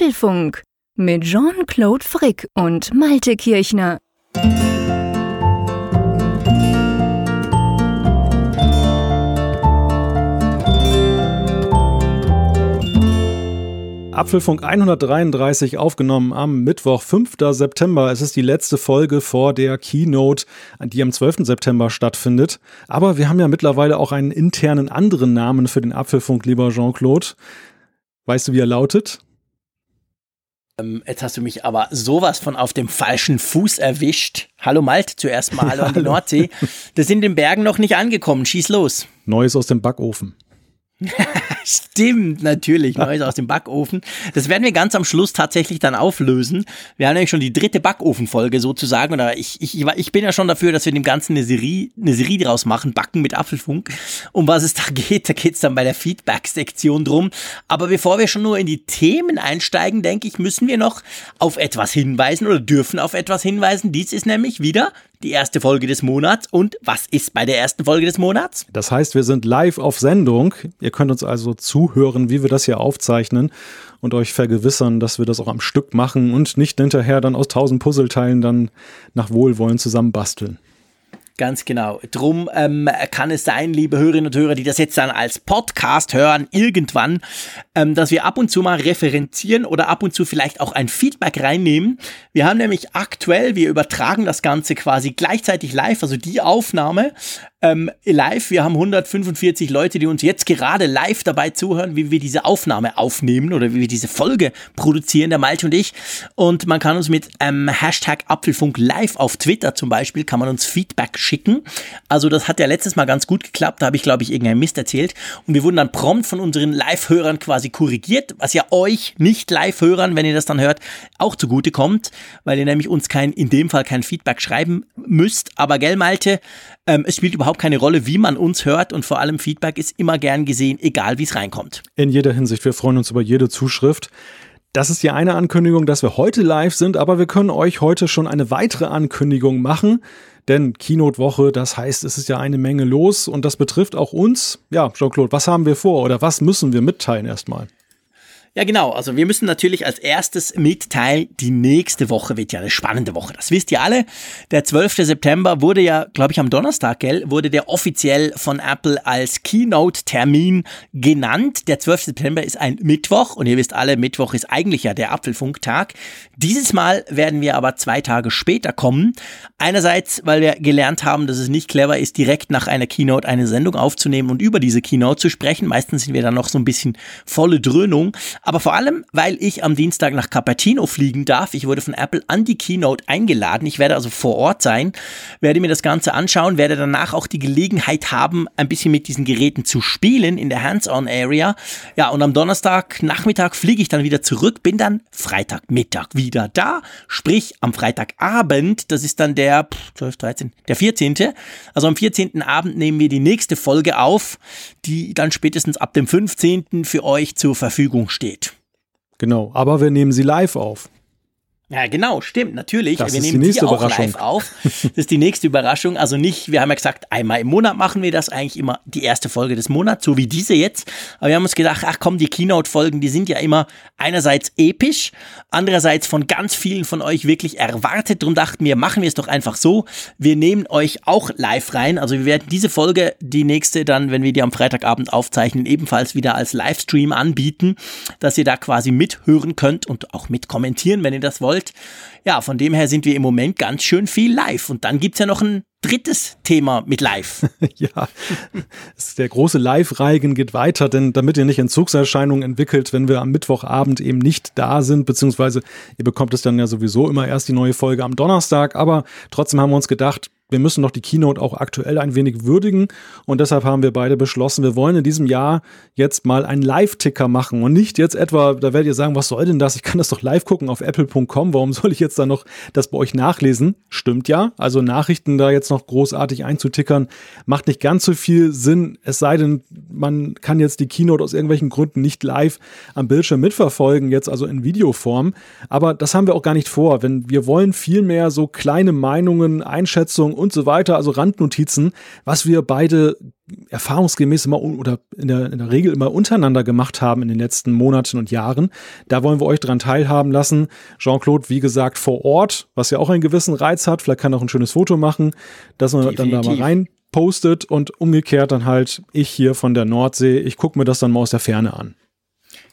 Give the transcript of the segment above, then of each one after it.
Apfelfunk mit Jean-Claude Frick und Malte Kirchner. Apfelfunk 133 aufgenommen am Mittwoch, 5. September. Es ist die letzte Folge vor der Keynote, die am 12. September stattfindet. Aber wir haben ja mittlerweile auch einen internen anderen Namen für den Apfelfunk, lieber Jean-Claude. Weißt du, wie er lautet? Ähm, jetzt hast du mich aber sowas von auf dem falschen Fuß erwischt. Hallo Malt, zuerst mal hallo an die Nordsee. Das sind in den Bergen noch nicht angekommen. Schieß los. Neues aus dem Backofen. Stimmt, natürlich, Neues aus dem Backofen. Das werden wir ganz am Schluss tatsächlich dann auflösen. Wir haben nämlich schon die dritte Backofenfolge sozusagen. Oder ich, ich, ich bin ja schon dafür, dass wir dem Ganzen eine Serie, eine Serie draus machen, Backen mit Apfelfunk. Um was es da geht, da geht's dann bei der Feedback-Sektion drum. Aber bevor wir schon nur in die Themen einsteigen, denke ich, müssen wir noch auf etwas hinweisen oder dürfen auf etwas hinweisen. Dies ist nämlich wieder die erste Folge des Monats. Und was ist bei der ersten Folge des Monats? Das heißt, wir sind live auf Sendung. Ihr könnt uns also zuhören, wie wir das hier aufzeichnen und euch vergewissern, dass wir das auch am Stück machen und nicht hinterher dann aus tausend Puzzleteilen dann nach Wohlwollen zusammenbasteln. Ganz genau. Drum ähm, kann es sein, liebe Hörerinnen und Hörer, die das jetzt dann als Podcast hören, irgendwann, ähm, dass wir ab und zu mal referenzieren oder ab und zu vielleicht auch ein Feedback reinnehmen. Wir haben nämlich aktuell, wir übertragen das Ganze quasi gleichzeitig live, also die Aufnahme ähm, live. Wir haben 145 Leute, die uns jetzt gerade live dabei zuhören, wie wir diese Aufnahme aufnehmen oder wie wir diese Folge produzieren, der Malte und ich. Und man kann uns mit ähm, Hashtag Apfelfunk live auf Twitter zum Beispiel, kann man uns Feedback schicken. Also das hat ja letztes Mal ganz gut geklappt, da habe ich glaube ich irgendeinen Mist erzählt. Und wir wurden dann prompt von unseren Live-Hörern quasi korrigiert, was ja euch nicht Live-Hörern, wenn ihr das dann hört, auch zugute kommt, weil ihr nämlich uns kein, in dem Fall kein Feedback schreiben müsst. Aber gell, Malte, ähm, es spielt überhaupt keine Rolle, wie man uns hört und vor allem Feedback ist immer gern gesehen, egal wie es reinkommt. In jeder Hinsicht, wir freuen uns über jede Zuschrift. Das ist die eine Ankündigung, dass wir heute live sind, aber wir können euch heute schon eine weitere Ankündigung machen. Denn Keynote-Woche, das heißt, es ist ja eine Menge los und das betrifft auch uns. Ja, Jean-Claude, was haben wir vor oder was müssen wir mitteilen erstmal? Ja, genau. Also wir müssen natürlich als erstes mitteilen, die nächste Woche wird ja eine spannende Woche. Das wisst ihr alle. Der 12. September wurde ja, glaube ich, am Donnerstag, gell, wurde der offiziell von Apple als Keynote-Termin genannt. Der 12. September ist ein Mittwoch und ihr wisst alle, Mittwoch ist eigentlich ja der Apfelfunktag. Dieses Mal werden wir aber zwei Tage später kommen. Einerseits, weil wir gelernt haben, dass es nicht clever ist, direkt nach einer Keynote eine Sendung aufzunehmen und über diese Keynote zu sprechen. Meistens sind wir dann noch so ein bisschen volle Dröhnung aber vor allem, weil ich am Dienstag nach Cupertino fliegen darf. Ich wurde von Apple an die Keynote eingeladen. Ich werde also vor Ort sein, werde mir das Ganze anschauen, werde danach auch die Gelegenheit haben, ein bisschen mit diesen Geräten zu spielen in der Hands-on-Area. Ja, und am Donnerstag Nachmittag fliege ich dann wieder zurück, bin dann Freitagmittag wieder da. Sprich, am Freitagabend, das ist dann der 12, 13, der 14. Also am 14. Abend nehmen wir die nächste Folge auf, die dann spätestens ab dem 15. für euch zur Verfügung steht steht. Genau, aber wir nehmen sie live auf. Ja, genau, stimmt, natürlich. Das wir ist nehmen die nächste die auch Überraschung. live auf. Das ist die nächste Überraschung. Also nicht, wir haben ja gesagt, einmal im Monat machen wir das, eigentlich immer die erste Folge des Monats, so wie diese jetzt. Aber wir haben uns gedacht, ach komm, die Keynote-Folgen, die sind ja immer einerseits episch, andererseits von ganz vielen von euch wirklich erwartet. Darum dachten wir, machen wir es doch einfach so. Wir nehmen euch auch live rein. Also wir werden diese Folge, die nächste dann, wenn wir die am Freitagabend aufzeichnen, ebenfalls wieder als Livestream anbieten, dass ihr da quasi mithören könnt und auch mitkommentieren, wenn ihr das wollt. Ja, von dem her sind wir im Moment ganz schön viel live. Und dann gibt's ja noch ein drittes Thema mit live. ja, es- der große Live-Reigen geht weiter, denn damit ihr nicht Entzugserscheinungen entwickelt, wenn wir am Mittwochabend eben nicht da sind, beziehungsweise ihr bekommt es dann ja sowieso immer erst die neue Folge am Donnerstag, aber trotzdem haben wir uns gedacht, wir müssen doch die Keynote auch aktuell ein wenig würdigen. Und deshalb haben wir beide beschlossen, wir wollen in diesem Jahr jetzt mal einen Live-Ticker machen und nicht jetzt etwa, da werdet ihr sagen, was soll denn das? Ich kann das doch live gucken auf apple.com, warum soll ich jetzt da noch das bei euch nachlesen? Stimmt ja, also Nachrichten da jetzt noch großartig einzutickern, macht nicht ganz so viel Sinn, es sei denn, man kann jetzt die Keynote aus irgendwelchen Gründen nicht live am Bildschirm mitverfolgen, jetzt also in Videoform, aber das haben wir auch gar nicht vor, wenn wir wollen vielmehr so kleine Meinungen, Einschätzungen und so weiter, also Randnotizen, was wir beide erfahrungsgemäß immer oder in der, in der Regel immer untereinander gemacht haben in den letzten Monaten und Jahren. Da wollen wir euch dran teilhaben lassen. Jean-Claude, wie gesagt, vor Ort, was ja auch einen gewissen Reiz hat. Vielleicht kann er auch ein schönes Foto machen, dass man Definitiv. dann da mal rein postet und umgekehrt dann halt ich hier von der Nordsee. Ich gucke mir das dann mal aus der Ferne an.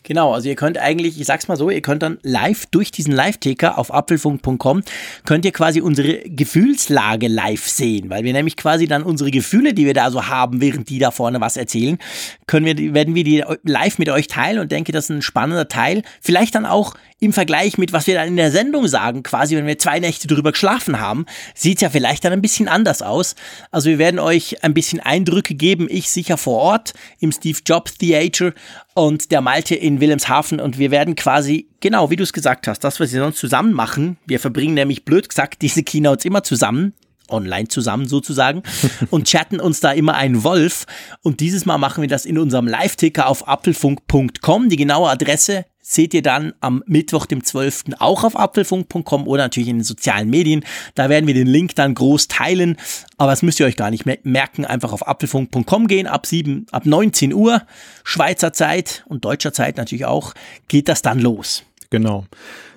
Genau, also ihr könnt eigentlich, ich sag's mal so, ihr könnt dann live durch diesen Live-Ticker auf apfelfunk.com könnt ihr quasi unsere Gefühlslage live sehen, weil wir nämlich quasi dann unsere Gefühle, die wir da so haben, während die da vorne was erzählen, können wir, werden wir die live mit euch teilen und denke, das ist ein spannender Teil. Vielleicht dann auch im Vergleich mit, was wir dann in der Sendung sagen, quasi, wenn wir zwei Nächte drüber geschlafen haben, sieht's ja vielleicht dann ein bisschen anders aus. Also wir werden euch ein bisschen Eindrücke geben, ich sicher vor Ort im Steve Jobs Theater und der Malte in Wilhelmshaven. Und wir werden quasi, genau wie du es gesagt hast, das, was wir sonst zusammen machen, wir verbringen nämlich blöd gesagt diese Keynotes immer zusammen, online zusammen sozusagen und chatten uns da immer einen Wolf. Und dieses Mal machen wir das in unserem Live-Ticker auf apfelfunk.com. Die genaue Adresse seht ihr dann am Mittwoch, dem 12. auch auf apfelfunk.com oder natürlich in den sozialen Medien. Da werden wir den Link dann groß teilen. Aber das müsst ihr euch gar nicht merken. Einfach auf apfelfunk.com gehen. Ab 7, ab 19 Uhr Schweizer Zeit und deutscher Zeit natürlich auch geht das dann los. Genau.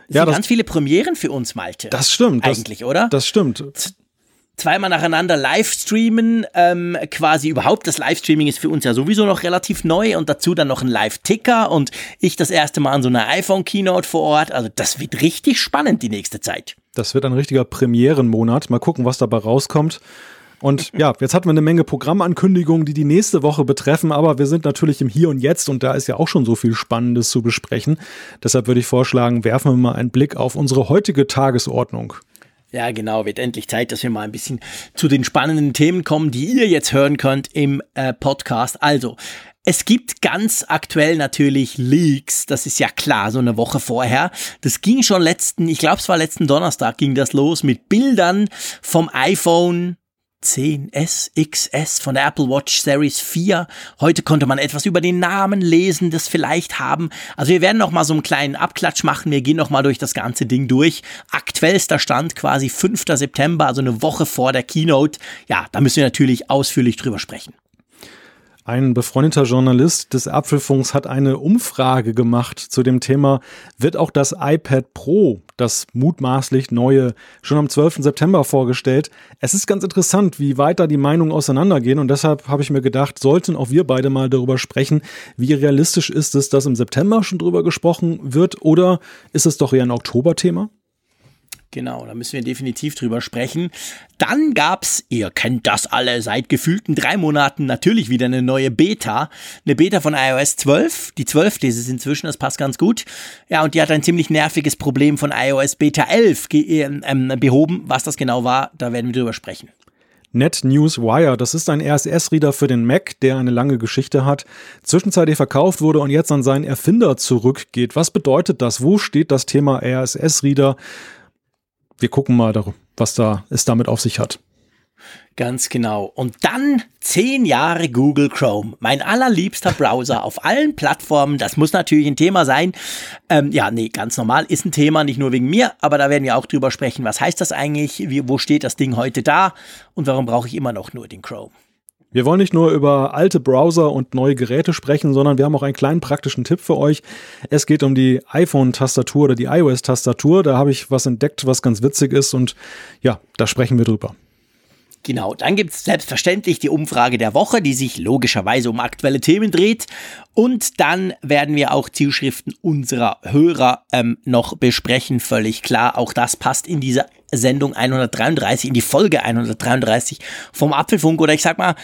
Ja, ganz viele Premieren für uns, Malte. Das stimmt. Eigentlich, das, oder? Das stimmt zweimal nacheinander live streamen. Ähm, quasi überhaupt das Livestreaming ist für uns ja sowieso noch relativ neu und dazu dann noch ein Live-Ticker und ich das erste Mal an so einer iPhone-Keynote vor Ort. Also das wird richtig spannend die nächste Zeit. Das wird ein richtiger Premierenmonat. Mal gucken, was dabei rauskommt. Und ja, jetzt hatten wir eine Menge Programmankündigungen, die die nächste Woche betreffen, aber wir sind natürlich im Hier und Jetzt und da ist ja auch schon so viel Spannendes zu besprechen. Deshalb würde ich vorschlagen, werfen wir mal einen Blick auf unsere heutige Tagesordnung. Ja, genau, wird endlich Zeit, dass wir mal ein bisschen zu den spannenden Themen kommen, die ihr jetzt hören könnt im äh, Podcast. Also, es gibt ganz aktuell natürlich Leaks, das ist ja klar, so eine Woche vorher. Das ging schon letzten, ich glaube es war letzten Donnerstag ging das los mit Bildern vom iPhone 10S XS von der Apple Watch Series 4. Heute konnte man etwas über den Namen lesen, das vielleicht haben. Also wir werden noch mal so einen kleinen Abklatsch machen. Wir gehen noch mal durch das ganze Ding durch. Aktuellster Stand quasi 5. September, also eine Woche vor der Keynote. Ja, da müssen wir natürlich ausführlich drüber sprechen. Ein befreundeter Journalist des Apfelfunks hat eine Umfrage gemacht zu dem Thema, wird auch das iPad Pro, das mutmaßlich neue, schon am 12. September vorgestellt. Es ist ganz interessant, wie weit da die Meinungen auseinandergehen und deshalb habe ich mir gedacht, sollten auch wir beide mal darüber sprechen, wie realistisch ist es, dass im September schon drüber gesprochen wird oder ist es doch eher ein Oktoberthema? Genau, da müssen wir definitiv drüber sprechen. Dann gab's, ihr kennt das alle, seit gefühlten drei Monaten natürlich wieder eine neue Beta. Eine Beta von iOS 12. Die 12, das ist inzwischen, das passt ganz gut. Ja, und die hat ein ziemlich nerviges Problem von iOS Beta 11 ähm, ähm, behoben. Was das genau war, da werden wir drüber sprechen. NetNewsWire, das ist ein RSS-Reader für den Mac, der eine lange Geschichte hat, zwischenzeitlich verkauft wurde und jetzt an seinen Erfinder zurückgeht. Was bedeutet das? Wo steht das Thema RSS-Reader? Wir gucken mal, was da es damit auf sich hat. Ganz genau. Und dann zehn Jahre Google Chrome. Mein allerliebster Browser auf allen Plattformen. Das muss natürlich ein Thema sein. Ähm, ja, nee, ganz normal ist ein Thema, nicht nur wegen mir, aber da werden wir auch drüber sprechen. Was heißt das eigentlich? Wie, wo steht das Ding heute da? Und warum brauche ich immer noch nur den Chrome? Wir wollen nicht nur über alte Browser und neue Geräte sprechen, sondern wir haben auch einen kleinen praktischen Tipp für euch. Es geht um die iPhone-Tastatur oder die iOS-Tastatur. Da habe ich was entdeckt, was ganz witzig ist und ja, da sprechen wir drüber. Genau, dann gibt es selbstverständlich die Umfrage der Woche, die sich logischerweise um aktuelle Themen dreht. Und dann werden wir auch Zielschriften unserer Hörer ähm, noch besprechen, völlig klar. Auch das passt in diese Sendung 133, in die Folge 133 vom Apfelfunk oder ich sag mal,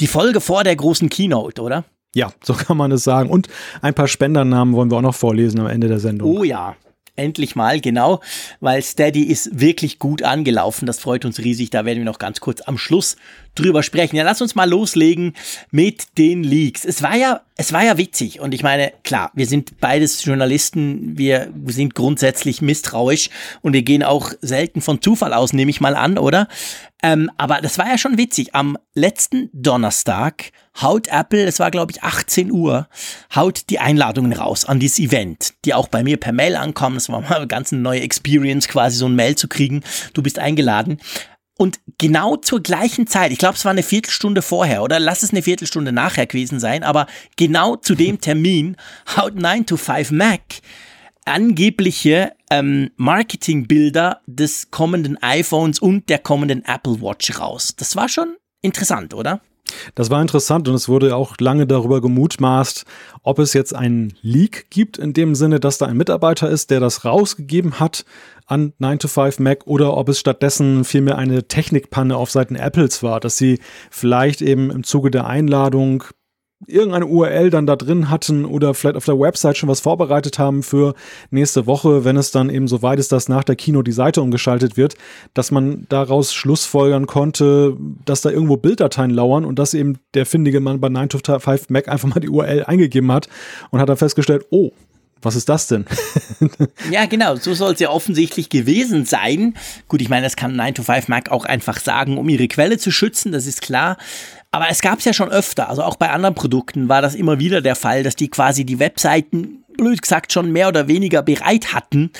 die Folge vor der großen Keynote, oder? Ja, so kann man es sagen. Und ein paar Spendernamen wollen wir auch noch vorlesen am Ende der Sendung. Oh ja, endlich mal, genau, weil Steady ist wirklich gut angelaufen. Das freut uns riesig. Da werden wir noch ganz kurz am Schluss drüber sprechen. Ja, lass uns mal loslegen mit den Leaks. Es war ja, es war ja witzig. Und ich meine, klar, wir sind beides Journalisten. Wir sind grundsätzlich misstrauisch und wir gehen auch selten von Zufall aus, nehme ich mal an, oder? Ähm, aber das war ja schon witzig. Am letzten Donnerstag haut Apple, es war glaube ich 18 Uhr, haut die Einladungen raus an dieses Event, die auch bei mir per Mail ankommen. Das war mal eine ganz neue Experience, quasi so ein Mail zu kriegen. Du bist eingeladen. Und genau zur gleichen Zeit, ich glaube, es war eine Viertelstunde vorher oder lass es eine Viertelstunde nachher gewesen sein, aber genau zu dem Termin haut 9 to 5 Mac angebliche ähm, Marketingbilder des kommenden iPhones und der kommenden Apple Watch raus. Das war schon interessant, oder? Das war interessant und es wurde auch lange darüber gemutmaßt, ob es jetzt einen Leak gibt, in dem Sinne, dass da ein Mitarbeiter ist, der das rausgegeben hat an 9 to 5 Mac oder ob es stattdessen vielmehr eine Technikpanne auf Seiten Apples war, dass sie vielleicht eben im Zuge der Einladung irgendeine URL dann da drin hatten oder vielleicht auf der Website schon was vorbereitet haben für nächste Woche, wenn es dann eben so weit ist, dass nach der Kino die Seite umgeschaltet wird, dass man daraus schlussfolgern konnte, dass da irgendwo Bilddateien lauern und dass eben der findige Mann bei 9 to 5 Mac einfach mal die URL eingegeben hat und hat dann festgestellt, oh, was ist das denn? ja, genau, so soll es ja offensichtlich gewesen sein. Gut, ich meine, das kann 9 to 5 Mac auch einfach sagen, um ihre Quelle zu schützen, das ist klar. Aber es gab es ja schon öfter, also auch bei anderen Produkten war das immer wieder der Fall, dass die quasi die Webseiten blöd gesagt schon mehr oder weniger bereit hatten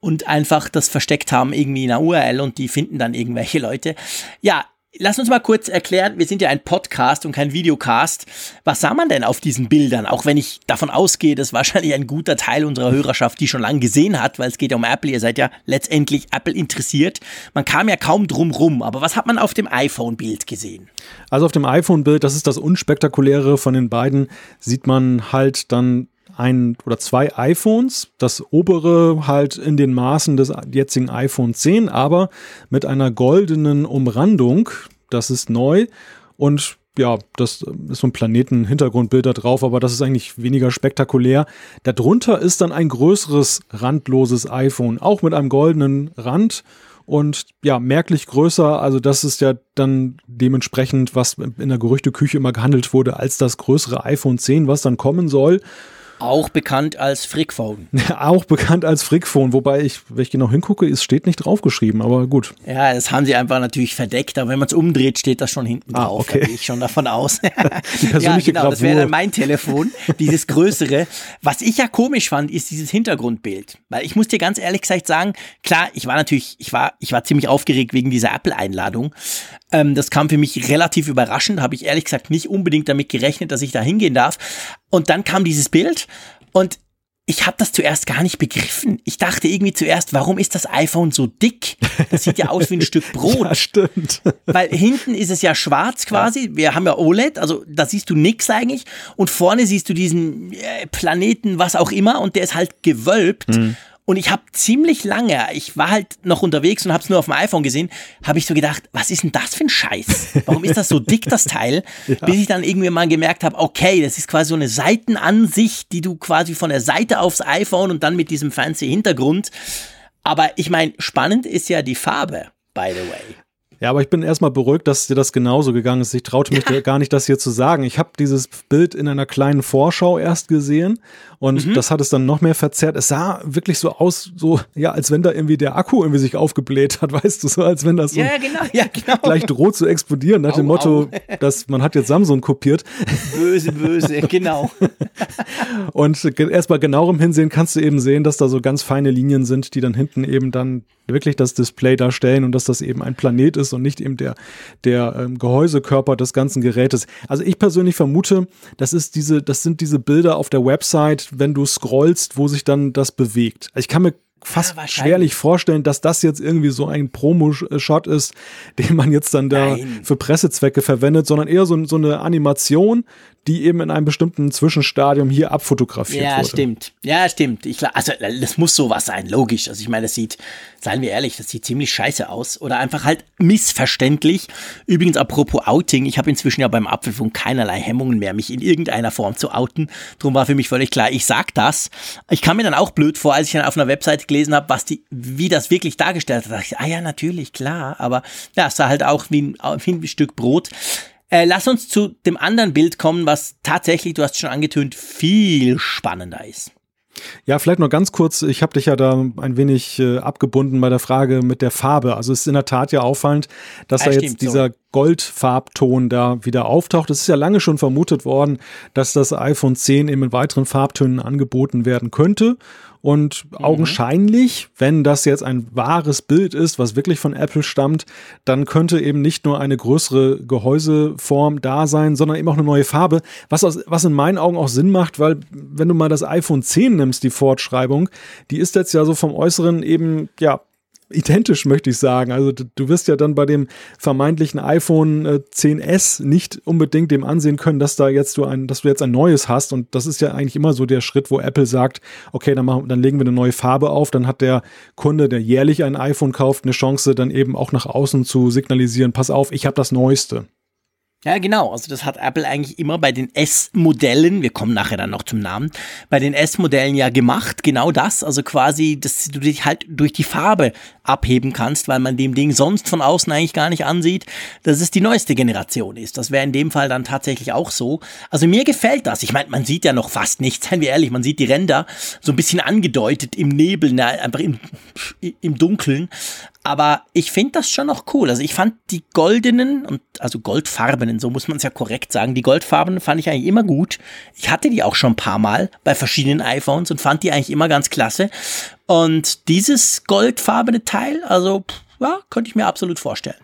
und einfach das versteckt haben irgendwie in einer URL und die finden dann irgendwelche Leute. Ja, Lass uns mal kurz erklären, wir sind ja ein Podcast und kein Videocast. Was sah man denn auf diesen Bildern? Auch wenn ich davon ausgehe, dass wahrscheinlich ein guter Teil unserer Hörerschaft die schon lange gesehen hat, weil es geht ja um Apple. Ihr seid ja letztendlich Apple interessiert. Man kam ja kaum drum rum. Aber was hat man auf dem iPhone-Bild gesehen? Also auf dem iPhone-Bild, das ist das unspektakuläre von den beiden, sieht man halt dann ein oder zwei iPhones, das obere halt in den Maßen des jetzigen iPhone 10, aber mit einer goldenen Umrandung. Das ist neu und ja, das ist so ein Planeten-Hintergrundbild da drauf, aber das ist eigentlich weniger spektakulär. Darunter ist dann ein größeres randloses iPhone, auch mit einem goldenen Rand und ja, merklich größer. Also das ist ja dann dementsprechend, was in der Gerüchteküche immer gehandelt wurde, als das größere iPhone 10, was dann kommen soll. Auch bekannt als Frickphone. auch bekannt als Frickphone, wobei ich, wenn ich genau hingucke, es steht nicht draufgeschrieben, aber gut. Ja, das haben sie einfach natürlich verdeckt, aber wenn man es umdreht, steht das schon hinten ah, drauf. Okay. Da gehe ich schon davon aus. ja, genau, Gravur. das wäre dann mein Telefon, dieses größere. Was ich ja komisch fand, ist dieses Hintergrundbild. Weil ich muss dir ganz ehrlich gesagt sagen, klar, ich war natürlich, ich war, ich war ziemlich aufgeregt wegen dieser Apple-Einladung. Ähm, das kam für mich relativ überraschend, habe ich ehrlich gesagt nicht unbedingt damit gerechnet, dass ich da hingehen darf. Und dann kam dieses Bild und ich habe das zuerst gar nicht begriffen. Ich dachte irgendwie zuerst, warum ist das iPhone so dick? Das sieht ja aus wie ein Stück Brot. Ja, stimmt. Weil hinten ist es ja schwarz quasi. Ja. Wir haben ja OLED, also da siehst du nix eigentlich. Und vorne siehst du diesen äh, Planeten, was auch immer, und der ist halt gewölbt. Mhm. Und ich habe ziemlich lange, ich war halt noch unterwegs und habe es nur auf dem iPhone gesehen, habe ich so gedacht, was ist denn das für ein Scheiß? Warum ist das so dick, das Teil? ja. Bis ich dann irgendwie mal gemerkt habe, okay, das ist quasi so eine Seitenansicht, die du quasi von der Seite aufs iPhone und dann mit diesem fancy Hintergrund. Aber ich meine, spannend ist ja die Farbe, by the way. Ja, aber ich bin erstmal beruhigt, dass dir das genauso gegangen ist. Ich traute mich ja. gar nicht, das hier zu sagen. Ich habe dieses Bild in einer kleinen Vorschau erst gesehen und mhm. das hat es dann noch mehr verzerrt. Es sah wirklich so aus, so, ja, als wenn da irgendwie der Akku irgendwie sich aufgebläht hat, weißt du, so als wenn das so ja, genau, ja, genau. gleich droht zu explodieren, nach au, dem Motto, au. dass man hat jetzt Samsung kopiert. Böse, böse, genau. und erstmal genauerem Hinsehen kannst du eben sehen, dass da so ganz feine Linien sind, die dann hinten eben dann wirklich das Display darstellen und dass das eben ein Planet ist und nicht eben der, der ähm, Gehäusekörper des ganzen Gerätes. Also ich persönlich vermute, das ist diese, das sind diese Bilder auf der Website, wenn du scrollst, wo sich dann das bewegt. Ich kann mir fast ja, schwerlich vorstellen, dass das jetzt irgendwie so ein Promo-Shot ist, den man jetzt dann da Nein. für Pressezwecke verwendet, sondern eher so, so eine Animation, die eben in einem bestimmten Zwischenstadium hier abfotografiert ja, wurde. Ja, stimmt. Ja, stimmt. Ich, also, das muss sowas sein, logisch. Also, ich meine, das sieht, seien wir ehrlich, das sieht ziemlich scheiße aus. Oder einfach halt missverständlich. Übrigens, apropos Outing, ich habe inzwischen ja beim Apfelfunk keinerlei Hemmungen mehr, mich in irgendeiner Form zu outen. Drum war für mich völlig klar, ich sag das. Ich kam mir dann auch blöd vor, als ich dann auf einer Webseite gelesen habe, was die, wie das wirklich dargestellt hat. Da dachte ich, ah ja, natürlich, klar. Aber ja, es sah halt auch wie ein, wie ein Stück Brot. Äh, lass uns zu dem anderen Bild kommen, was tatsächlich, du hast schon angetönt, viel spannender ist. Ja, vielleicht noch ganz kurz, ich habe dich ja da ein wenig äh, abgebunden bei der Frage mit der Farbe. Also es ist in der Tat ja auffallend, dass ja, da jetzt dieser so. Goldfarbton da wieder auftaucht. Es ist ja lange schon vermutet worden, dass das iPhone 10 eben in weiteren Farbtönen angeboten werden könnte. Und mhm. augenscheinlich, wenn das jetzt ein wahres Bild ist, was wirklich von Apple stammt, dann könnte eben nicht nur eine größere Gehäuseform da sein, sondern eben auch eine neue Farbe, was, aus, was in meinen Augen auch Sinn macht, weil wenn du mal das iPhone 10 nimmst, die Fortschreibung, die ist jetzt ja so vom Äußeren eben, ja, identisch, möchte ich sagen. Also du, wirst ja dann bei dem vermeintlichen iPhone 10s äh, nicht unbedingt dem ansehen können, dass da jetzt du ein, dass du jetzt ein neues hast. Und das ist ja eigentlich immer so der Schritt, wo Apple sagt, okay, dann, machen, dann legen wir eine neue Farbe auf. Dann hat der Kunde, der jährlich ein iPhone kauft, eine Chance, dann eben auch nach außen zu signalisieren, pass auf, ich habe das Neueste. Ja, genau. Also das hat Apple eigentlich immer bei den S-Modellen, wir kommen nachher dann noch zum Namen, bei den S-Modellen ja gemacht. Genau das. Also quasi, dass du dich halt durch die Farbe abheben kannst, weil man dem Ding sonst von außen eigentlich gar nicht ansieht, dass es die neueste Generation ist. Das wäre in dem Fall dann tatsächlich auch so. Also mir gefällt das. Ich meine, man sieht ja noch fast nichts, seien wir ehrlich. Man sieht die Ränder so ein bisschen angedeutet im Nebel, na, einfach im, im Dunkeln. Aber ich finde das schon noch cool. Also ich fand die goldenen und also goldfarbenen, so muss man es ja korrekt sagen, die goldfarbenen fand ich eigentlich immer gut. Ich hatte die auch schon ein paar Mal bei verschiedenen iPhones und fand die eigentlich immer ganz klasse. Und dieses goldfarbene Teil, also ja, könnte ich mir absolut vorstellen.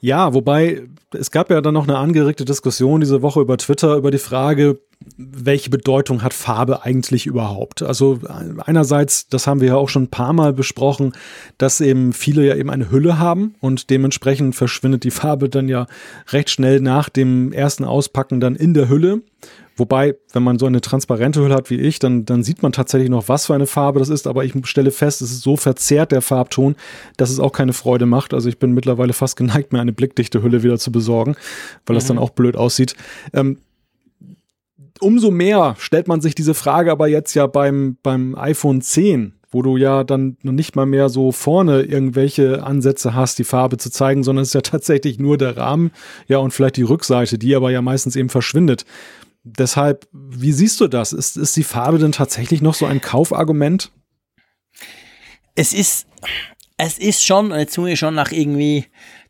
Ja, wobei es gab ja dann noch eine angeregte Diskussion diese Woche über Twitter über die Frage, welche Bedeutung hat Farbe eigentlich überhaupt? Also einerseits, das haben wir ja auch schon ein paar Mal besprochen, dass eben viele ja eben eine Hülle haben und dementsprechend verschwindet die Farbe dann ja recht schnell nach dem ersten Auspacken dann in der Hülle. Wobei, wenn man so eine transparente Hülle hat wie ich, dann, dann sieht man tatsächlich noch, was für eine Farbe das ist. Aber ich stelle fest, es ist so verzerrt, der Farbton, dass es auch keine Freude macht. Also ich bin mittlerweile fast geneigt, mir eine blickdichte Hülle wieder zu besorgen, weil mhm. das dann auch blöd aussieht. Ähm, umso mehr stellt man sich diese Frage aber jetzt ja beim, beim iPhone 10, wo du ja dann noch nicht mal mehr so vorne irgendwelche Ansätze hast, die Farbe zu zeigen, sondern es ist ja tatsächlich nur der Rahmen, ja, und vielleicht die Rückseite, die aber ja meistens eben verschwindet. Deshalb, wie siehst du das? Ist, ist die Farbe denn tatsächlich noch so ein Kaufargument? Es ist, es ist schon, jetzt tun wir schon nach irgendwie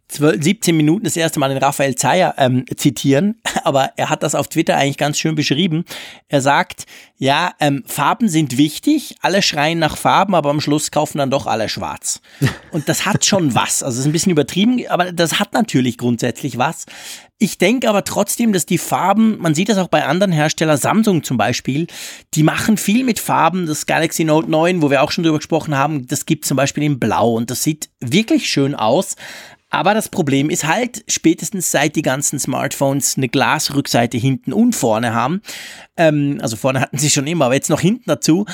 12, 17 Minuten das erste Mal den Raphael Zeyer ähm, zitieren, aber er hat das auf Twitter eigentlich ganz schön beschrieben. Er sagt, ja, ähm, Farben sind wichtig, alle schreien nach Farben, aber am Schluss kaufen dann doch alle schwarz. Und das hat schon was. Also es ist ein bisschen übertrieben, aber das hat natürlich grundsätzlich was. Ich denke aber trotzdem, dass die Farben, man sieht das auch bei anderen Herstellern, Samsung zum Beispiel, die machen viel mit Farben. Das Galaxy Note 9, wo wir auch schon drüber gesprochen haben, das gibt zum Beispiel in Blau und das sieht wirklich schön aus. Aber das Problem ist halt, spätestens seit die ganzen Smartphones eine Glasrückseite hinten und vorne haben, ähm, also vorne hatten sie schon immer, aber jetzt noch hinten dazu,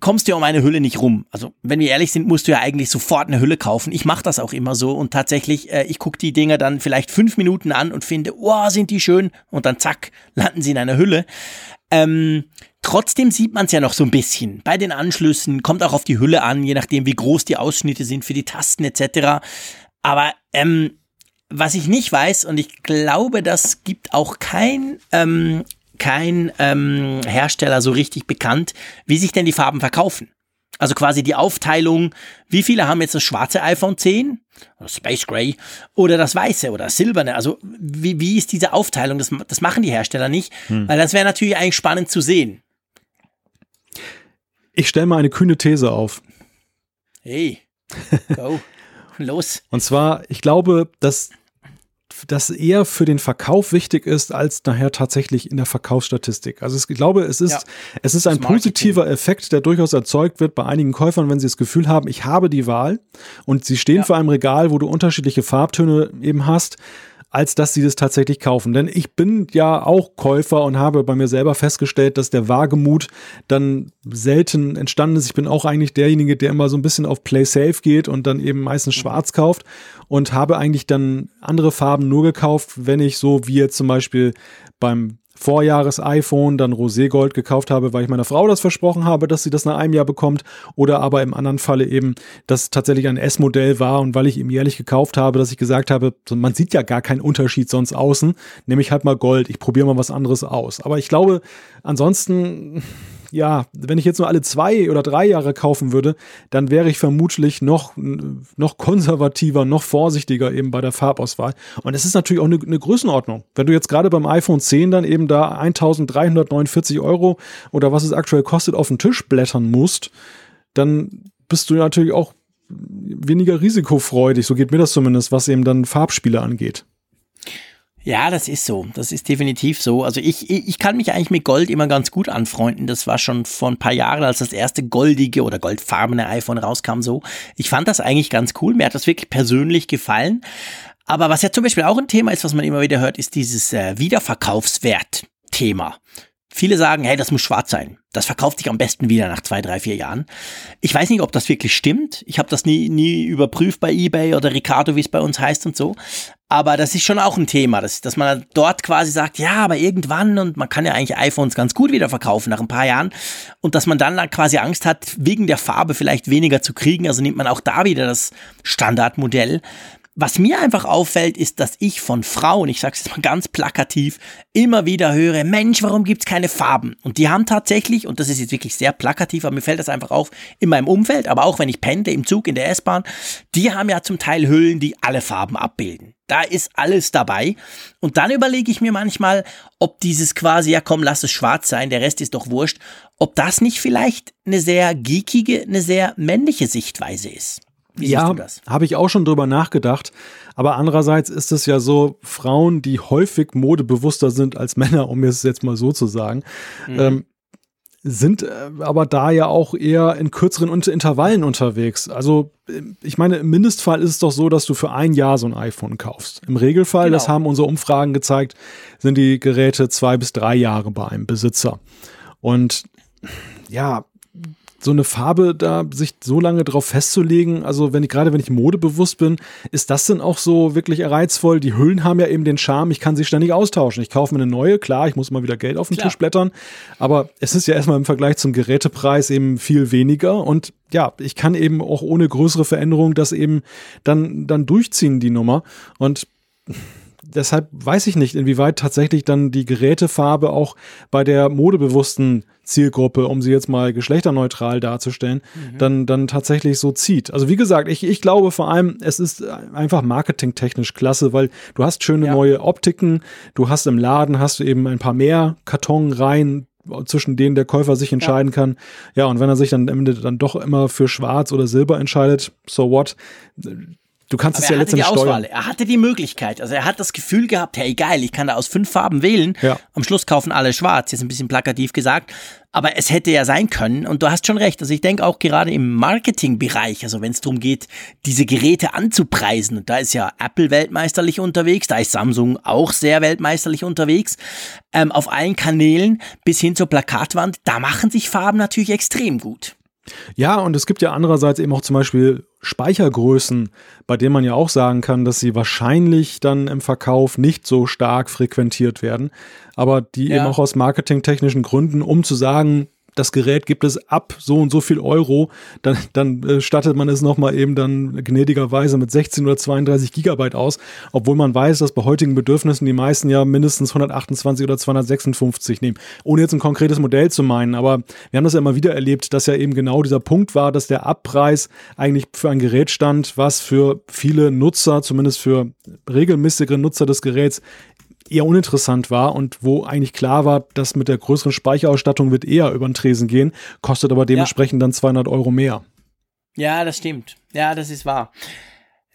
kommst du ja um eine Hülle nicht rum. Also wenn wir ehrlich sind, musst du ja eigentlich sofort eine Hülle kaufen. Ich mache das auch immer so und tatsächlich, äh, ich gucke die Dinger dann vielleicht fünf Minuten an und finde, oh, sind die schön und dann zack, landen sie in einer Hülle. Ähm, Trotzdem sieht man es ja noch so ein bisschen. Bei den Anschlüssen kommt auch auf die Hülle an, je nachdem, wie groß die Ausschnitte sind für die Tasten etc. Aber ähm, was ich nicht weiß, und ich glaube, das gibt auch kein, ähm, kein ähm, Hersteller so richtig bekannt, wie sich denn die Farben verkaufen. Also quasi die Aufteilung, wie viele haben jetzt das schwarze iPhone 10, oder Space Gray, oder das weiße oder das silberne. Also wie, wie ist diese Aufteilung? Das, das machen die Hersteller nicht, hm. weil das wäre natürlich eigentlich spannend zu sehen. Ich stelle mal eine kühne These auf. Hey, go. Los. Und zwar, ich glaube, dass das eher für den Verkauf wichtig ist, als nachher tatsächlich in der Verkaufsstatistik. Also ich glaube, es ist, ja, es ist ein positiver Effekt, der durchaus erzeugt wird bei einigen Käufern, wenn sie das Gefühl haben, ich habe die Wahl und sie stehen ja. vor einem Regal, wo du unterschiedliche Farbtöne eben hast als dass sie das tatsächlich kaufen. Denn ich bin ja auch Käufer und habe bei mir selber festgestellt, dass der Wagemut dann selten entstanden ist. Ich bin auch eigentlich derjenige, der immer so ein bisschen auf Play Safe geht und dann eben meistens schwarz kauft und habe eigentlich dann andere Farben nur gekauft, wenn ich so wie jetzt zum Beispiel beim Vorjahres-iPhone, dann Roségold gekauft habe, weil ich meiner Frau das versprochen habe, dass sie das nach einem Jahr bekommt. Oder aber im anderen Falle eben, dass tatsächlich ein S-Modell war und weil ich ihm jährlich gekauft habe, dass ich gesagt habe, man sieht ja gar keinen Unterschied sonst außen, nehme ich halt mal Gold. Ich probiere mal was anderes aus. Aber ich glaube, ansonsten ja, wenn ich jetzt nur alle zwei oder drei Jahre kaufen würde, dann wäre ich vermutlich noch, noch konservativer, noch vorsichtiger eben bei der Farbauswahl. Und es ist natürlich auch eine, eine Größenordnung. Wenn du jetzt gerade beim iPhone 10 dann eben da 1349 Euro oder was es aktuell kostet auf den Tisch blättern musst, dann bist du natürlich auch weniger risikofreudig. So geht mir das zumindest, was eben dann Farbspiele angeht. Ja, das ist so. Das ist definitiv so. Also ich, ich kann mich eigentlich mit Gold immer ganz gut anfreunden. Das war schon vor ein paar Jahren, als das erste goldige oder goldfarbene iPhone rauskam, so. Ich fand das eigentlich ganz cool. Mir hat das wirklich persönlich gefallen. Aber was ja zum Beispiel auch ein Thema ist, was man immer wieder hört, ist dieses äh, Wiederverkaufswert-Thema. Viele sagen, hey, das muss schwarz sein. Das verkauft sich am besten wieder nach zwei, drei, vier Jahren. Ich weiß nicht, ob das wirklich stimmt. Ich habe das nie, nie überprüft bei eBay oder Ricardo, wie es bei uns heißt und so. Aber das ist schon auch ein Thema, dass, dass man dort quasi sagt, ja, aber irgendwann und man kann ja eigentlich iPhones ganz gut wieder verkaufen nach ein paar Jahren und dass man dann quasi Angst hat, wegen der Farbe vielleicht weniger zu kriegen. Also nimmt man auch da wieder das Standardmodell. Was mir einfach auffällt, ist, dass ich von Frauen, ich sage es jetzt mal ganz plakativ, immer wieder höre, Mensch, warum gibt's keine Farben? Und die haben tatsächlich, und das ist jetzt wirklich sehr plakativ, aber mir fällt das einfach auf, in meinem Umfeld, aber auch wenn ich penne, im Zug, in der S-Bahn, die haben ja zum Teil Hüllen, die alle Farben abbilden. Da ist alles dabei. Und dann überlege ich mir manchmal, ob dieses quasi, ja komm, lass es schwarz sein, der Rest ist doch wurscht, ob das nicht vielleicht eine sehr geekige, eine sehr männliche Sichtweise ist. Wie ja, habe ich auch schon drüber nachgedacht. Aber andererseits ist es ja so, Frauen, die häufig modebewusster sind als Männer, um es jetzt mal so zu sagen, mhm. ähm, sind äh, aber da ja auch eher in kürzeren Intervallen unterwegs. Also äh, ich meine, im Mindestfall ist es doch so, dass du für ein Jahr so ein iPhone kaufst. Im Regelfall, genau. das haben unsere Umfragen gezeigt, sind die Geräte zwei bis drei Jahre bei einem Besitzer. Und ja, so eine Farbe da sich so lange drauf festzulegen, also wenn ich gerade wenn ich modebewusst bin, ist das denn auch so wirklich reizvoll? Die Hüllen haben ja eben den Charme, ich kann sie ständig austauschen. Ich kaufe mir eine neue, klar, ich muss mal wieder Geld auf den klar. Tisch blättern, aber es ist ja erstmal im Vergleich zum Gerätepreis eben viel weniger und ja, ich kann eben auch ohne größere Veränderung das eben dann dann durchziehen die Nummer und deshalb weiß ich nicht, inwieweit tatsächlich dann die Gerätefarbe auch bei der modebewussten Zielgruppe, um sie jetzt mal geschlechterneutral darzustellen, mhm. dann, dann tatsächlich so zieht. Also wie gesagt, ich, ich glaube vor allem, es ist einfach marketingtechnisch klasse, weil du hast schöne ja. neue Optiken, du hast im Laden, hast du eben ein paar mehr Kartonreihen, zwischen denen der Käufer sich entscheiden ja. kann. Ja, und wenn er sich dann am Ende dann doch immer für Schwarz oder Silber entscheidet, so what? Du kannst Aber es ja letztendlich steuern. Er hatte die Möglichkeit. Also er hat das Gefühl gehabt, hey geil, ich kann da aus fünf Farben wählen. Ja. Am Schluss kaufen alle schwarz. Jetzt ein bisschen plakativ gesagt. Aber es hätte ja sein können. Und du hast schon recht. Also ich denke auch gerade im Marketingbereich, also wenn es darum geht, diese Geräte anzupreisen. Und da ist ja Apple weltmeisterlich unterwegs. Da ist Samsung auch sehr weltmeisterlich unterwegs. Ähm, auf allen Kanälen bis hin zur Plakatwand. Da machen sich Farben natürlich extrem gut. Ja, und es gibt ja andererseits eben auch zum Beispiel Speichergrößen, bei denen man ja auch sagen kann, dass sie wahrscheinlich dann im Verkauf nicht so stark frequentiert werden, aber die ja. eben auch aus marketingtechnischen Gründen, um zu sagen, das Gerät gibt es ab so und so viel Euro, dann, dann äh, stattet man es nochmal eben dann gnädigerweise mit 16 oder 32 Gigabyte aus, obwohl man weiß, dass bei heutigen Bedürfnissen die meisten ja mindestens 128 oder 256 nehmen. Ohne jetzt ein konkretes Modell zu meinen, aber wir haben das ja immer wieder erlebt, dass ja eben genau dieser Punkt war, dass der Abpreis eigentlich für ein Gerät stand, was für viele Nutzer, zumindest für regelmäßigere Nutzer des Geräts, eher uninteressant war und wo eigentlich klar war, dass mit der größeren Speicherausstattung wird eher über den Tresen gehen, kostet aber dementsprechend ja. dann 200 Euro mehr. Ja, das stimmt. Ja, das ist wahr.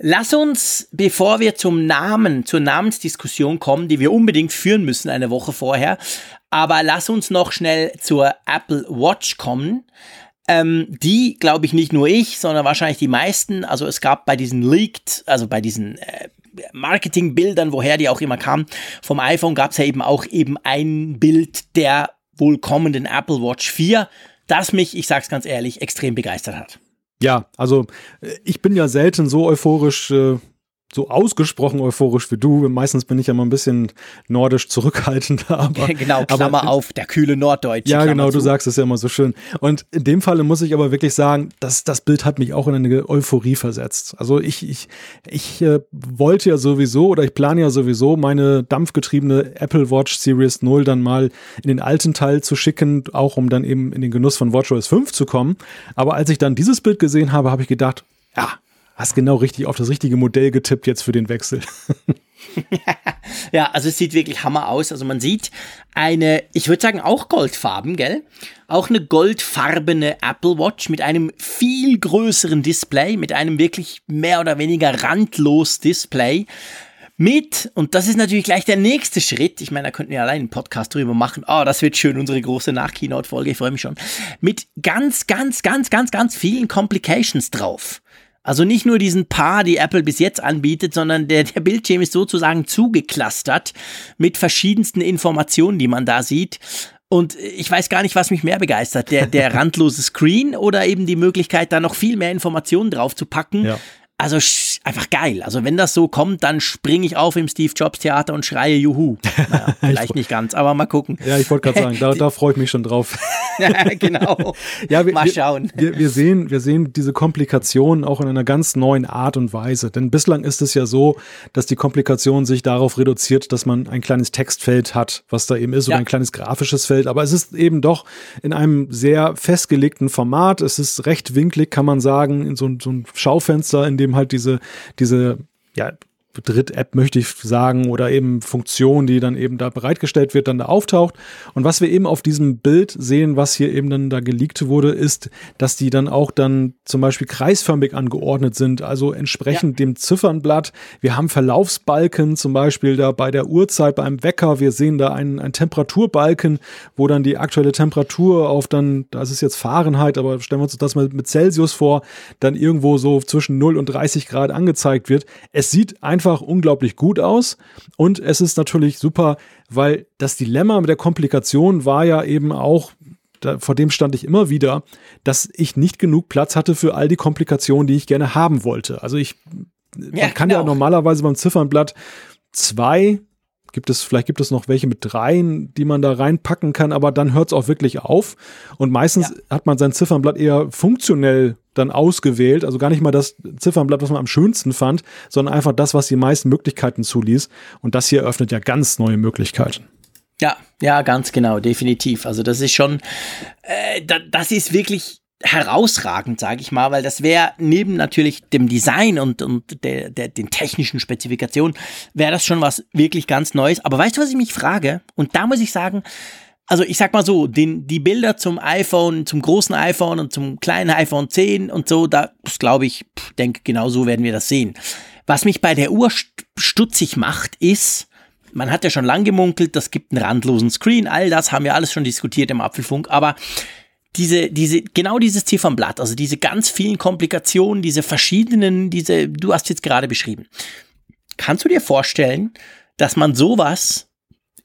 Lass uns, bevor wir zum Namen, zur Namensdiskussion kommen, die wir unbedingt führen müssen eine Woche vorher, aber lass uns noch schnell zur Apple Watch kommen. Ähm, die, glaube ich, nicht nur ich, sondern wahrscheinlich die meisten. Also es gab bei diesen Leaked, also bei diesen äh, Marketingbildern, woher die auch immer kamen, vom iPhone gab es ja eben auch eben ein Bild der wohl kommenden Apple Watch 4, das mich, ich sag's ganz ehrlich, extrem begeistert hat. Ja, also äh, ich bin ja selten so euphorisch äh, so ausgesprochen euphorisch wie du. Meistens bin ich ja mal ein bisschen nordisch zurückhaltender. Aber, genau, Klammer aber, auf, der kühle Norddeutsche. Ja, Klammer genau, zu. du sagst es ja immer so schön. Und in dem Falle muss ich aber wirklich sagen, dass das Bild hat mich auch in eine Euphorie versetzt. Also ich, ich, ich äh, wollte ja sowieso oder ich plane ja sowieso meine dampfgetriebene Apple Watch Series 0 dann mal in den alten Teil zu schicken, auch um dann eben in den Genuss von WatchOS 5 zu kommen. Aber als ich dann dieses Bild gesehen habe, habe ich gedacht, ja, hast genau richtig auf das richtige Modell getippt jetzt für den Wechsel. ja, also es sieht wirklich Hammer aus. Also man sieht eine, ich würde sagen auch Goldfarben, gell? Auch eine goldfarbene Apple Watch mit einem viel größeren Display, mit einem wirklich mehr oder weniger randlos Display. Mit, und das ist natürlich gleich der nächste Schritt, ich meine, da könnten wir allein einen Podcast drüber machen, oh, das wird schön, unsere große Nach-Keynote-Folge, ich freue mich schon, mit ganz, ganz, ganz, ganz, ganz vielen Complications drauf. Also nicht nur diesen Paar, die Apple bis jetzt anbietet, sondern der, der Bildschirm ist sozusagen zugeklustert mit verschiedensten Informationen, die man da sieht. Und ich weiß gar nicht, was mich mehr begeistert. Der, der randlose Screen oder eben die Möglichkeit, da noch viel mehr Informationen drauf zu packen. Ja. Also einfach geil. Also wenn das so kommt, dann springe ich auf im Steve Jobs Theater und schreie Juhu. Naja, vielleicht nicht ganz, aber mal gucken. Ja, ich wollte gerade sagen, da, da freue ich mich schon drauf. genau. Ja, wir, mal schauen. Wir, wir, sehen, wir sehen diese Komplikationen auch in einer ganz neuen Art und Weise. Denn bislang ist es ja so, dass die Komplikation sich darauf reduziert, dass man ein kleines Textfeld hat, was da eben ist, ja. oder ein kleines grafisches Feld. Aber es ist eben doch in einem sehr festgelegten Format. Es ist recht winklig, kann man sagen, in so, so ein Schaufenster, in dem eben halt diese, diese, ja, Dritt-App möchte ich sagen oder eben Funktion, die dann eben da bereitgestellt wird, dann da auftaucht. Und was wir eben auf diesem Bild sehen, was hier eben dann da geleakt wurde, ist, dass die dann auch dann zum Beispiel kreisförmig angeordnet sind, also entsprechend ja. dem Ziffernblatt. Wir haben Verlaufsbalken zum Beispiel da bei der Uhrzeit beim Wecker. Wir sehen da einen, einen Temperaturbalken, wo dann die aktuelle Temperatur auf dann, das ist jetzt Fahrenheit, aber stellen wir uns das mal mit Celsius vor, dann irgendwo so zwischen 0 und 30 Grad angezeigt wird. Es sieht einfach einfach unglaublich gut aus und es ist natürlich super, weil das Dilemma mit der Komplikation war ja eben auch, da, vor dem stand ich immer wieder, dass ich nicht genug Platz hatte für all die Komplikationen, die ich gerne haben wollte. Also ich ja, man kann genau. ja normalerweise beim Ziffernblatt zwei gibt es, vielleicht gibt es noch welche mit dreien, die man da reinpacken kann, aber dann hört es auch wirklich auf. Und meistens ja. hat man sein Ziffernblatt eher funktionell dann ausgewählt, also gar nicht mal das Ziffernblatt, was man am schönsten fand, sondern einfach das, was die meisten Möglichkeiten zuließ. Und das hier eröffnet ja ganz neue Möglichkeiten. Ja, ja, ganz genau, definitiv. Also das ist schon, äh, da, das ist wirklich herausragend, sage ich mal, weil das wäre neben natürlich dem Design und, und der, der, den technischen Spezifikationen, wäre das schon was wirklich ganz Neues. Aber weißt du, was ich mich frage? Und da muss ich sagen, also ich sag mal so, den, die Bilder zum iPhone, zum großen iPhone und zum kleinen iPhone 10 und so, da glaube ich, denke, genau so werden wir das sehen. Was mich bei der Uhr stutzig macht, ist, man hat ja schon lang gemunkelt, das gibt einen randlosen Screen, all das haben wir alles schon diskutiert im Apfelfunk, aber diese, diese, genau dieses Ziffernblatt, also diese ganz vielen Komplikationen, diese verschiedenen, diese, du hast jetzt gerade beschrieben. Kannst du dir vorstellen, dass man sowas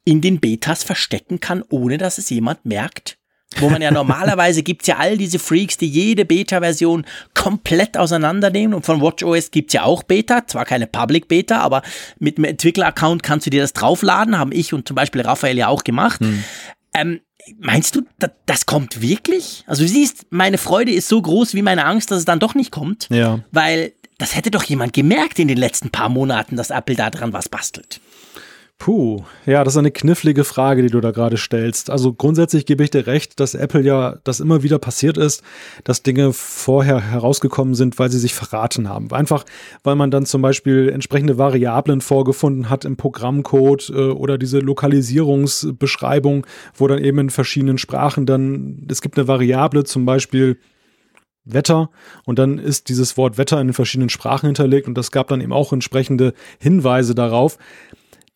in den Betas verstecken kann, ohne dass es jemand merkt? Wo man ja normalerweise gibt's ja all diese Freaks, die jede Beta-Version komplett auseinandernehmen. Und von WatchOS gibt's ja auch Beta, zwar keine Public Beta, aber mit einem Entwickler-Account kannst du dir das draufladen, haben ich und zum Beispiel Raphael ja auch gemacht. Hm. Ähm, Meinst du, das kommt wirklich? Also du siehst, meine Freude ist so groß wie meine Angst, dass es dann doch nicht kommt. Ja. Weil das hätte doch jemand gemerkt in den letzten paar Monaten, dass Apple da dran was bastelt. Puh, ja, das ist eine knifflige Frage, die du da gerade stellst. Also grundsätzlich gebe ich dir recht, dass Apple ja das immer wieder passiert ist, dass Dinge vorher herausgekommen sind, weil sie sich verraten haben. Einfach, weil man dann zum Beispiel entsprechende Variablen vorgefunden hat im Programmcode äh, oder diese Lokalisierungsbeschreibung, wo dann eben in verschiedenen Sprachen dann, es gibt eine Variable, zum Beispiel Wetter und dann ist dieses Wort Wetter in den verschiedenen Sprachen hinterlegt und das gab dann eben auch entsprechende Hinweise darauf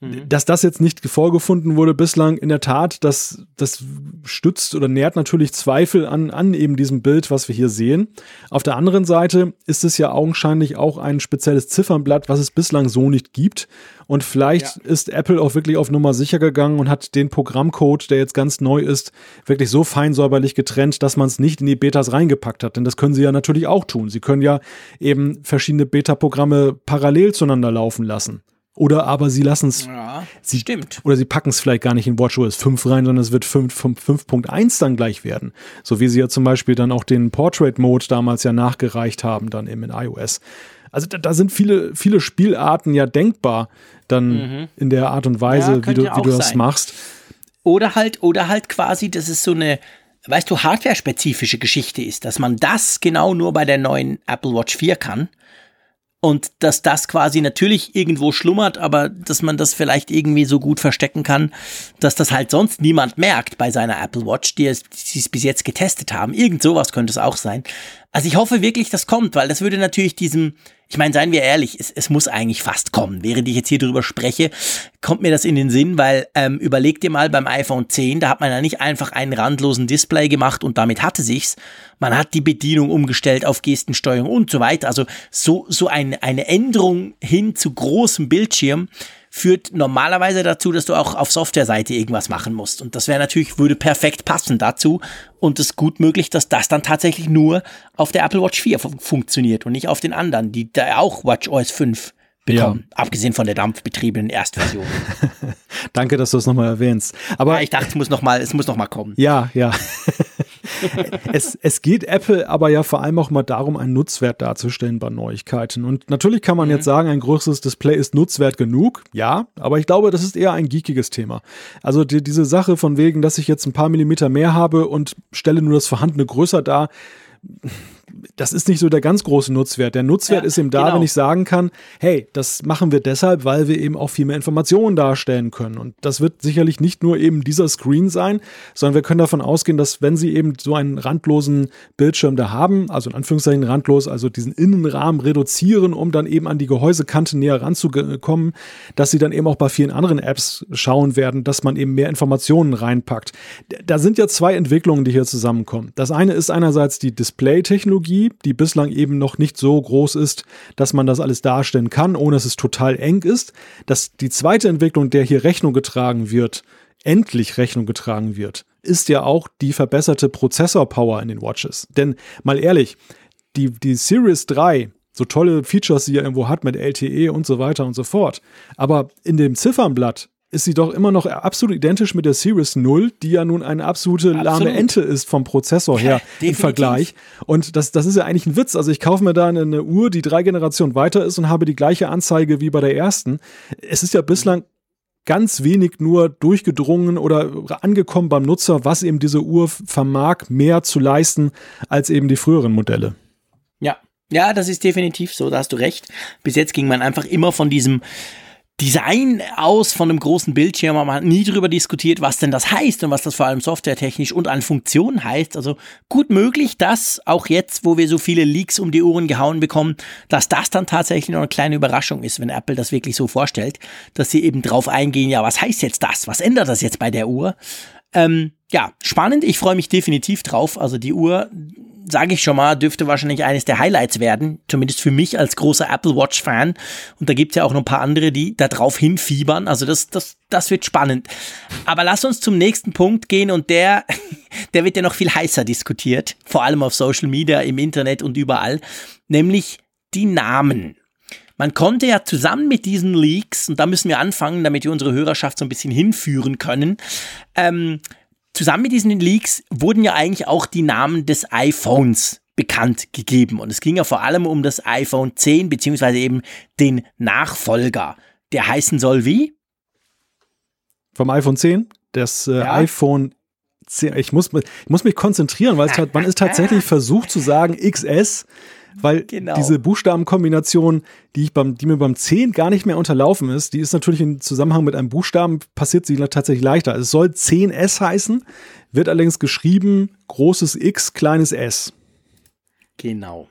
Mhm. Dass das jetzt nicht vorgefunden wurde bislang, in der Tat, das, das stützt oder nährt natürlich Zweifel an, an eben diesem Bild, was wir hier sehen. Auf der anderen Seite ist es ja augenscheinlich auch ein spezielles Ziffernblatt, was es bislang so nicht gibt. Und vielleicht ja. ist Apple auch wirklich auf Nummer sicher gegangen und hat den Programmcode, der jetzt ganz neu ist, wirklich so fein säuberlich getrennt, dass man es nicht in die Betas reingepackt hat. Denn das können sie ja natürlich auch tun. Sie können ja eben verschiedene Beta-Programme parallel zueinander laufen lassen. Oder aber sie lassen es. Ja, sie, stimmt. Oder sie packen es vielleicht gar nicht in WatchOS 5 rein, sondern es wird 5.1 dann gleich werden. So wie sie ja zum Beispiel dann auch den Portrait Mode damals ja nachgereicht haben, dann eben in iOS. Also da, da sind viele, viele Spielarten ja denkbar, dann mhm. in der Art und Weise, ja, wie du, wie du das sein. machst. Oder halt, oder halt quasi, dass es so eine, weißt du, hardware-spezifische Geschichte ist, dass man das genau nur bei der neuen Apple Watch 4 kann und dass das quasi natürlich irgendwo schlummert, aber dass man das vielleicht irgendwie so gut verstecken kann, dass das halt sonst niemand merkt bei seiner Apple Watch, die es, die es bis jetzt getestet haben. Irgend sowas könnte es auch sein. Also ich hoffe wirklich, das kommt, weil das würde natürlich diesem, ich meine, seien wir ehrlich, es, es muss eigentlich fast kommen. Während ich jetzt hier drüber spreche, kommt mir das in den Sinn, weil ähm, überleg dir mal beim iPhone 10, da hat man ja nicht einfach einen randlosen Display gemacht und damit hatte sich's. Man hat die Bedienung umgestellt auf Gestensteuerung und so weiter. Also so, so ein, eine Änderung hin zu großem Bildschirm führt normalerweise dazu, dass du auch auf Softwareseite irgendwas machen musst. Und das wäre natürlich, würde perfekt passen dazu. Und es ist gut möglich, dass das dann tatsächlich nur auf der Apple Watch 4 fun funktioniert und nicht auf den anderen, die da auch Watch OS 5 bekommen. Ja. Abgesehen von der dampfbetriebenen Erstversion. Danke, dass du es nochmal erwähnst. Aber ja, ich dachte, es muss nochmal, es muss noch mal kommen. Ja, ja. es, es geht Apple aber ja vor allem auch mal darum, einen Nutzwert darzustellen bei Neuigkeiten. Und natürlich kann man mhm. jetzt sagen, ein größeres Display ist Nutzwert genug. Ja, aber ich glaube, das ist eher ein geekiges Thema. Also die, diese Sache von wegen, dass ich jetzt ein paar Millimeter mehr habe und stelle nur das Vorhandene größer dar, das ist nicht so der ganz große Nutzwert. Der Nutzwert ja, ist eben da, genau. wenn ich sagen kann, hey, das machen wir deshalb, weil wir eben auch viel mehr Informationen darstellen können. Und das wird sicherlich nicht nur eben dieser Screen sein, sondern wir können davon ausgehen, dass wenn Sie eben so einen randlosen Bildschirm da haben, also in Anführungszeichen randlos, also diesen Innenrahmen reduzieren, um dann eben an die Gehäusekante näher ranzukommen, dass Sie dann eben auch bei vielen anderen Apps schauen werden, dass man eben mehr Informationen reinpackt. Da sind ja zwei Entwicklungen, die hier zusammenkommen. Das eine ist einerseits die Display-Technologie, Technologie, die bislang eben noch nicht so groß ist, dass man das alles darstellen kann, ohne dass es total eng ist. Dass die zweite Entwicklung, der hier Rechnung getragen wird, endlich Rechnung getragen wird, ist ja auch die verbesserte Prozessorpower in den Watches. Denn mal ehrlich, die, die Series 3, so tolle Features sie ja irgendwo hat mit LTE und so weiter und so fort, aber in dem Ziffernblatt ist sie doch immer noch absolut identisch mit der Series 0, die ja nun eine absolute Absolut. lahme Ente ist vom Prozessor her ja, im Vergleich. Und das, das ist ja eigentlich ein Witz. Also ich kaufe mir da eine, eine Uhr, die drei Generationen weiter ist und habe die gleiche Anzeige wie bei der ersten. Es ist ja bislang ganz wenig nur durchgedrungen oder angekommen beim Nutzer, was eben diese Uhr vermag, mehr zu leisten als eben die früheren Modelle. Ja, ja, das ist definitiv so, da hast du recht. Bis jetzt ging man einfach immer von diesem Design aus von einem großen Bildschirm, aber man hat nie darüber diskutiert, was denn das heißt und was das vor allem softwaretechnisch und an Funktionen heißt. Also gut möglich, dass auch jetzt, wo wir so viele Leaks um die Ohren gehauen bekommen, dass das dann tatsächlich noch eine kleine Überraschung ist, wenn Apple das wirklich so vorstellt, dass sie eben drauf eingehen, ja, was heißt jetzt das? Was ändert das jetzt bei der Uhr? Ähm, ja, spannend. Ich freue mich definitiv drauf. Also die Uhr sage ich schon mal, dürfte wahrscheinlich eines der Highlights werden, zumindest für mich als großer Apple Watch-Fan. Und da gibt's ja auch noch ein paar andere, die da drauf hinfiebern. Also das, das, das wird spannend. Aber lass uns zum nächsten Punkt gehen und der, der wird ja noch viel heißer diskutiert, vor allem auf Social Media, im Internet und überall, nämlich die Namen. Man konnte ja zusammen mit diesen Leaks, und da müssen wir anfangen, damit wir unsere Hörerschaft so ein bisschen hinführen können, ähm, zusammen mit diesen Leaks wurden ja eigentlich auch die Namen des iPhones bekannt gegeben. Und es ging ja vor allem um das iPhone 10, beziehungsweise eben den Nachfolger, der heißen soll wie? Vom iPhone 10? Das äh, ja. iPhone 10. Ich muss, ich muss mich konzentrieren, weil es, man ist tatsächlich versucht zu sagen XS weil genau. diese Buchstabenkombination, die, ich beim, die mir beim 10 gar nicht mehr unterlaufen ist, die ist natürlich im Zusammenhang mit einem Buchstaben, passiert sie tatsächlich leichter. Es soll 10S heißen, wird allerdings geschrieben großes X, kleines S. Genau.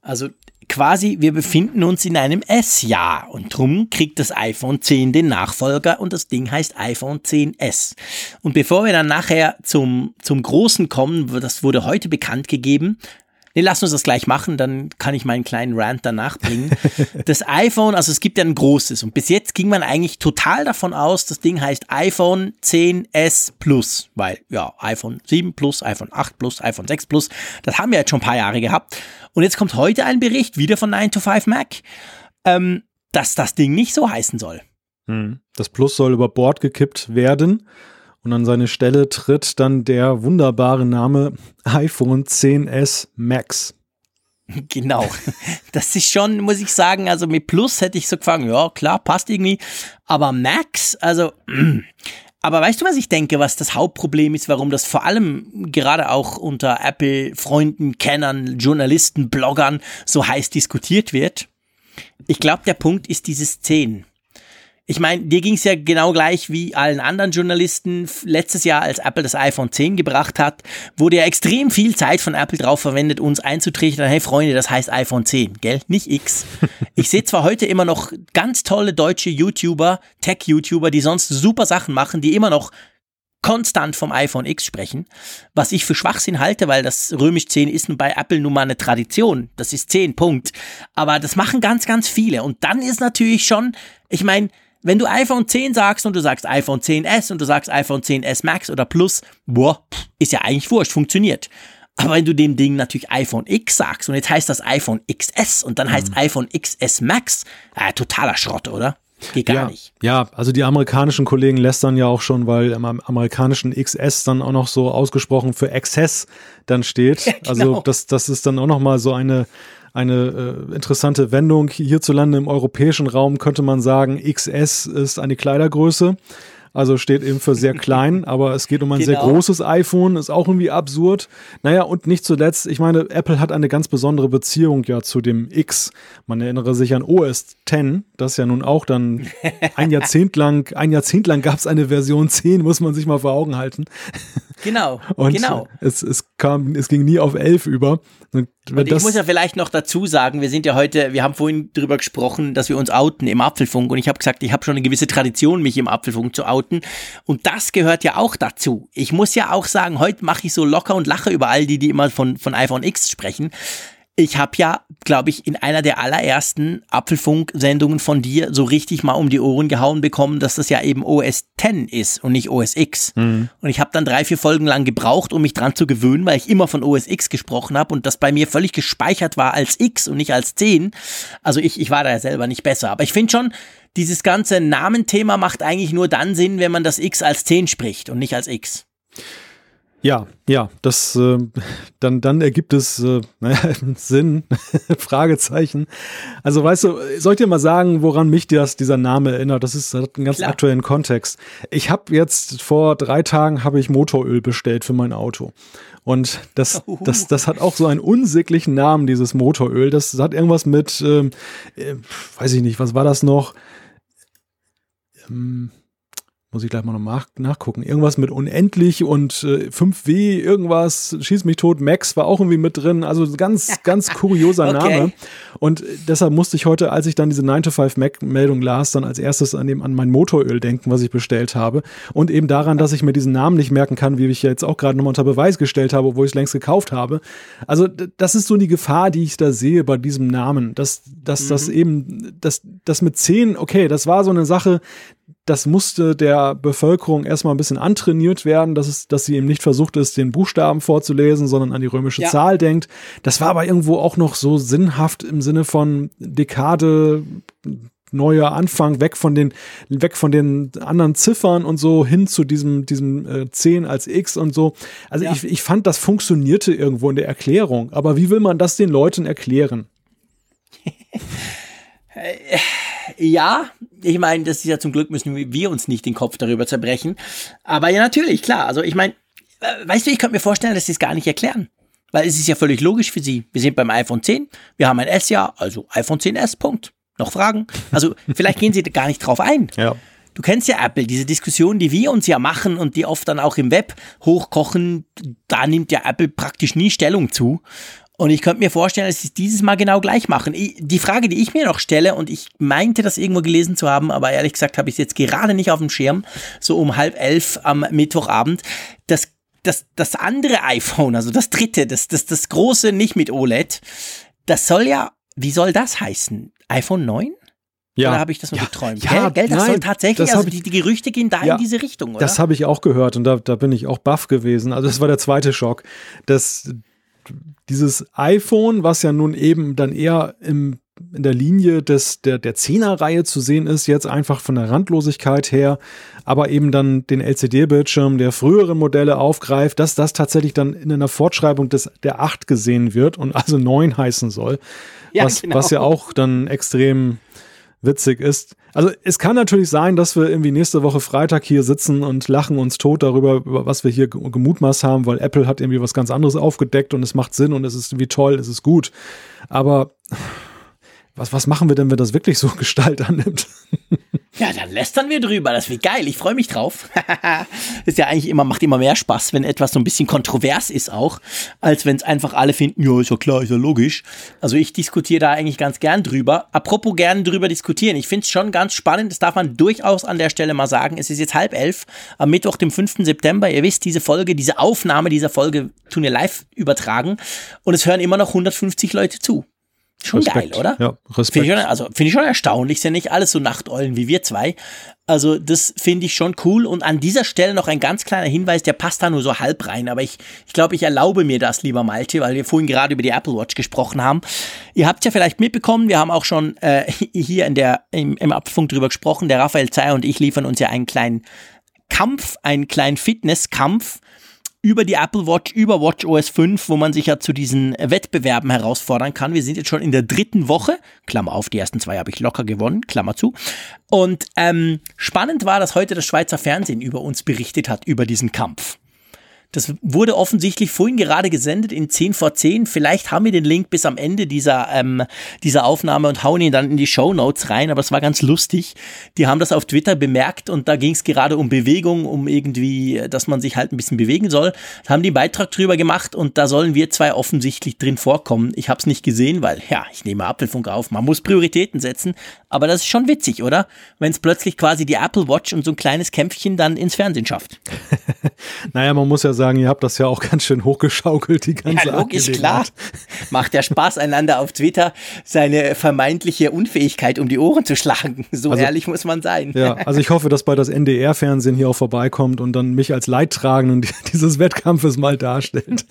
Also quasi, wir befinden uns in einem S-Jahr und drum kriegt das iPhone 10 den Nachfolger und das Ding heißt iPhone 10S. Und bevor wir dann nachher zum, zum Großen kommen, das wurde heute bekannt gegeben, Nee, lass uns das gleich machen, dann kann ich meinen kleinen Rant danach bringen. Das iPhone, also es gibt ja ein großes und bis jetzt ging man eigentlich total davon aus, das Ding heißt iPhone 10s Plus, weil ja, iPhone 7 Plus, iPhone 8 Plus, iPhone 6 Plus, das haben wir jetzt schon ein paar Jahre gehabt. Und jetzt kommt heute ein Bericht, wieder von 9 to 5 Mac, ähm, dass das Ding nicht so heißen soll. Hm. Das Plus soll über Bord gekippt werden und an seine Stelle tritt dann der wunderbare Name iPhone 10s Max. Genau. Das ist schon, muss ich sagen, also mit Plus hätte ich so gefragt, ja klar, passt irgendwie. Aber Max, also, aber weißt du, was ich denke, was das Hauptproblem ist, warum das vor allem gerade auch unter Apple-Freunden, Kennern, Journalisten, Bloggern so heiß diskutiert wird? Ich glaube, der Punkt ist dieses 10 ich meine, dir ging es ja genau gleich wie allen anderen Journalisten. Letztes Jahr, als Apple das iPhone 10 gebracht hat, wurde ja extrem viel Zeit von Apple drauf verwendet, uns einzutrichtern, hey Freunde, das heißt iPhone 10, gell? Nicht X. Ich sehe zwar heute immer noch ganz tolle deutsche YouTuber, Tech-YouTuber, die sonst super Sachen machen, die immer noch konstant vom iPhone X sprechen, was ich für Schwachsinn halte, weil das römisch 10 ist bei Apple nun mal eine Tradition. Das ist 10, Punkt. Aber das machen ganz, ganz viele. Und dann ist natürlich schon, ich meine, wenn du iPhone 10 sagst und du sagst iPhone 10s und du sagst iPhone 10s Max oder Plus, boah, ist ja eigentlich wurscht, funktioniert. Aber wenn du dem Ding natürlich iPhone X sagst und jetzt heißt das iPhone XS und dann heißt mhm. iPhone XS Max, äh, totaler Schrott, oder? Geht gar ja, nicht. Ja, also die amerikanischen Kollegen lästern ja auch schon, weil im amerikanischen XS dann auch noch so ausgesprochen für Access dann steht. Ja, also genau. Also das, das ist dann auch noch mal so eine eine äh, interessante Wendung. Hierzulande im europäischen Raum könnte man sagen, XS ist eine Kleidergröße. Also steht eben für sehr klein, aber es geht um ein genau. sehr großes iPhone, ist auch irgendwie absurd. Naja, und nicht zuletzt, ich meine, Apple hat eine ganz besondere Beziehung ja zu dem X. Man erinnere sich an OS 10, das ja nun auch dann ein Jahrzehnt lang, ein Jahrzehnt lang gab es eine Version 10, muss man sich mal vor Augen halten. Genau, und genau. Es, es kam, es ging nie auf 11 über. Und, und ich muss ja vielleicht noch dazu sagen, wir sind ja heute, wir haben vorhin darüber gesprochen, dass wir uns outen im Apfelfunk und ich habe gesagt, ich habe schon eine gewisse Tradition, mich im Apfelfunk zu outen und das gehört ja auch dazu. Ich muss ja auch sagen, heute mache ich so locker und lache über all die, die immer von, von iPhone X sprechen. Ich habe ja, glaube ich, in einer der allerersten Apfelfunk-Sendungen von dir so richtig mal um die Ohren gehauen bekommen, dass das ja eben OS 10 ist und nicht OS X. Mhm. Und ich habe dann drei, vier Folgen lang gebraucht, um mich dran zu gewöhnen, weil ich immer von OS X gesprochen habe und das bei mir völlig gespeichert war als X und nicht als 10. Also ich, ich war da ja selber nicht besser. Aber ich finde schon, dieses ganze Namenthema macht eigentlich nur dann Sinn, wenn man das X als 10 spricht und nicht als X. Ja, ja, das äh, dann dann ergibt es äh, naja, Sinn, Fragezeichen. Also weißt du, soll ich dir mal sagen, woran mich das, dieser Name erinnert? Das ist das hat einen ganz Klar. aktuellen Kontext. Ich habe jetzt vor drei Tagen habe ich Motoröl bestellt für mein Auto. Und das, das, das hat auch so einen unsäglichen Namen, dieses Motoröl. Das hat irgendwas mit, ähm, äh, weiß ich nicht, was war das noch? Ähm, muss ich gleich mal noch nach, nachgucken. Irgendwas mit unendlich und äh, 5W, irgendwas, schieß mich tot, Max war auch irgendwie mit drin. Also ganz, ganz kurioser okay. Name. Und deshalb musste ich heute, als ich dann diese 9 to 5 Mac-Meldung las, dann als erstes an, dem, an mein Motoröl denken, was ich bestellt habe. Und eben daran, dass ich mir diesen Namen nicht merken kann, wie ich jetzt auch gerade nochmal unter Beweis gestellt habe, obwohl ich es längst gekauft habe. Also das ist so die Gefahr, die ich da sehe bei diesem Namen. Dass, dass mhm. das eben, dass das mit 10, okay, das war so eine Sache, das musste der Bevölkerung erstmal ein bisschen antrainiert werden, dass, es, dass sie eben nicht versucht ist, den Buchstaben vorzulesen, sondern an die römische ja. Zahl denkt. Das war aber irgendwo auch noch so sinnhaft im Sinne von Dekade, neuer Anfang, weg von den, weg von den anderen Ziffern und so hin zu diesem, diesem äh, 10 als X und so. Also ja. ich, ich fand, das funktionierte irgendwo in der Erklärung. Aber wie will man das den Leuten erklären? ja, ich meine, das ist ja zum Glück müssen wir uns nicht den Kopf darüber zerbrechen. Aber ja, natürlich, klar. Also ich meine, äh, weißt du, ich könnte mir vorstellen, dass sie es gar nicht erklären. Weil es ist ja völlig logisch für sie. Wir sind beim iPhone 10, wir haben ein S-Jahr, also iPhone 10s, Punkt. Noch Fragen? Also vielleicht gehen sie gar nicht drauf ein. Ja. Du kennst ja Apple, diese Diskussion, die wir uns ja machen und die oft dann auch im Web hochkochen, da nimmt ja Apple praktisch nie Stellung zu. Und ich könnte mir vorstellen, dass sie es dieses Mal genau gleich machen. Die Frage, die ich mir noch stelle, und ich meinte das irgendwo gelesen zu haben, aber ehrlich gesagt habe ich es jetzt gerade nicht auf dem Schirm, so um halb elf am Mittwochabend, das, das, das andere iPhone, also das dritte, das, das, das große nicht mit OLED, das soll ja, wie soll das heißen? iPhone 9? Ja. Oder habe ich das nur ja, geträumt? Ja, gell, gell, das nein, soll tatsächlich, also die, die, Gerüchte gehen da ja, in diese Richtung, oder? Das habe ich auch gehört und da, da bin ich auch baff gewesen. Also das war der zweite Schock, dass dieses iPhone, was ja nun eben dann eher im, in der Linie des, der, der Zehner-Reihe zu sehen ist, jetzt einfach von der Randlosigkeit her, aber eben dann den LCD-Bildschirm der früheren Modelle aufgreift, dass das tatsächlich dann in einer Fortschreibung des, der 8 gesehen wird und also 9 heißen soll. Ja, was, genau. was ja auch dann extrem witzig ist. Also es kann natürlich sein, dass wir irgendwie nächste Woche Freitag hier sitzen und lachen uns tot darüber, über was wir hier gemutmaßt haben, weil Apple hat irgendwie was ganz anderes aufgedeckt und es macht Sinn und es ist irgendwie toll, es ist gut. Aber was, was machen wir denn, wenn das wirklich so Gestalt annimmt? Ja, dann lästern wir drüber. Das wird geil. Ich freue mich drauf. ist ja eigentlich immer, macht immer mehr Spaß, wenn etwas so ein bisschen kontrovers ist auch, als wenn es einfach alle finden, ja, ist ja klar, ist ja logisch. Also ich diskutiere da eigentlich ganz gern drüber. Apropos gern drüber diskutieren. Ich finde es schon ganz spannend. Das darf man durchaus an der Stelle mal sagen. Es ist jetzt halb elf am Mittwoch, dem 5. September. Ihr wisst, diese Folge, diese Aufnahme dieser Folge tun wir live übertragen. Und es hören immer noch 150 Leute zu. Schon Respekt. geil, oder? Ja, Respekt. Finde ich, schon, also, find ich schon erstaunlich, sind nicht alles so Nachteulen wie wir zwei. Also das finde ich schon cool. Und an dieser Stelle noch ein ganz kleiner Hinweis, der passt da nur so halb rein. Aber ich, ich glaube, ich erlaube mir das, lieber Malte, weil wir vorhin gerade über die Apple Watch gesprochen haben. Ihr habt ja vielleicht mitbekommen, wir haben auch schon äh, hier in der, im, im Abfunk drüber gesprochen. Der Raphael Zeyer und ich liefern uns ja einen kleinen Kampf, einen kleinen Fitnesskampf über die Apple Watch, über Watch OS 5, wo man sich ja zu diesen Wettbewerben herausfordern kann. Wir sind jetzt schon in der dritten Woche. Klammer auf, die ersten zwei habe ich locker gewonnen, Klammer zu. Und ähm, spannend war, dass heute das Schweizer Fernsehen über uns berichtet hat, über diesen Kampf. Das wurde offensichtlich vorhin gerade gesendet in 10 vor 10. Vielleicht haben wir den Link bis am Ende dieser, ähm, dieser Aufnahme und hauen ihn dann in die Show Notes rein. Aber es war ganz lustig. Die haben das auf Twitter bemerkt und da ging es gerade um Bewegung, um irgendwie, dass man sich halt ein bisschen bewegen soll. Da haben die einen Beitrag drüber gemacht und da sollen wir zwei offensichtlich drin vorkommen. Ich habe es nicht gesehen, weil ja, ich nehme Apfelfunk auf. Man muss Prioritäten setzen. Aber das ist schon witzig, oder? Wenn es plötzlich quasi die Apple Watch und so ein kleines Kämpfchen dann ins Fernsehen schafft. naja, man muss ja sagen, ihr habt das ja auch ganz schön hochgeschaukelt, die ganze Ja, logisch, klar. Macht ja Spaß, einander auf Twitter seine vermeintliche Unfähigkeit um die Ohren zu schlagen. So also, ehrlich muss man sein. Ja, also ich hoffe, dass bald das NDR-Fernsehen hier auch vorbeikommt und dann mich als Leidtragenden dieses Wettkampfes mal darstellt.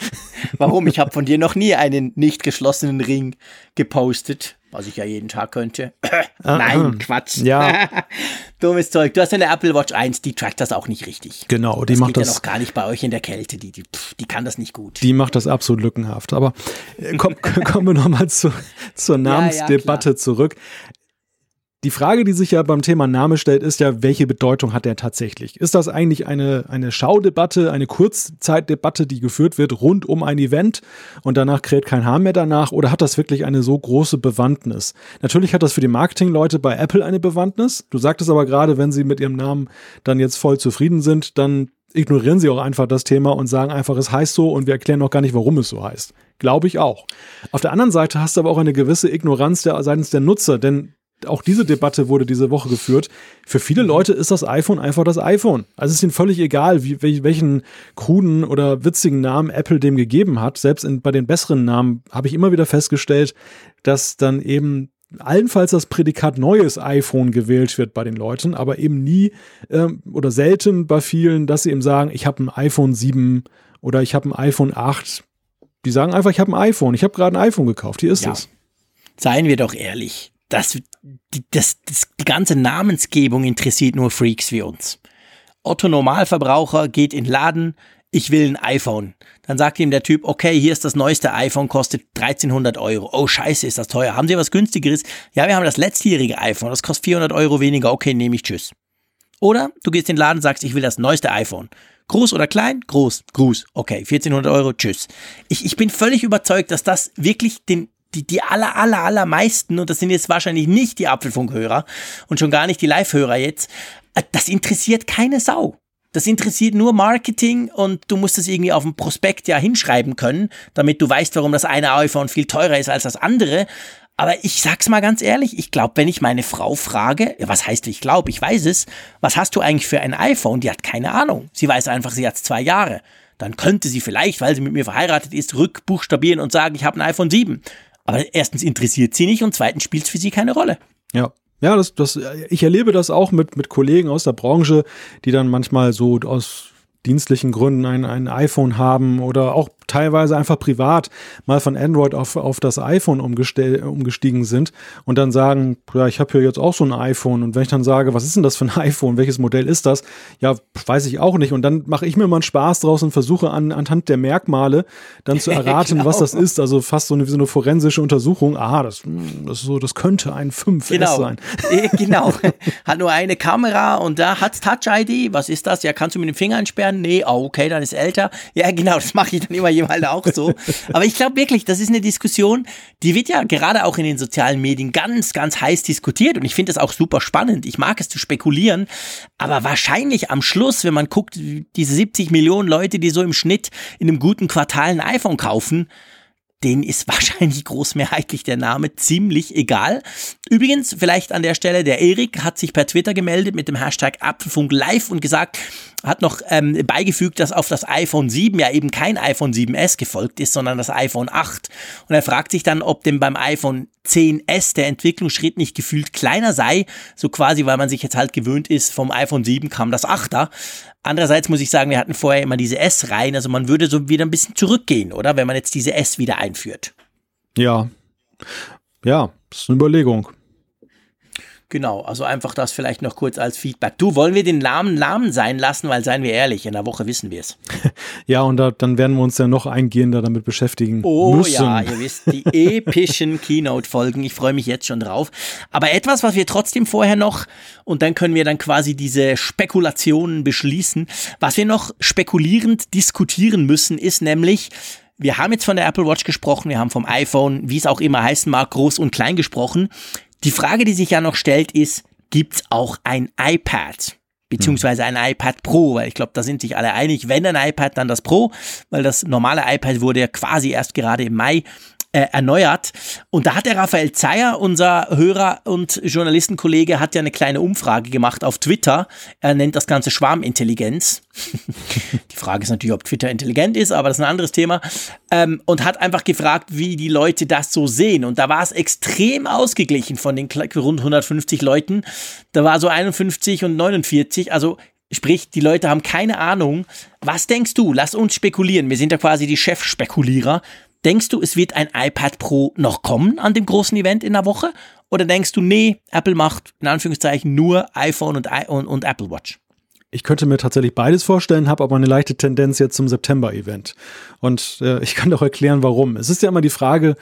Warum? Ich habe von dir noch nie einen nicht geschlossenen Ring gepostet was ich ja jeden Tag könnte. Ah, Nein, ah. Quatsch. Ja. Dummes Zeug. Du hast eine Apple Watch 1, die trackt das auch nicht richtig. Genau, die das macht das. ja noch gar nicht bei euch in der Kälte. Die, die, pff, die kann das nicht gut. Die macht das absolut lückenhaft. Aber äh, komm, kommen wir nochmal zu, zur Namensdebatte ja, ja, zurück. Die Frage, die sich ja beim Thema Name stellt, ist ja, welche Bedeutung hat er tatsächlich? Ist das eigentlich eine, eine Schaudebatte, eine Kurzzeitdebatte, die geführt wird rund um ein Event und danach kräht kein Haar mehr danach? Oder hat das wirklich eine so große Bewandtnis? Natürlich hat das für die Marketingleute bei Apple eine Bewandtnis. Du sagtest aber gerade, wenn sie mit ihrem Namen dann jetzt voll zufrieden sind, dann ignorieren sie auch einfach das Thema und sagen einfach, es heißt so und wir erklären auch gar nicht, warum es so heißt. Glaube ich auch. Auf der anderen Seite hast du aber auch eine gewisse Ignoranz der, seitens der Nutzer, denn auch diese Debatte wurde diese Woche geführt. Für viele Leute ist das iPhone einfach das iPhone. Also es ist ihnen völlig egal, wie, welchen kruden oder witzigen Namen Apple dem gegeben hat. Selbst in, bei den besseren Namen habe ich immer wieder festgestellt, dass dann eben allenfalls das Prädikat neues iPhone gewählt wird bei den Leuten, aber eben nie ähm, oder selten bei vielen, dass sie eben sagen, ich habe ein iPhone 7 oder ich habe ein iPhone 8. Die sagen einfach, ich habe ein iPhone, ich habe gerade ein iPhone gekauft, hier ist ja. es. Seien wir doch ehrlich das, die, das, das, die ganze Namensgebung interessiert nur Freaks wie uns. Otto Normalverbraucher geht in den Laden, ich will ein iPhone. Dann sagt ihm der Typ, okay, hier ist das neueste iPhone, kostet 1300 Euro. Oh, scheiße, ist das teuer. Haben Sie was günstigeres? Ja, wir haben das letztjährige iPhone, das kostet 400 Euro weniger. Okay, nehme ich, tschüss. Oder du gehst in den Laden sagst, ich will das neueste iPhone. Groß oder klein? Groß. Gruß. Okay, 1400 Euro, tschüss. Ich, ich bin völlig überzeugt, dass das wirklich den die, die aller, aller, allermeisten, und das sind jetzt wahrscheinlich nicht die Apfelfunkhörer und schon gar nicht die Live-Hörer jetzt, äh, das interessiert keine Sau. das interessiert nur Marketing und du musst es irgendwie auf dem Prospekt ja hinschreiben können, damit du weißt, warum das eine iPhone viel teurer ist als das andere. Aber ich sag's mal ganz ehrlich, ich glaube, wenn ich meine Frau frage, was heißt ich glaube, ich weiß es, was hast du eigentlich für ein iPhone? Die hat keine Ahnung. Sie weiß einfach, sie hat zwei Jahre. Dann könnte sie vielleicht, weil sie mit mir verheiratet ist, rückbuchstabieren und sagen, ich habe ein iPhone 7. Aber erstens interessiert sie nicht und zweitens spielt es für sie keine Rolle. Ja. Ja, das, das, ich erlebe das auch mit, mit Kollegen aus der Branche, die dann manchmal so aus dienstlichen Gründen ein, ein iPhone haben oder auch teilweise einfach privat mal von Android auf, auf das iPhone umgestiegen sind und dann sagen, ja, ich habe hier jetzt auch so ein iPhone und wenn ich dann sage, was ist denn das für ein iPhone, welches Modell ist das? Ja, weiß ich auch nicht und dann mache ich mir mal einen Spaß draus und versuche an, anhand der Merkmale dann zu erraten, genau. was das ist, also fast so eine, so eine forensische Untersuchung. Aha, das, das, so, das könnte ein 5S genau. sein. genau, hat nur eine Kamera und da hat Touch-ID, was ist das? Ja, kannst du mit dem Finger entsperren? Nee, oh, okay, dann ist älter. Ja, genau, das mache ich dann immer jemand auch so. Aber ich glaube wirklich, das ist eine Diskussion, die wird ja gerade auch in den sozialen Medien ganz, ganz heiß diskutiert und ich finde das auch super spannend. Ich mag es zu spekulieren, aber wahrscheinlich am Schluss, wenn man guckt, diese 70 Millionen Leute, die so im Schnitt in einem guten Quartal ein iPhone kaufen, denen ist wahrscheinlich großmehrheitlich der Name ziemlich egal. Übrigens, vielleicht an der Stelle, der Erik hat sich per Twitter gemeldet mit dem Hashtag Apfelfunk Live und gesagt, hat noch ähm, beigefügt, dass auf das iPhone 7 ja eben kein iPhone 7S gefolgt ist, sondern das iPhone 8. Und er fragt sich dann, ob dem beim iPhone 10S der Entwicklungsschritt nicht gefühlt kleiner sei, so quasi, weil man sich jetzt halt gewöhnt ist, vom iPhone 7 kam das 8er. Andererseits muss ich sagen, wir hatten vorher immer diese S-Reihen, also man würde so wieder ein bisschen zurückgehen, oder? Wenn man jetzt diese S wieder einführt. Ja. Ja, ist eine Überlegung. Genau, also einfach das vielleicht noch kurz als Feedback. Du, wollen wir den Namen Namen sein lassen, weil seien wir ehrlich, in der Woche wissen wir es. ja, und da, dann werden wir uns ja noch eingehender damit beschäftigen. Oh müssen. ja, ihr wisst, die epischen Keynote-Folgen, ich freue mich jetzt schon drauf. Aber etwas, was wir trotzdem vorher noch, und dann können wir dann quasi diese Spekulationen beschließen, was wir noch spekulierend diskutieren müssen, ist nämlich, wir haben jetzt von der Apple Watch gesprochen, wir haben vom iPhone, wie es auch immer heißen mag, groß und klein gesprochen. Die Frage, die sich ja noch stellt, ist, gibt's auch ein iPad? Beziehungsweise ein iPad Pro, weil ich glaube, da sind sich alle einig, wenn ein iPad, dann das Pro, weil das normale iPad wurde ja quasi erst gerade im Mai äh, erneuert. Und da hat der Raphael Zeyer, unser Hörer und Journalistenkollege, hat ja eine kleine Umfrage gemacht auf Twitter. Er nennt das Ganze Schwarmintelligenz. die Frage ist natürlich, ob Twitter intelligent ist, aber das ist ein anderes Thema. Ähm, und hat einfach gefragt, wie die Leute das so sehen. Und da war es extrem ausgeglichen von den rund 150 Leuten. Da war so 51 und 49. Also Sprich, die Leute haben keine Ahnung. Was denkst du? Lass uns spekulieren. Wir sind ja quasi die Chefspekulierer. Denkst du, es wird ein iPad Pro noch kommen an dem großen Event in der Woche? Oder denkst du, nee, Apple macht in Anführungszeichen nur iPhone und, und, und Apple Watch? Ich könnte mir tatsächlich beides vorstellen, habe aber eine leichte Tendenz jetzt zum September-Event. Und äh, ich kann doch erklären, warum. Es ist ja immer die Frage,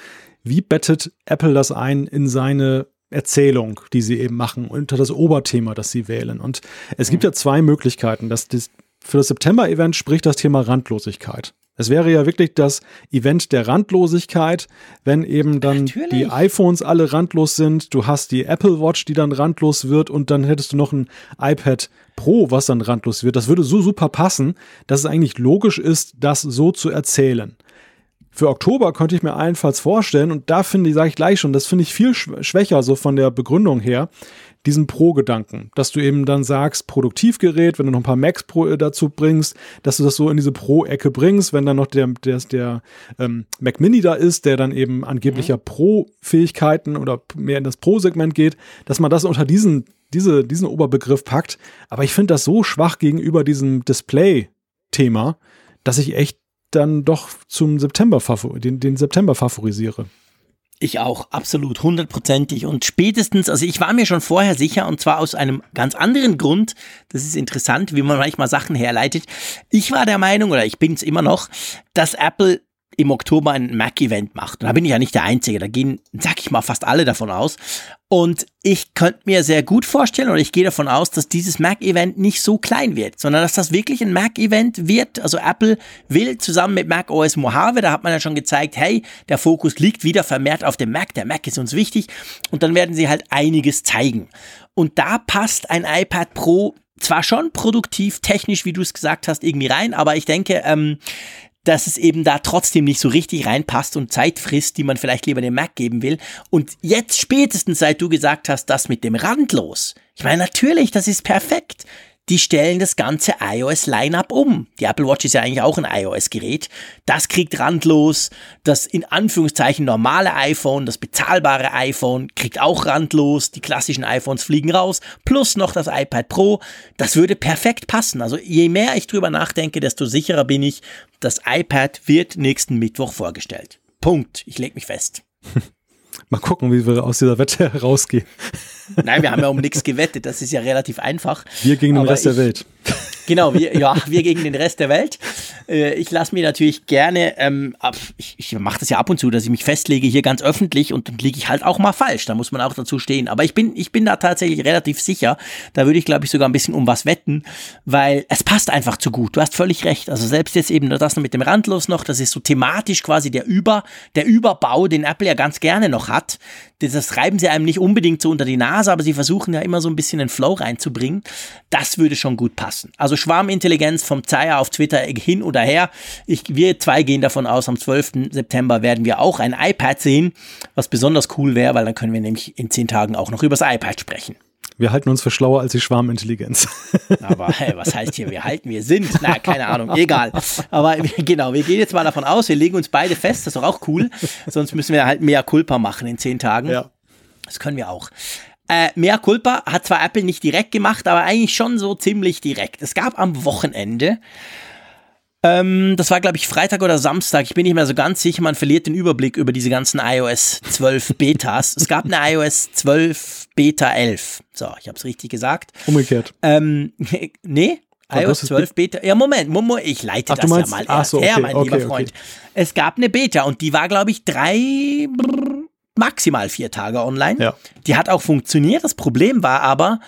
wie bettet Apple das ein in seine Erzählung, die sie eben machen, unter das Oberthema, das sie wählen. Und es gibt ja zwei Möglichkeiten. Das, das, für das September-Event spricht das Thema Randlosigkeit. Es wäre ja wirklich das Event der Randlosigkeit, wenn eben dann Natürlich. die iPhones alle randlos sind, du hast die Apple Watch, die dann randlos wird und dann hättest du noch ein iPad Pro, was dann randlos wird. Das würde so super passen, dass es eigentlich logisch ist, das so zu erzählen. Für Oktober könnte ich mir allenfalls vorstellen, und da finde ich, sage ich gleich schon, das finde ich viel schwächer so von der Begründung her, diesen Pro-Gedanken, dass du eben dann sagst, Produktivgerät, wenn du noch ein paar Macs Pro äh, dazu bringst, dass du das so in diese Pro-Ecke bringst, wenn dann noch der, der, der ähm, Mac Mini da ist, der dann eben angeblicher mhm. Pro-Fähigkeiten oder mehr in das Pro-Segment geht, dass man das unter diesen, diese, diesen Oberbegriff packt. Aber ich finde das so schwach gegenüber diesem Display-Thema, dass ich echt dann doch zum September den, den September favorisiere. Ich auch, absolut, hundertprozentig. Und spätestens, also ich war mir schon vorher sicher, und zwar aus einem ganz anderen Grund, das ist interessant, wie man manchmal Sachen herleitet. Ich war der Meinung, oder ich bin es immer noch, dass Apple im Oktober ein Mac-Event macht. Und da bin ich ja nicht der Einzige, da gehen, sag ich mal, fast alle davon aus. Und ich könnte mir sehr gut vorstellen, oder ich gehe davon aus, dass dieses Mac-Event nicht so klein wird, sondern dass das wirklich ein Mac-Event wird. Also Apple will zusammen mit Mac OS Mojave, da hat man ja schon gezeigt, hey, der Fokus liegt wieder vermehrt auf dem Mac, der Mac ist uns wichtig. Und dann werden sie halt einiges zeigen. Und da passt ein iPad Pro zwar schon produktiv, technisch, wie du es gesagt hast, irgendwie rein, aber ich denke, ähm, dass es eben da trotzdem nicht so richtig reinpasst und Zeit frisst, die man vielleicht lieber dem Mac geben will. Und jetzt spätestens, seit du gesagt hast, das mit dem Randlos. Ich meine, natürlich, das ist perfekt die stellen das ganze iOS-Line-up um. Die Apple Watch ist ja eigentlich auch ein iOS-Gerät. Das kriegt randlos. Das in Anführungszeichen normale iPhone, das bezahlbare iPhone, kriegt auch randlos. Die klassischen iPhones fliegen raus. Plus noch das iPad Pro. Das würde perfekt passen. Also je mehr ich drüber nachdenke, desto sicherer bin ich, das iPad wird nächsten Mittwoch vorgestellt. Punkt. Ich leg mich fest. Mal gucken, wie wir aus dieser Wette herausgehen. Nein, wir haben ja um nichts gewettet. Das ist ja relativ einfach. Wir gegen den Aber Rest ich, der Welt. Genau, wir, ja, wir gegen den Rest der Welt. Äh, ich lasse mir natürlich gerne, ähm, ich, ich mache das ja ab und zu, dass ich mich festlege hier ganz öffentlich und dann liege ich halt auch mal falsch. Da muss man auch dazu stehen. Aber ich bin, ich bin da tatsächlich relativ sicher. Da würde ich, glaube ich, sogar ein bisschen um was wetten, weil es passt einfach zu gut. Du hast völlig recht. Also selbst jetzt eben das mit dem Randlos noch, das ist so thematisch quasi der Über, der Überbau, den Apple ja ganz gerne noch hat. Das reiben sie einem nicht unbedingt so unter die Nase, aber sie versuchen ja immer so ein bisschen den Flow reinzubringen. Das würde schon gut passen. Also Schwarmintelligenz vom Zeier auf Twitter hin oder her. Ich, wir zwei gehen davon aus, am 12. September werden wir auch ein iPad sehen, was besonders cool wäre, weil dann können wir nämlich in zehn Tagen auch noch über das iPad sprechen. Wir halten uns für schlauer als die Schwarmintelligenz. Aber hey, was heißt hier, wir halten, wir sind? Na, keine Ahnung, egal. Aber genau, wir gehen jetzt mal davon aus, wir legen uns beide fest, das ist doch auch cool. Sonst müssen wir halt mehr Culpa machen in zehn Tagen. Ja. Das können wir auch. Äh, Mehr Culpa hat zwar Apple nicht direkt gemacht, aber eigentlich schon so ziemlich direkt. Es gab am Wochenende, ähm, das war glaube ich Freitag oder Samstag, ich bin nicht mehr so ganz sicher, man verliert den Überblick über diese ganzen iOS 12 Betas. es gab eine iOS 12 Beta 11. So, ich habe es richtig gesagt. Umgekehrt. Ähm, nee, iOS 12 Beta. Ja, Moment, Momo, ich leite Ach, das meinst, ja mal erst so, okay, her, mein okay, lieber Freund. Okay. Es gab eine Beta und die war, glaube ich, drei maximal vier Tage online. Ja. Die hat auch funktioniert. Das Problem war aber,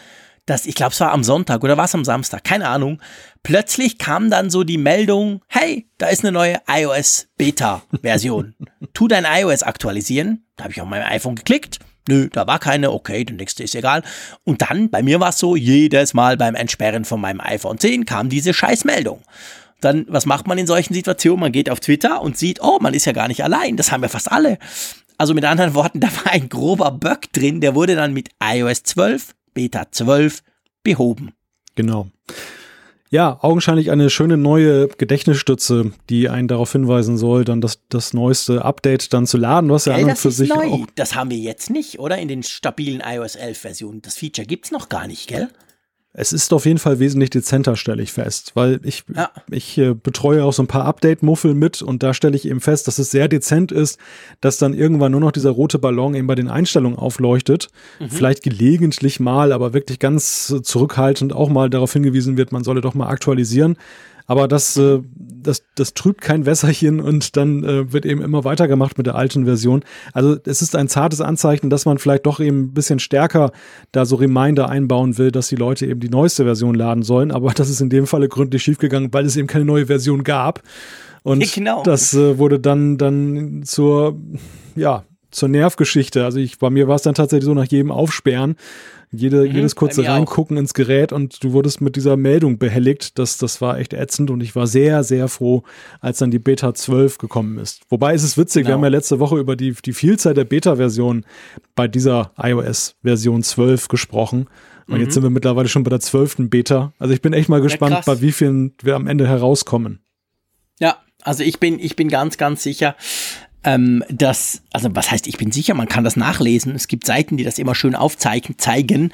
dass ich glaube, es war am Sonntag oder war es am Samstag, keine Ahnung. Plötzlich kam dann so die Meldung, hey, da ist eine neue iOS Beta Version. tu dein iOS aktualisieren. Da habe ich auf meinem iPhone geklickt. Nö, da war keine, okay, der nächste ist egal. Und dann, bei mir war es so, jedes Mal beim Entsperren von meinem iPhone 10 kam diese Scheißmeldung. Dann, was macht man in solchen Situationen? Man geht auf Twitter und sieht, oh, man ist ja gar nicht allein. Das haben ja fast alle. Also mit anderen Worten, da war ein grober Bug drin, der wurde dann mit iOS 12, Beta 12 behoben. Genau. Ja, augenscheinlich eine schöne neue Gedächtnisstütze, die einen darauf hinweisen soll, dann das, das neueste Update dann zu laden, was ja an und für sich neu. auch. Das haben wir jetzt nicht, oder? In den stabilen iOS 11 Versionen. Das Feature gibt's noch gar nicht, gell? Es ist auf jeden Fall wesentlich dezenter, stelle ich fest, weil ich, ja. ich äh, betreue auch so ein paar Update-Muffel mit und da stelle ich eben fest, dass es sehr dezent ist, dass dann irgendwann nur noch dieser rote Ballon eben bei den Einstellungen aufleuchtet. Mhm. Vielleicht gelegentlich mal, aber wirklich ganz zurückhaltend auch mal darauf hingewiesen wird, man solle doch mal aktualisieren. Aber das, äh, das, das trübt kein Wässerchen und dann äh, wird eben immer weitergemacht mit der alten Version. Also es ist ein zartes Anzeichen, dass man vielleicht doch eben ein bisschen stärker da so Reminder einbauen will, dass die Leute eben die neueste Version laden sollen. Aber das ist in dem Falle gründlich schiefgegangen, weil es eben keine neue Version gab. Und ja, genau. das äh, wurde dann, dann zur, ja, zur Nervgeschichte. Also ich, bei mir war es dann tatsächlich so nach jedem Aufsperren jede, mhm, jedes kurze Reingucken auch. ins Gerät und du wurdest mit dieser Meldung behelligt. Das, das war echt ätzend und ich war sehr, sehr froh, als dann die Beta 12 gekommen ist. Wobei ist es witzig, genau. wir haben ja letzte Woche über die, die Vielzahl der Beta-Versionen bei dieser iOS-Version 12 gesprochen. Und mhm. jetzt sind wir mittlerweile schon bei der 12. Beta. Also ich bin echt mal gespannt, ja, bei wie vielen wir am Ende herauskommen. Ja, also ich bin, ich bin ganz, ganz sicher, ähm, dass, also was heißt, ich bin sicher, man kann das nachlesen. Es gibt Seiten, die das immer schön aufzeigen, zeigen.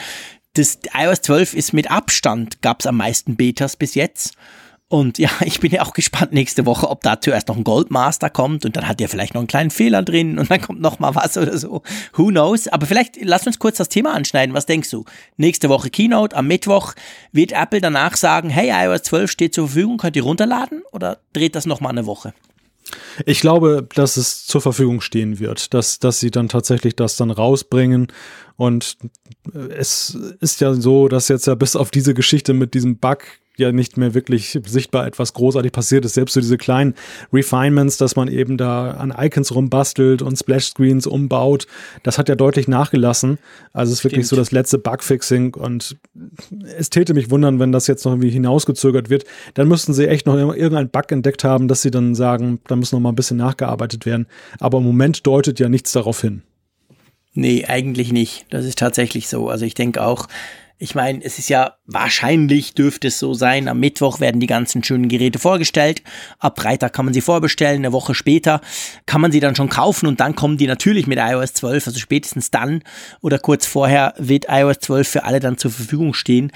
Das iOS 12 ist mit Abstand, gab es am meisten Betas bis jetzt. Und ja, ich bin ja auch gespannt nächste Woche, ob da zuerst noch ein Goldmaster kommt und dann hat der vielleicht noch einen kleinen Fehler drin und dann kommt noch mal was oder so. Who knows? Aber vielleicht lass uns kurz das Thema anschneiden. Was denkst du? Nächste Woche Keynote, am Mittwoch wird Apple danach sagen, hey, iOS 12 steht zur Verfügung, könnt ihr runterladen oder dreht das noch mal eine Woche? Ich glaube, dass es zur Verfügung stehen wird, dass, dass sie dann tatsächlich das dann rausbringen Und äh, es ist ja so, dass jetzt ja bis auf diese Geschichte mit diesem Bug ja nicht mehr wirklich sichtbar etwas großartig passiert ist. Selbst so diese kleinen Refinements, dass man eben da an Icons rumbastelt und Splash-Screens umbaut, das hat ja deutlich nachgelassen. Also es ist wirklich so das letzte Bugfixing und es täte mich wundern, wenn das jetzt noch irgendwie hinausgezögert wird. Dann müssten sie echt noch irgendeinen Bug entdeckt haben, dass sie dann sagen, da muss noch mal ein bisschen nachgearbeitet werden. Aber im Moment deutet ja nichts darauf hin. Nee, eigentlich nicht. Das ist tatsächlich so. Also ich denke auch, ich meine, es ist ja wahrscheinlich dürfte es so sein, am Mittwoch werden die ganzen schönen Geräte vorgestellt. Ab Freitag kann man sie vorbestellen, eine Woche später kann man sie dann schon kaufen und dann kommen die natürlich mit iOS 12, also spätestens dann oder kurz vorher wird iOS 12 für alle dann zur Verfügung stehen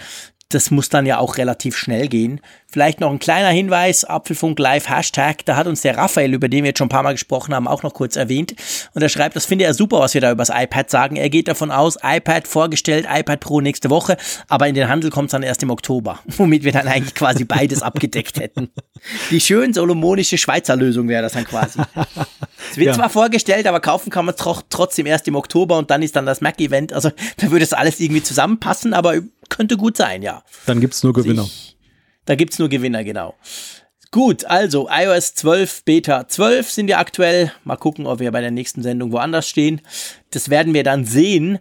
das muss dann ja auch relativ schnell gehen. Vielleicht noch ein kleiner Hinweis, Apfelfunk Live Hashtag, da hat uns der Raphael, über den wir jetzt schon ein paar Mal gesprochen haben, auch noch kurz erwähnt. Und er schreibt, das finde er super, was wir da über das iPad sagen. Er geht davon aus, iPad vorgestellt, iPad Pro nächste Woche, aber in den Handel kommt es dann erst im Oktober, womit wir dann eigentlich quasi beides abgedeckt hätten. Die schön solomonische Schweizer Lösung wäre das dann quasi. Es wird ja. zwar vorgestellt, aber kaufen kann man es trotzdem erst im Oktober und dann ist dann das Mac-Event. Also da würde es alles irgendwie zusammenpassen, aber könnte gut sein, ja. Dann gibt es nur Gewinner. Ich, da gibt es nur Gewinner, genau. Gut, also iOS 12 Beta 12 sind wir aktuell. Mal gucken, ob wir bei der nächsten Sendung woanders stehen. Das werden wir dann sehen.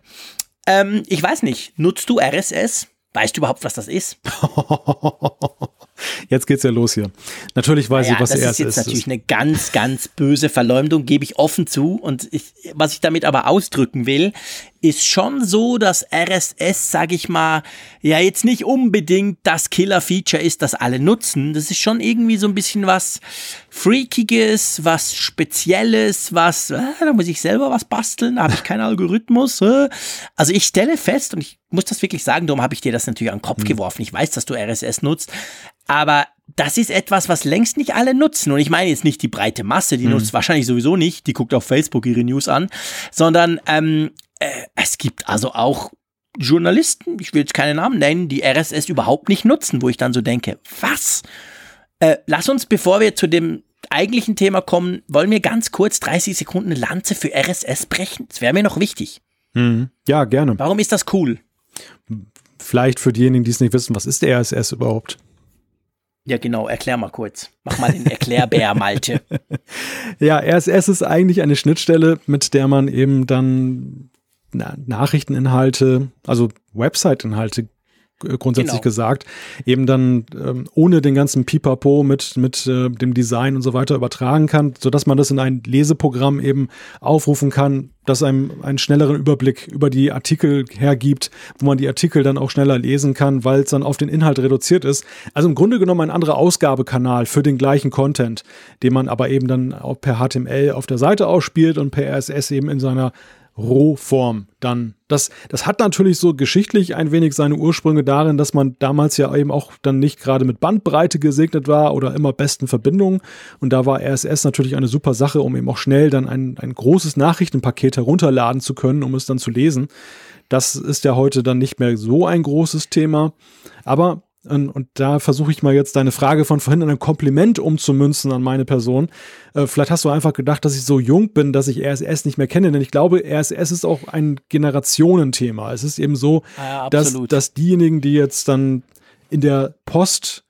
Ähm, ich weiß nicht, nutzt du RSS? Weißt du überhaupt, was das ist? Jetzt geht's ja los hier. Natürlich weiß naja, ich, was das ist. Das ist jetzt natürlich eine ganz, ganz böse Verleumdung, gebe ich offen zu. Und ich, was ich damit aber ausdrücken will, ist schon so, dass RSS, sage ich mal, ja jetzt nicht unbedingt das Killer-Feature ist, das alle nutzen. Das ist schon irgendwie so ein bisschen was Freakiges, was Spezielles, was, äh, da muss ich selber was basteln, da habe ich keinen Algorithmus. Äh. Also ich stelle fest, und ich muss das wirklich sagen, darum habe ich dir das natürlich an den Kopf mhm. geworfen. Ich weiß, dass du RSS nutzt, aber das ist etwas, was längst nicht alle nutzen. Und ich meine jetzt nicht die breite Masse, die mhm. nutzt wahrscheinlich sowieso nicht, die guckt auf Facebook ihre News an, sondern ähm, äh, es gibt also auch Journalisten, ich will jetzt keine Namen nennen, die RSS überhaupt nicht nutzen, wo ich dann so denke, was? Äh, lass uns, bevor wir zu dem eigentlichen Thema kommen, wollen wir ganz kurz 30 Sekunden eine Lanze für RSS brechen? Das wäre mir noch wichtig. Mhm. Ja, gerne. Warum ist das cool? Vielleicht für diejenigen, die es nicht wissen, was ist RSS überhaupt? Ja, genau, erklär mal kurz. Mach mal den Erklärbär, Malte. ja, RSS ist eigentlich eine Schnittstelle, mit der man eben dann Nachrichteninhalte, also Website-Inhalte grundsätzlich genau. gesagt, eben dann ähm, ohne den ganzen Pipapo mit, mit äh, dem Design und so weiter übertragen kann, sodass man das in ein Leseprogramm eben aufrufen kann, das einem einen schnelleren Überblick über die Artikel hergibt, wo man die Artikel dann auch schneller lesen kann, weil es dann auf den Inhalt reduziert ist. Also im Grunde genommen ein anderer Ausgabekanal für den gleichen Content, den man aber eben dann auch per HTML auf der Seite ausspielt und per RSS eben in seiner Rohform dann. Das, das hat natürlich so geschichtlich ein wenig seine Ursprünge darin, dass man damals ja eben auch dann nicht gerade mit Bandbreite gesegnet war oder immer besten Verbindungen. Und da war RSS natürlich eine super Sache, um eben auch schnell dann ein, ein großes Nachrichtenpaket herunterladen zu können, um es dann zu lesen. Das ist ja heute dann nicht mehr so ein großes Thema. Aber und, und da versuche ich mal jetzt deine Frage von vorhin in ein Kompliment umzumünzen an meine Person. Äh, vielleicht hast du einfach gedacht, dass ich so jung bin, dass ich RSS nicht mehr kenne, denn ich glaube, RSS ist auch ein Generationenthema. Es ist eben so, ja, dass, dass diejenigen, die jetzt dann in der Post-Ära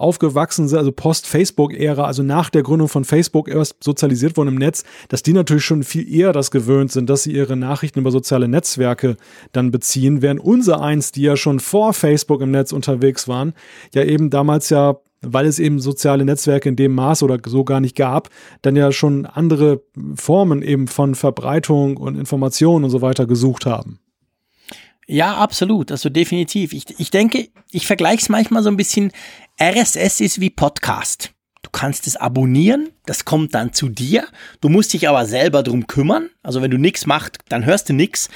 aufgewachsen sind, also Post-Facebook-Ära, also nach der Gründung von Facebook erst sozialisiert wurden im Netz, dass die natürlich schon viel eher das gewöhnt sind, dass sie ihre Nachrichten über soziale Netzwerke dann beziehen, während unser eins, die ja schon vor Facebook im Netz unterwegs waren, ja eben damals ja weil es eben soziale Netzwerke in dem Maß oder so gar nicht gab, dann ja schon andere Formen eben von Verbreitung und Information und so weiter gesucht haben. Ja, absolut. Also definitiv. Ich, ich denke, ich vergleiche es manchmal so ein bisschen. RSS ist wie Podcast. Du kannst es abonnieren, das kommt dann zu dir. Du musst dich aber selber drum kümmern. Also wenn du nichts machst, dann hörst du nichts.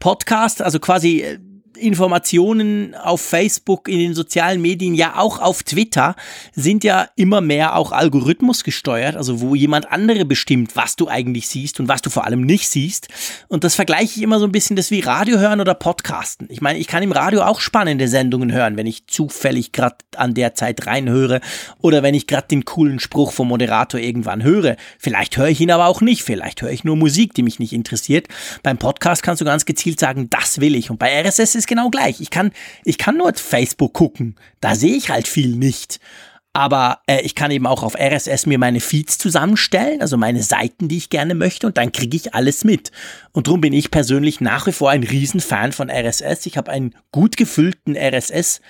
Podcast, also quasi, äh, Informationen auf Facebook, in den sozialen Medien, ja auch auf Twitter, sind ja immer mehr auch Algorithmus gesteuert, also wo jemand andere bestimmt, was du eigentlich siehst und was du vor allem nicht siehst. Und das vergleiche ich immer so ein bisschen das wie Radio hören oder Podcasten. Ich meine, ich kann im Radio auch spannende Sendungen hören, wenn ich zufällig gerade an der Zeit reinhöre oder wenn ich gerade den coolen Spruch vom Moderator irgendwann höre. Vielleicht höre ich ihn aber auch nicht, vielleicht höre ich nur Musik, die mich nicht interessiert. Beim Podcast kannst du ganz gezielt sagen, das will ich. Und bei RSS ist genau gleich. Ich kann, ich kann nur Facebook gucken. Da sehe ich halt viel nicht. Aber äh, ich kann eben auch auf RSS mir meine Feeds zusammenstellen, also meine Seiten, die ich gerne möchte, und dann kriege ich alles mit. Und darum bin ich persönlich nach wie vor ein Riesenfan von RSS. Ich habe einen gut gefüllten RSS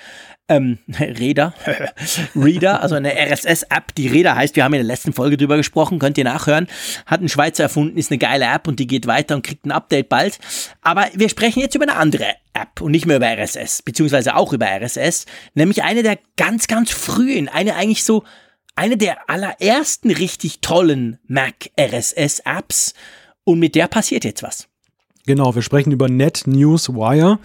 ähm, Reader, Reader, also eine RSS-App, die Reader heißt, wir haben in der letzten Folge drüber gesprochen, könnt ihr nachhören, hat ein Schweizer erfunden, ist eine geile App und die geht weiter und kriegt ein Update bald. Aber wir sprechen jetzt über eine andere App und nicht mehr über RSS, beziehungsweise auch über RSS, nämlich eine der ganz, ganz frühen, eine eigentlich so, eine der allerersten richtig tollen Mac RSS-Apps und mit der passiert jetzt was. Genau, wir sprechen über NetNewsWire.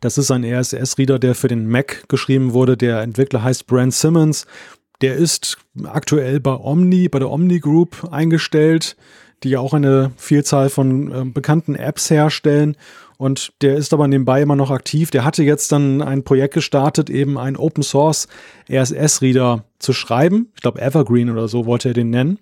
Das ist ein RSS-Reader, der für den Mac geschrieben wurde. Der Entwickler heißt Brent Simmons. Der ist aktuell bei Omni, bei der Omni Group eingestellt, die ja auch eine Vielzahl von äh, bekannten Apps herstellen. Und der ist aber nebenbei immer noch aktiv. Der hatte jetzt dann ein Projekt gestartet, eben ein Open Source RSS-Reader zu schreiben. Ich glaube, Evergreen oder so wollte er den nennen.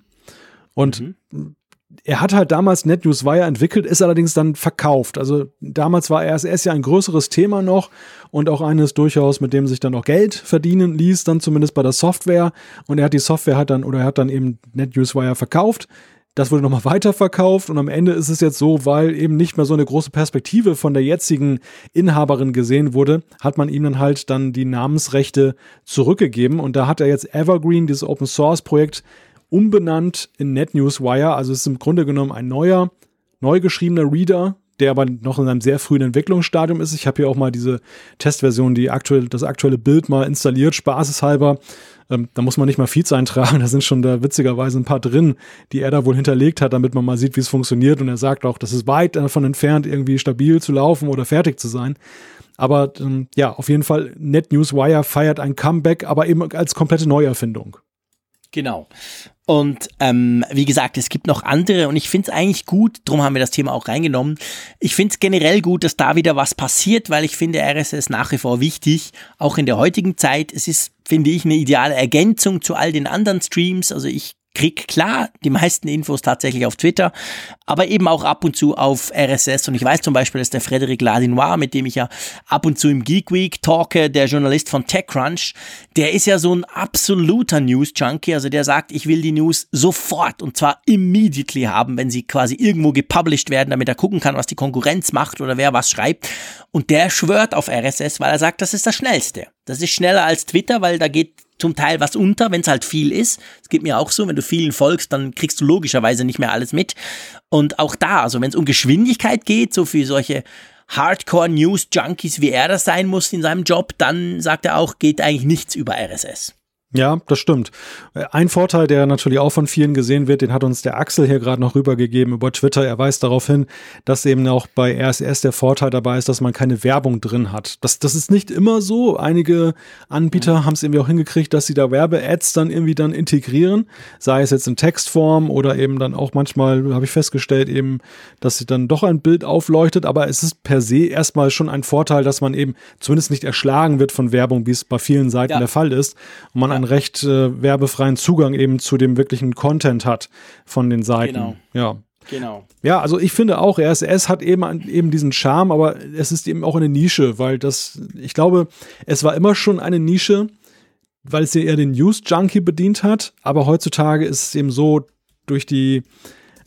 Und mhm er hat halt damals NetNewsWire entwickelt, ist allerdings dann verkauft. Also damals war RSS ja ein größeres Thema noch und auch eines durchaus, mit dem sich dann auch Geld verdienen ließ, dann zumindest bei der Software. Und er hat die Software hat dann oder er hat dann eben NetNewsWire verkauft. Das wurde nochmal weiterverkauft und am Ende ist es jetzt so, weil eben nicht mehr so eine große Perspektive von der jetzigen Inhaberin gesehen wurde, hat man ihm dann halt dann die Namensrechte zurückgegeben und da hat er jetzt Evergreen, dieses Open Source Projekt, umbenannt in NetNewsWire. Also es ist im Grunde genommen ein neuer, neu geschriebener Reader, der aber noch in einem sehr frühen Entwicklungsstadium ist. Ich habe hier auch mal diese Testversion, die aktuell, das aktuelle Bild mal installiert, spaßeshalber. Ähm, da muss man nicht mal Feeds eintragen, da sind schon da witzigerweise ein paar drin, die er da wohl hinterlegt hat, damit man mal sieht, wie es funktioniert. Und er sagt auch, das ist weit davon entfernt, irgendwie stabil zu laufen oder fertig zu sein. Aber ähm, ja, auf jeden Fall, NetNewsWire feiert ein Comeback, aber eben als komplette Neuerfindung. Genau. Und ähm, wie gesagt, es gibt noch andere und ich finde es eigentlich gut, darum haben wir das Thema auch reingenommen. Ich finde es generell gut, dass da wieder was passiert, weil ich finde RSS nach wie vor wichtig, auch in der heutigen Zeit. Es ist, finde ich, eine ideale Ergänzung zu all den anderen Streams. Also ich krieg klar die meisten Infos tatsächlich auf Twitter, aber eben auch ab und zu auf RSS. Und ich weiß zum Beispiel, dass der Frederic Ladinois, mit dem ich ja ab und zu im Geek Week talke, der Journalist von TechCrunch, der ist ja so ein absoluter News-Junkie. Also der sagt, ich will die News sofort und zwar immediately haben, wenn sie quasi irgendwo gepublished werden, damit er gucken kann, was die Konkurrenz macht oder wer was schreibt. Und der schwört auf RSS, weil er sagt, das ist das Schnellste. Das ist schneller als Twitter, weil da geht zum Teil was unter, wenn es halt viel ist. Es geht mir auch so, wenn du vielen folgst, dann kriegst du logischerweise nicht mehr alles mit. Und auch da, also wenn es um Geschwindigkeit geht, so für solche Hardcore-News-Junkies, wie er das sein muss in seinem Job, dann sagt er auch, geht eigentlich nichts über RSS. Ja, das stimmt. Ein Vorteil, der natürlich auch von vielen gesehen wird, den hat uns der Axel hier gerade noch rübergegeben über Twitter. Er weist darauf hin, dass eben auch bei RSS der Vorteil dabei ist, dass man keine Werbung drin hat. Das, das ist nicht immer so. Einige Anbieter mhm. haben es irgendwie auch hingekriegt, dass sie da Werbe-Ads dann irgendwie dann integrieren, sei es jetzt in Textform oder eben dann auch manchmal, habe ich festgestellt, eben, dass sie dann doch ein Bild aufleuchtet. Aber es ist per se erstmal schon ein Vorteil, dass man eben zumindest nicht erschlagen wird von Werbung, wie es bei vielen Seiten ja. der Fall ist. Und man ja einen recht äh, werbefreien Zugang eben zu dem wirklichen Content hat von den Seiten. Genau. Ja. Genau. Ja, also ich finde auch, RSS hat eben, eben diesen Charme, aber es ist eben auch eine Nische, weil das, ich glaube, es war immer schon eine Nische, weil es ja eher den News-Junkie bedient hat, aber heutzutage ist es eben so, durch die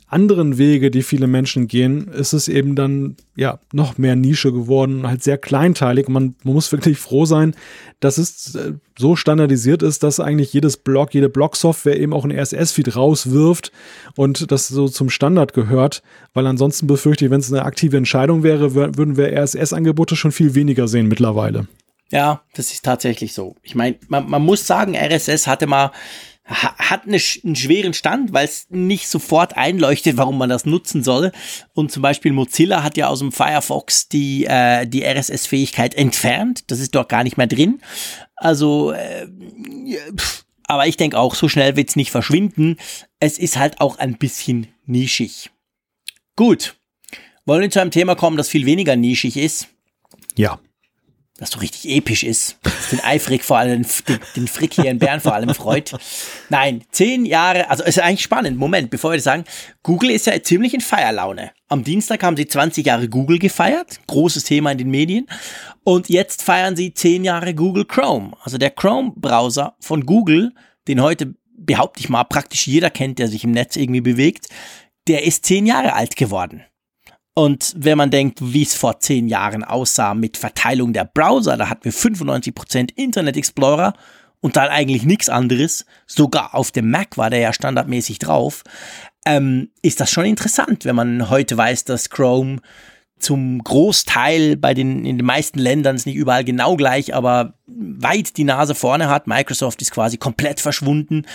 anderen Wege, die viele Menschen gehen, ist es eben dann ja noch mehr Nische geworden, halt sehr kleinteilig. Man, man muss wirklich froh sein, dass es äh, so standardisiert ist, dass eigentlich jedes Blog, jede Blog-Software eben auch ein RSS-Feed rauswirft und das so zum Standard gehört, weil ansonsten befürchte ich, wenn es eine aktive Entscheidung wäre, würden wir RSS-Angebote schon viel weniger sehen mittlerweile. Ja, das ist tatsächlich so. Ich meine, man, man muss sagen, RSS hatte mal hat eine, einen schweren Stand, weil es nicht sofort einleuchtet, warum man das nutzen soll. Und zum Beispiel Mozilla hat ja aus dem Firefox die, äh, die RSS-Fähigkeit entfernt. Das ist dort gar nicht mehr drin. Also, äh, pff, aber ich denke auch, so schnell wird es nicht verschwinden. Es ist halt auch ein bisschen nischig. Gut. Wollen wir zu einem Thema kommen, das viel weniger nischig ist? Ja das so richtig episch ist, das den Eifrig vor allem, den, den Frick hier in Bern vor allem freut. Nein, zehn Jahre, also ist eigentlich spannend. Moment, bevor wir das sagen, Google ist ja ziemlich in Feierlaune. Am Dienstag haben sie 20 Jahre Google gefeiert, großes Thema in den Medien. Und jetzt feiern sie zehn Jahre Google Chrome. Also der Chrome-Browser von Google, den heute behaupte ich mal praktisch jeder kennt, der sich im Netz irgendwie bewegt, der ist zehn Jahre alt geworden. Und wenn man denkt, wie es vor zehn Jahren aussah mit Verteilung der Browser, da hatten wir 95% Internet Explorer und dann eigentlich nichts anderes. Sogar auf dem Mac war der ja standardmäßig drauf. Ähm, ist das schon interessant, wenn man heute weiß, dass Chrome zum Großteil bei den, in den meisten Ländern ist nicht überall genau gleich, aber weit die Nase vorne hat. Microsoft ist quasi komplett verschwunden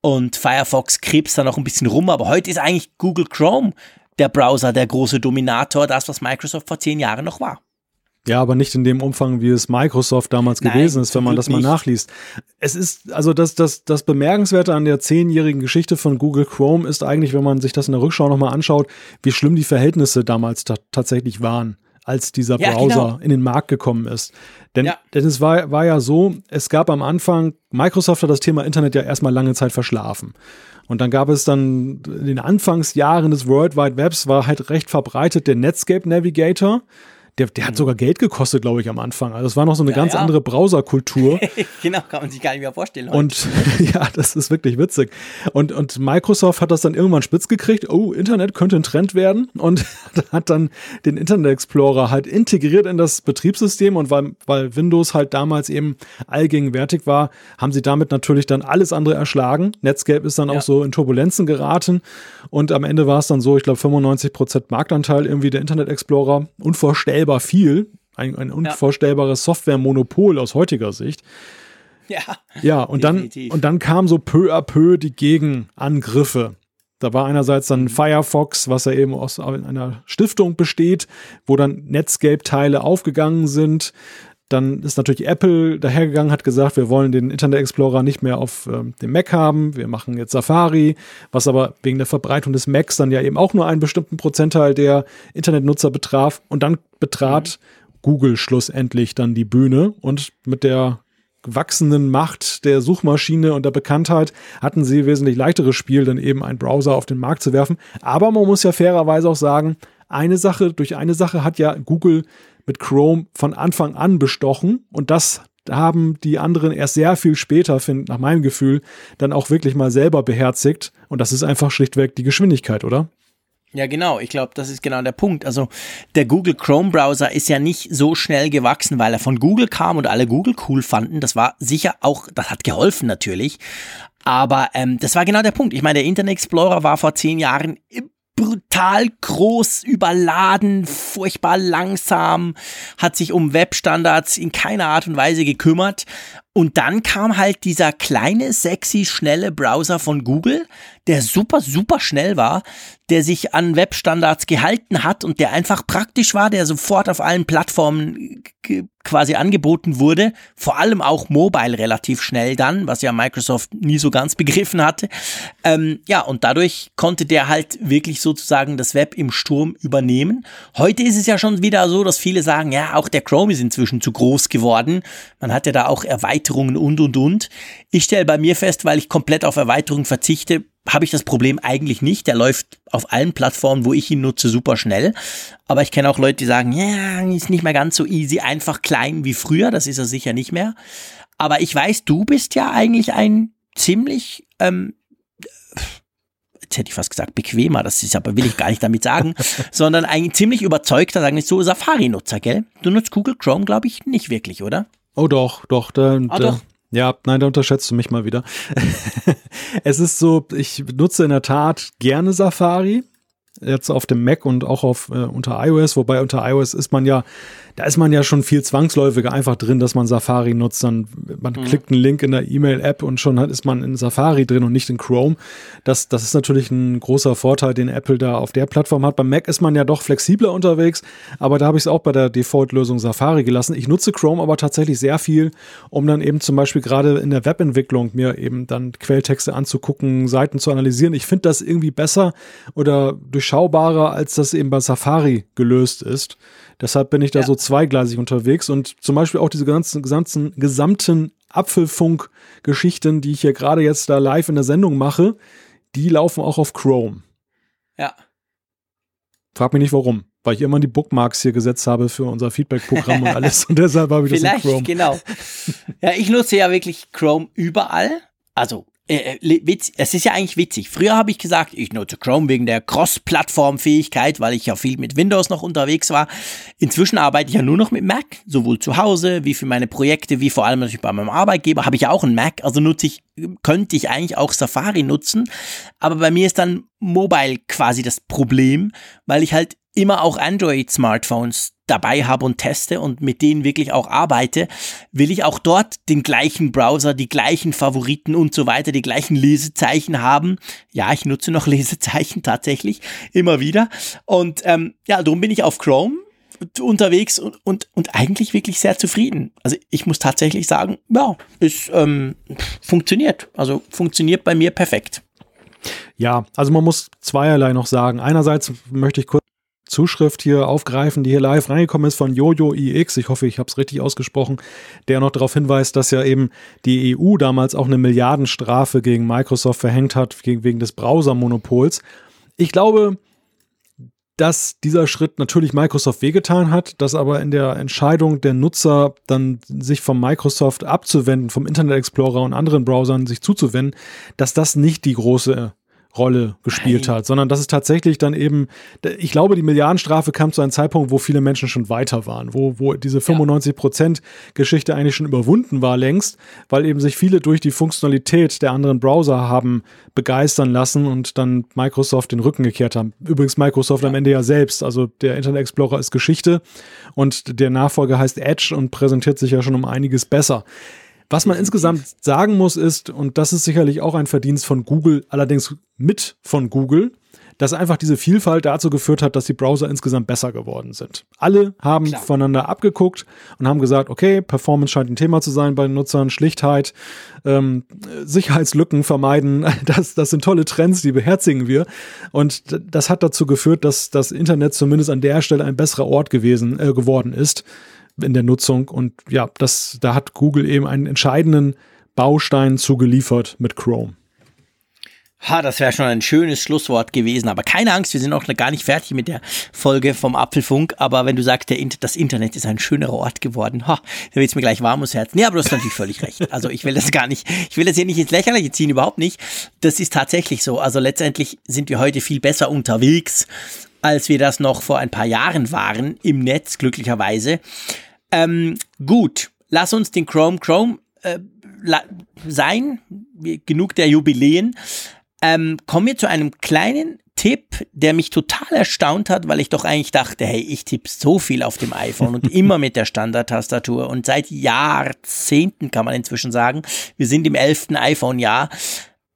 und Firefox krebst da noch ein bisschen rum, aber heute ist eigentlich Google Chrome der Browser der große Dominator, das, was Microsoft vor zehn Jahren noch war. Ja, aber nicht in dem Umfang, wie es Microsoft damals Nein, gewesen ist, wenn man das mal nicht. nachliest. Es ist, also das, das, das Bemerkenswerte an der zehnjährigen Geschichte von Google Chrome ist eigentlich, wenn man sich das in der Rückschau nochmal anschaut, wie schlimm die Verhältnisse damals tatsächlich waren, als dieser ja, Browser genau. in den Markt gekommen ist. Denn, ja. denn es war, war ja so, es gab am Anfang, Microsoft hat das Thema Internet ja erstmal lange Zeit verschlafen. Und dann gab es dann in den Anfangsjahren des World Wide Webs war halt recht verbreitet der Netscape Navigator. Der, der hat mhm. sogar Geld gekostet, glaube ich, am Anfang. Also es war noch so eine ja, ganz ja. andere Browserkultur. genau, kann man sich gar nicht mehr vorstellen. Heute. Und ja, das ist wirklich witzig. Und, und Microsoft hat das dann irgendwann spitz gekriegt. Oh, Internet könnte ein Trend werden. Und hat dann den Internet Explorer halt integriert in das Betriebssystem. Und weil, weil Windows halt damals eben allgegenwärtig war, haben sie damit natürlich dann alles andere erschlagen. Netscape ist dann ja. auch so in Turbulenzen geraten. Und am Ende war es dann so, ich glaube, 95% Marktanteil irgendwie der Internet Explorer. Unvorstellbar unvorstellbar viel, ein, ein unvorstellbares ja. Softwaremonopol aus heutiger Sicht. Ja. Ja, und dann, und dann kam so peu à peu die Gegenangriffe. Da war einerseits dann mhm. Firefox, was ja eben aus einer Stiftung besteht, wo dann Netscape-Teile aufgegangen sind. Dann ist natürlich Apple dahergegangen, hat gesagt, wir wollen den Internet Explorer nicht mehr auf ähm, dem Mac haben, wir machen jetzt Safari, was aber wegen der Verbreitung des Macs dann ja eben auch nur einen bestimmten Prozentteil der Internetnutzer betraf. Und dann betrat mhm. Google schlussendlich dann die Bühne und mit der wachsenden Macht der Suchmaschine und der Bekanntheit hatten sie wesentlich leichteres Spiel, dann eben einen Browser auf den Markt zu werfen. Aber man muss ja fairerweise auch sagen, eine Sache, durch eine Sache hat ja Google mit Chrome von Anfang an bestochen und das haben die anderen erst sehr viel später, find, nach meinem Gefühl, dann auch wirklich mal selber beherzigt. Und das ist einfach schlichtweg die Geschwindigkeit, oder? Ja, genau. Ich glaube, das ist genau der Punkt. Also der Google Chrome Browser ist ja nicht so schnell gewachsen, weil er von Google kam und alle Google cool fanden. Das war sicher auch, das hat geholfen natürlich. Aber ähm, das war genau der Punkt. Ich meine, der Internet Explorer war vor zehn Jahren brutal groß, überladen, furchtbar langsam, hat sich um Webstandards in keiner Art und Weise gekümmert. Und dann kam halt dieser kleine, sexy, schnelle Browser von Google, der super, super schnell war, der sich an Webstandards gehalten hat und der einfach praktisch war, der sofort auf allen Plattformen quasi angeboten wurde, vor allem auch mobile relativ schnell dann, was ja Microsoft nie so ganz begriffen hatte. Ähm, ja, und dadurch konnte der halt wirklich sozusagen das Web im Sturm übernehmen. Heute ist es ja schon wieder so, dass viele sagen, ja, auch der Chrome ist inzwischen zu groß geworden. Man hat ja da auch Erweiterungen und und und. Ich stelle bei mir fest, weil ich komplett auf Erweiterungen verzichte, habe ich das Problem eigentlich nicht. Der läuft auf allen Plattformen, wo ich ihn nutze, super schnell. Aber ich kenne auch Leute, die sagen, ja, ist nicht mehr ganz so easy, einfach klein wie früher. Das ist er sicher nicht mehr. Aber ich weiß, du bist ja eigentlich ein ziemlich, ähm, jetzt hätte ich fast gesagt bequemer, das ist aber will ich gar nicht damit sagen, sondern ein ziemlich überzeugter, sagen wir so, Safari-Nutzer, gell? Du nutzt Google Chrome, glaube ich, nicht wirklich, oder? Oh doch, doch. Da, ah, doch. Ja, nein, da unterschätzt du mich mal wieder. es ist so, ich nutze in der Tat gerne Safari. Jetzt auf dem Mac und auch auf äh, unter iOS, wobei unter iOS ist man ja da ist man ja schon viel zwangsläufiger einfach drin, dass man Safari nutzt. Dann man mhm. klickt einen Link in der E-Mail-App und schon ist man in Safari drin und nicht in Chrome. Das, das ist natürlich ein großer Vorteil, den Apple da auf der Plattform hat. Beim Mac ist man ja doch flexibler unterwegs, aber da habe ich es auch bei der Default-Lösung Safari gelassen. Ich nutze Chrome aber tatsächlich sehr viel, um dann eben zum Beispiel gerade in der Webentwicklung mir eben dann Quelltexte anzugucken, Seiten zu analysieren. Ich finde das irgendwie besser oder durchschaubarer, als das eben bei Safari gelöst ist. Deshalb bin ich da ja. so zweigleisig unterwegs und zum Beispiel auch diese ganzen, gesamten, gesamten Apfelfunk-Geschichten, die ich hier gerade jetzt da live in der Sendung mache, die laufen auch auf Chrome. Ja. Frag mich nicht warum, weil ich immer die Bookmarks hier gesetzt habe für unser Feedback-Programm und alles und deshalb habe ich Vielleicht, das in Chrome. genau. Ja, ich nutze ja wirklich Chrome überall. Also äh, äh witz, es ist ja eigentlich witzig. Früher habe ich gesagt, ich nutze Chrome wegen der Cross-Plattform-Fähigkeit, weil ich ja viel mit Windows noch unterwegs war. Inzwischen arbeite ich ja nur noch mit Mac, sowohl zu Hause wie für meine Projekte, wie vor allem natürlich bei meinem Arbeitgeber habe ich ja auch einen Mac, also nutze ich, könnte ich eigentlich auch Safari nutzen. Aber bei mir ist dann Mobile quasi das Problem, weil ich halt immer auch Android-Smartphones dabei habe und teste und mit denen wirklich auch arbeite, will ich auch dort den gleichen Browser, die gleichen Favoriten und so weiter, die gleichen Lesezeichen haben. Ja, ich nutze noch Lesezeichen tatsächlich immer wieder. Und ähm, ja, darum bin ich auf Chrome unterwegs und, und, und eigentlich wirklich sehr zufrieden. Also ich muss tatsächlich sagen, ja, es ähm, funktioniert. Also funktioniert bei mir perfekt. Ja, also man muss zweierlei noch sagen. Einerseits möchte ich kurz Zuschrift hier aufgreifen, die hier live reingekommen ist von Jojo IX. Ich hoffe, ich habe es richtig ausgesprochen, der noch darauf hinweist, dass ja eben die EU damals auch eine Milliardenstrafe gegen Microsoft verhängt hat, wegen des Browsermonopols. Ich glaube, dass dieser Schritt natürlich Microsoft wehgetan hat, dass aber in der Entscheidung der Nutzer dann sich vom Microsoft abzuwenden, vom Internet Explorer und anderen Browsern sich zuzuwenden, dass das nicht die große Rolle gespielt Nein. hat, sondern dass es tatsächlich dann eben, ich glaube, die Milliardenstrafe kam zu einem Zeitpunkt, wo viele Menschen schon weiter waren, wo, wo diese 95 Prozent Geschichte eigentlich schon überwunden war längst, weil eben sich viele durch die Funktionalität der anderen Browser haben begeistern lassen und dann Microsoft den Rücken gekehrt haben. Übrigens Microsoft ja. am Ende ja selbst, also der Internet Explorer ist Geschichte und der Nachfolger heißt Edge und präsentiert sich ja schon um einiges besser. Was man insgesamt sagen muss ist, und das ist sicherlich auch ein Verdienst von Google, allerdings mit von Google, dass einfach diese Vielfalt dazu geführt hat, dass die Browser insgesamt besser geworden sind. Alle haben Klar. voneinander abgeguckt und haben gesagt, okay, Performance scheint ein Thema zu sein bei den Nutzern, Schlichtheit, ähm, Sicherheitslücken vermeiden, das, das sind tolle Trends, die beherzigen wir. Und das hat dazu geführt, dass das Internet zumindest an der Stelle ein besserer Ort gewesen, äh, geworden ist in der Nutzung. Und ja, das, da hat Google eben einen entscheidenden Baustein zugeliefert mit Chrome. Ha, das wäre schon ein schönes Schlusswort gewesen. Aber keine Angst, wir sind noch gar nicht fertig mit der Folge vom Apfelfunk. Aber wenn du sagst, der, das Internet ist ein schönerer Ort geworden, ha, da wird es mir gleich warm ums Herz. Nee, aber du hast natürlich völlig recht. Also ich will das gar nicht, ich will das hier nicht ins Lächerliche ziehen, überhaupt nicht. Das ist tatsächlich so. Also letztendlich sind wir heute viel besser unterwegs, als wir das noch vor ein paar Jahren waren, im Netz, glücklicherweise. Ähm, gut, lass uns den Chrome Chrome äh, sein. Genug der Jubiläen. Ähm, kommen wir zu einem kleinen Tipp, der mich total erstaunt hat, weil ich doch eigentlich dachte, hey, ich tippe so viel auf dem iPhone und immer mit der Standardtastatur und seit Jahrzehnten kann man inzwischen sagen, wir sind im elften iPhone-Jahr,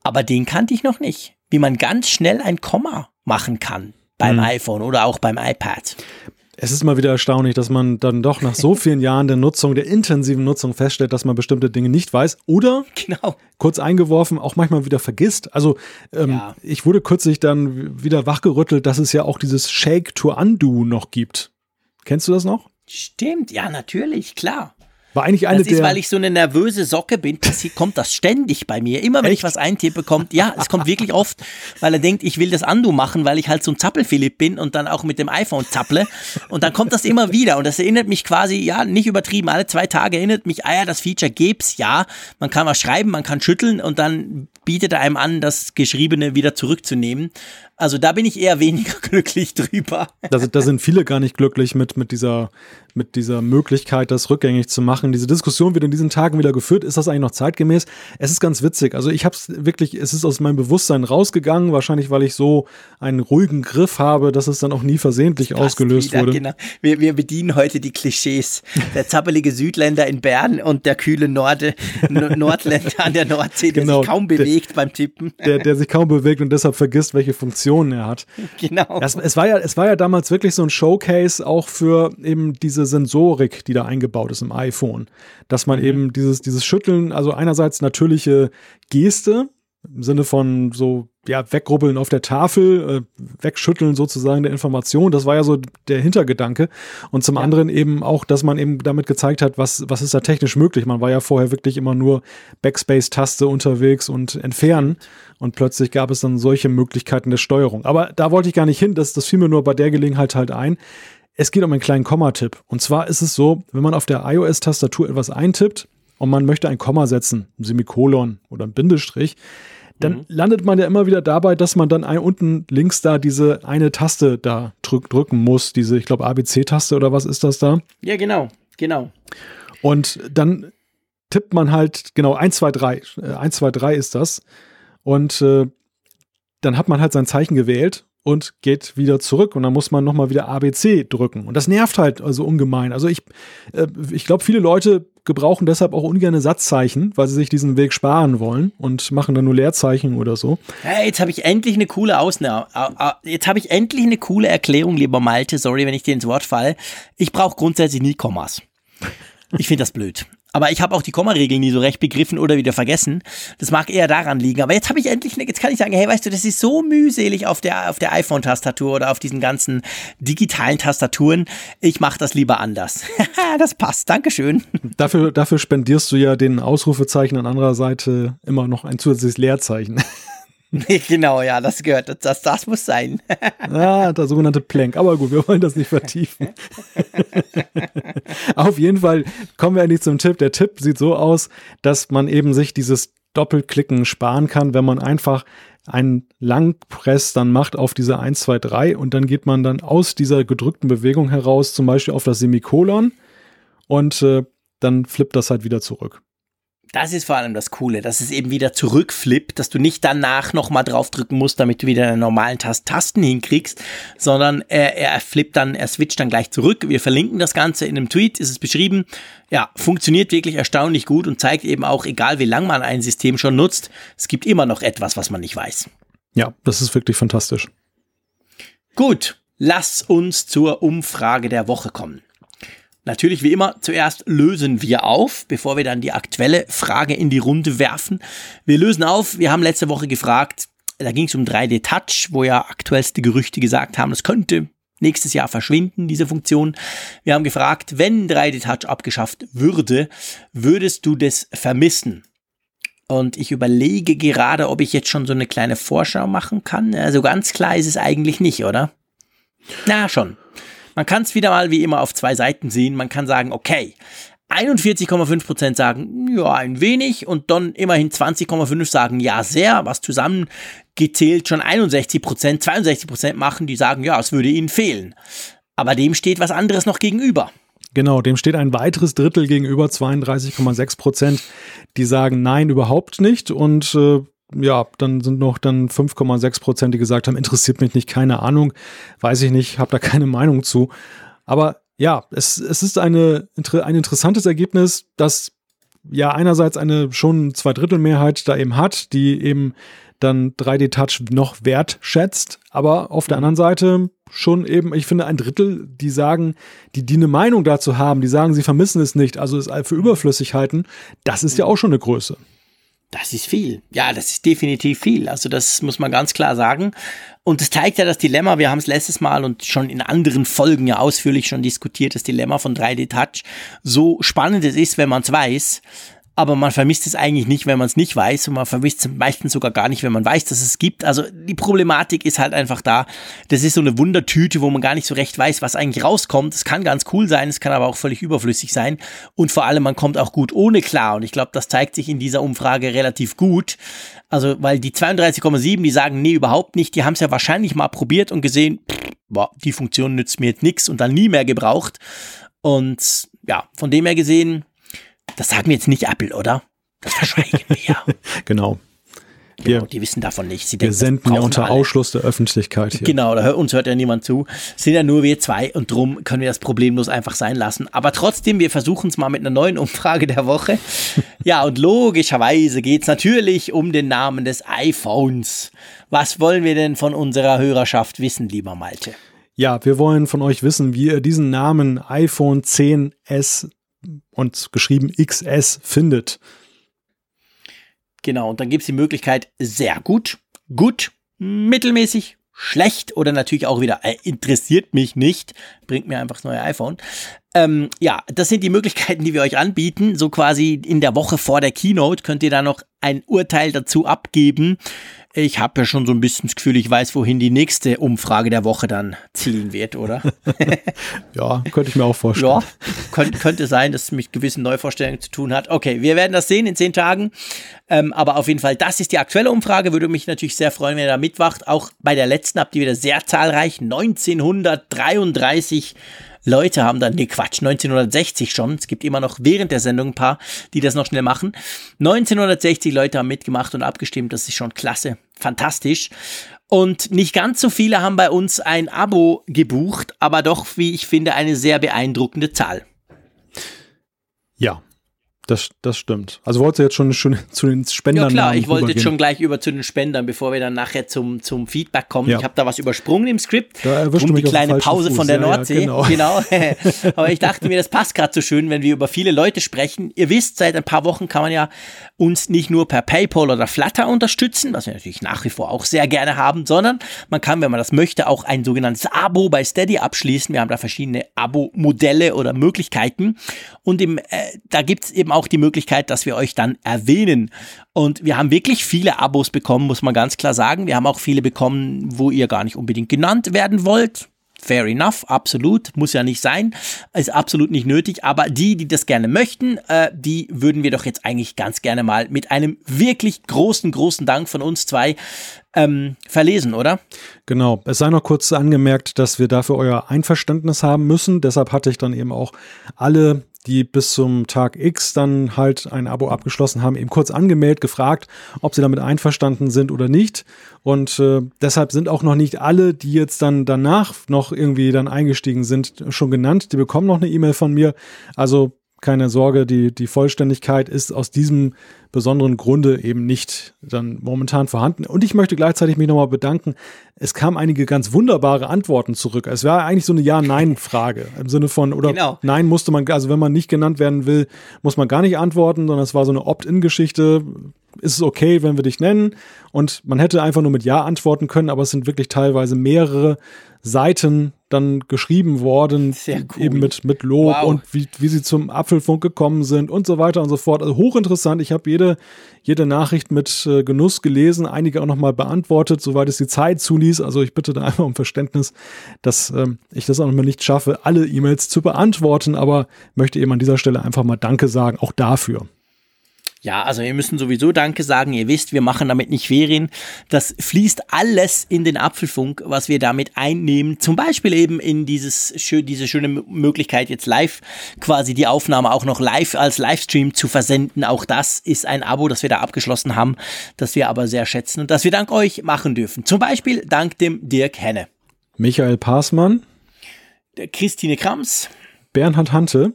aber den kannte ich noch nicht, wie man ganz schnell ein Komma machen kann beim mhm. iPhone oder auch beim iPad es ist mal wieder erstaunlich, dass man dann doch nach so vielen Jahren der Nutzung, der intensiven Nutzung feststellt, dass man bestimmte Dinge nicht weiß oder genau. kurz eingeworfen auch manchmal wieder vergisst. Also ähm, ja. ich wurde kürzlich dann wieder wachgerüttelt, dass es ja auch dieses Shake to Undo noch gibt. Kennst du das noch? Stimmt, ja, natürlich, klar. War eigentlich eine das ist, weil ich so eine nervöse Socke bin, passiert, kommt das ständig bei mir. Immer wenn Echt? ich was eintippe, kommt, ja, es kommt wirklich oft, weil er denkt, ich will das Undo machen, weil ich halt so ein Zappelphilipp bin und dann auch mit dem iPhone zapple. Und dann kommt das immer wieder. Und das erinnert mich quasi, ja, nicht übertrieben, alle zwei Tage erinnert mich, ah ja, das Feature gäb's, ja. Man kann was schreiben, man kann schütteln und dann bietet er einem an, das Geschriebene wieder zurückzunehmen. Also da bin ich eher weniger glücklich drüber. Da, da sind viele gar nicht glücklich mit, mit, dieser, mit dieser Möglichkeit, das rückgängig zu machen. Diese Diskussion wird in diesen Tagen wieder geführt. Ist das eigentlich noch zeitgemäß? Es ist ganz witzig. Also ich habe es wirklich, es ist aus meinem Bewusstsein rausgegangen, wahrscheinlich weil ich so einen ruhigen Griff habe, dass es dann auch nie versehentlich ausgelöst wieder, wurde. Genau. Wir, wir bedienen heute die Klischees. Der zappelige Südländer in Bern und der kühle Norde, Nordländer an der Nordsee, der genau, sich kaum bewegt der, beim Tippen. Der, der sich kaum bewegt und deshalb vergisst, welche Funktion Funktionen er hat. Genau. Das, es, war ja, es war ja damals wirklich so ein Showcase auch für eben diese Sensorik, die da eingebaut ist im iPhone. Dass man mhm. eben dieses, dieses Schütteln, also einerseits natürliche Geste, im Sinne von so, ja, wegrubbeln auf der Tafel, äh, wegschütteln sozusagen der Information. Das war ja so der Hintergedanke. Und zum ja. anderen eben auch, dass man eben damit gezeigt hat, was, was ist da technisch möglich. Man war ja vorher wirklich immer nur Backspace-Taste unterwegs und entfernen. Und plötzlich gab es dann solche Möglichkeiten der Steuerung. Aber da wollte ich gar nicht hin. Das, das fiel mir nur bei der Gelegenheit halt ein. Es geht um einen kleinen Kommatipp. Und zwar ist es so, wenn man auf der iOS-Tastatur etwas eintippt, und man möchte ein Komma setzen, ein Semikolon oder ein Bindestrich, dann mhm. landet man ja immer wieder dabei, dass man dann ein, unten links da diese eine Taste da drück, drücken muss, diese, ich glaube, ABC-Taste oder was ist das da? Ja, genau, genau. Und dann tippt man halt, genau, 1, 2, 3. 1, 2, 3 ist das. Und äh, dann hat man halt sein Zeichen gewählt und geht wieder zurück und dann muss man nochmal wieder ABC drücken. Und das nervt halt also ungemein. Also ich, äh, ich glaube, viele Leute gebrauchen deshalb auch ungerne Satzzeichen, weil sie sich diesen Weg sparen wollen und machen dann nur Leerzeichen oder so. Ja, jetzt habe ich endlich eine coole Ausnahme. Jetzt habe ich endlich eine coole Erklärung, lieber Malte. Sorry, wenn ich dir ins Wort falle. Ich brauche grundsätzlich nie Kommas. Ich finde das blöd. Aber ich habe auch die Kommaregeln nie so recht begriffen oder wieder vergessen. Das mag eher daran liegen. Aber jetzt habe ich endlich, jetzt kann ich sagen, hey, weißt du, das ist so mühselig auf der, auf der iPhone-Tastatur oder auf diesen ganzen digitalen Tastaturen. Ich mache das lieber anders. das passt. Dankeschön. Dafür, dafür spendierst du ja den Ausrufezeichen an anderer Seite immer noch ein zusätzliches Leerzeichen. genau, ja, das gehört, das, das muss sein. ah, der sogenannte Plank. Aber gut, wir wollen das nicht vertiefen. Auf jeden Fall kommen wir endlich zum Tipp. Der Tipp sieht so aus, dass man eben sich dieses Doppelklicken sparen kann, wenn man einfach einen Langpress dann macht auf diese 1, 2, 3 und dann geht man dann aus dieser gedrückten Bewegung heraus, zum Beispiel auf das Semikolon und äh, dann flippt das halt wieder zurück. Das ist vor allem das Coole, dass es eben wieder zurückflippt, dass du nicht danach nochmal draufdrücken musst, damit du wieder einen normalen Tast Tasten hinkriegst, sondern er, er flippt dann, er switcht dann gleich zurück. Wir verlinken das Ganze in einem Tweet, ist es beschrieben. Ja, funktioniert wirklich erstaunlich gut und zeigt eben auch, egal wie lang man ein System schon nutzt, es gibt immer noch etwas, was man nicht weiß. Ja, das ist wirklich fantastisch. Gut, lass uns zur Umfrage der Woche kommen. Natürlich wie immer, zuerst lösen wir auf, bevor wir dann die aktuelle Frage in die Runde werfen. Wir lösen auf, wir haben letzte Woche gefragt, da ging es um 3D Touch, wo ja aktuellste Gerüchte gesagt haben, das könnte nächstes Jahr verschwinden, diese Funktion. Wir haben gefragt, wenn 3D Touch abgeschafft würde, würdest du das vermissen? Und ich überlege gerade, ob ich jetzt schon so eine kleine Vorschau machen kann. Also ganz klar ist es eigentlich nicht, oder? Na, schon. Man kann es wieder mal wie immer auf zwei Seiten sehen. Man kann sagen, okay, 41,5% sagen, ja, ein wenig und dann immerhin 20,5% sagen, ja, sehr, was zusammengezählt schon 61%, 62% machen, die sagen, ja, es würde ihnen fehlen. Aber dem steht was anderes noch gegenüber. Genau, dem steht ein weiteres Drittel gegenüber 32,6% die sagen nein, überhaupt nicht. Und äh, ja, dann sind noch dann 5,6 Prozent, die gesagt haben, interessiert mich nicht, keine Ahnung, weiß ich nicht, habe da keine Meinung zu. Aber ja, es, es ist eine, ein interessantes Ergebnis, das ja einerseits eine schon Zweidrittelmehrheit da eben hat, die eben dann 3D-Touch noch wertschätzt, aber auf der anderen Seite schon eben, ich finde, ein Drittel, die sagen, die, die eine Meinung dazu haben, die sagen, sie vermissen es nicht, also es für überflüssig halten, das ist ja auch schon eine Größe. Das ist viel. Ja, das ist definitiv viel. Also das muss man ganz klar sagen. Und das zeigt ja das Dilemma, wir haben es letztes Mal und schon in anderen Folgen ja ausführlich schon diskutiert, das Dilemma von 3D Touch. So spannend es ist, wenn man es weiß. Aber man vermisst es eigentlich nicht, wenn man es nicht weiß und man vermisst es meistens sogar gar nicht, wenn man weiß, dass es gibt. Also die Problematik ist halt einfach da. Das ist so eine Wundertüte, wo man gar nicht so recht weiß, was eigentlich rauskommt. Es kann ganz cool sein, es kann aber auch völlig überflüssig sein und vor allem man kommt auch gut ohne klar und ich glaube, das zeigt sich in dieser Umfrage relativ gut. Also, weil die 32,7, die sagen, nee, überhaupt nicht, die haben es ja wahrscheinlich mal probiert und gesehen, pff, boah, die Funktion nützt mir jetzt nichts und dann nie mehr gebraucht. Und ja, von dem her gesehen, das sagen wir jetzt nicht Apple, oder? Das verschweigen wir. genau. Genau, die wissen davon nicht. Sie wir senden ja unter alle. Ausschluss der Öffentlichkeit hier. Genau, da hört, uns hört ja niemand zu. Sind ja nur wir zwei und drum können wir das problemlos einfach sein lassen. Aber trotzdem, wir versuchen es mal mit einer neuen Umfrage der Woche. ja, und logischerweise geht es natürlich um den Namen des iPhones. Was wollen wir denn von unserer Hörerschaft wissen, lieber Malte? Ja, wir wollen von euch wissen, wie ihr diesen Namen iPhone 10s und geschrieben XS findet. Genau, und dann gibt es die Möglichkeit sehr gut, gut, mittelmäßig, schlecht oder natürlich auch wieder äh, interessiert mich nicht, bringt mir einfach das neue iPhone. Ähm, ja, das sind die Möglichkeiten, die wir euch anbieten. So quasi in der Woche vor der Keynote könnt ihr da noch ein Urteil dazu abgeben. Ich habe ja schon so ein bisschen das Gefühl, ich weiß, wohin die nächste Umfrage der Woche dann zielen wird, oder? ja, könnte ich mir auch vorstellen. Ja, könnte, könnte sein, dass es mit gewissen Neuvorstellungen zu tun hat. Okay, wir werden das sehen in zehn Tagen. Ähm, aber auf jeden Fall, das ist die aktuelle Umfrage. Würde mich natürlich sehr freuen, wenn ihr da mitwacht. Auch bei der letzten habt ihr wieder sehr zahlreich. 1933 Leute haben dann, nee Quatsch, 1960 schon, es gibt immer noch während der Sendung ein paar, die das noch schnell machen. 1960 Leute haben mitgemacht und abgestimmt, das ist schon klasse, fantastisch. Und nicht ganz so viele haben bei uns ein Abo gebucht, aber doch, wie ich finde, eine sehr beeindruckende Zahl. Das, das stimmt. Also wolltest du jetzt schon, schon zu den Spendern Ja klar, ich wollte jetzt schon gleich über zu den Spendern, bevor wir dann nachher zum, zum Feedback kommen. Ja. Ich habe da was übersprungen im Skript. Da erwischt um die kleine Pause Fuß. von der ja, Nordsee. Ja, genau. genau. Aber ich dachte mir, das passt gerade so schön, wenn wir über viele Leute sprechen. Ihr wisst, seit ein paar Wochen kann man ja uns nicht nur per PayPal oder Flutter unterstützen, was wir natürlich nach wie vor auch sehr gerne haben, sondern man kann, wenn man das möchte, auch ein sogenanntes Abo bei Steady abschließen. Wir haben da verschiedene Abo-Modelle oder Möglichkeiten. Und im, äh, da gibt's eben auch die Möglichkeit, dass dass wir euch dann erwähnen. Und wir haben wirklich viele Abos bekommen, muss man ganz klar sagen. Wir haben auch viele bekommen, wo ihr gar nicht unbedingt genannt werden wollt. Fair enough, absolut, muss ja nicht sein, ist absolut nicht nötig, aber die, die das gerne möchten, äh, die würden wir doch jetzt eigentlich ganz gerne mal mit einem wirklich großen, großen Dank von uns zwei ähm, verlesen, oder? Genau, es sei noch kurz angemerkt, dass wir dafür euer Einverständnis haben müssen, deshalb hatte ich dann eben auch alle die bis zum Tag X dann halt ein Abo abgeschlossen haben, eben kurz angemeldet, gefragt, ob sie damit einverstanden sind oder nicht. Und äh, deshalb sind auch noch nicht alle, die jetzt dann danach noch irgendwie dann eingestiegen sind, schon genannt. Die bekommen noch eine E-Mail von mir. Also keine Sorge, die, die Vollständigkeit ist aus diesem besonderen Grunde eben nicht dann momentan vorhanden. Und ich möchte gleichzeitig mich nochmal bedanken. Es kamen einige ganz wunderbare Antworten zurück. Es war eigentlich so eine Ja-Nein-Frage im Sinne von, oder genau. Nein musste man, also wenn man nicht genannt werden will, muss man gar nicht antworten, sondern es war so eine Opt-in-Geschichte. Ist es okay, wenn wir dich nennen? Und man hätte einfach nur mit Ja antworten können, aber es sind wirklich teilweise mehrere Seiten dann geschrieben worden, cool. eben mit, mit Lob wow. und wie, wie sie zum Apfelfunk gekommen sind und so weiter und so fort. Also hochinteressant. Ich habe jede, jede Nachricht mit äh, Genuss gelesen, einige auch nochmal beantwortet, soweit es die Zeit zuließ. Also ich bitte da einfach um Verständnis, dass ähm, ich das auch nochmal nicht schaffe, alle E-Mails zu beantworten, aber möchte eben an dieser Stelle einfach mal Danke sagen, auch dafür. Ja, also wir müssen sowieso Danke sagen. Ihr wisst, wir machen damit nicht Ferien. Das fließt alles in den Apfelfunk, was wir damit einnehmen. Zum Beispiel eben in dieses, diese schöne Möglichkeit, jetzt live quasi die Aufnahme auch noch live als Livestream zu versenden. Auch das ist ein Abo, das wir da abgeschlossen haben, das wir aber sehr schätzen und das wir dank euch machen dürfen. Zum Beispiel dank dem Dirk Henne. Michael Passmann. Christine Krams. Bernhard Hante.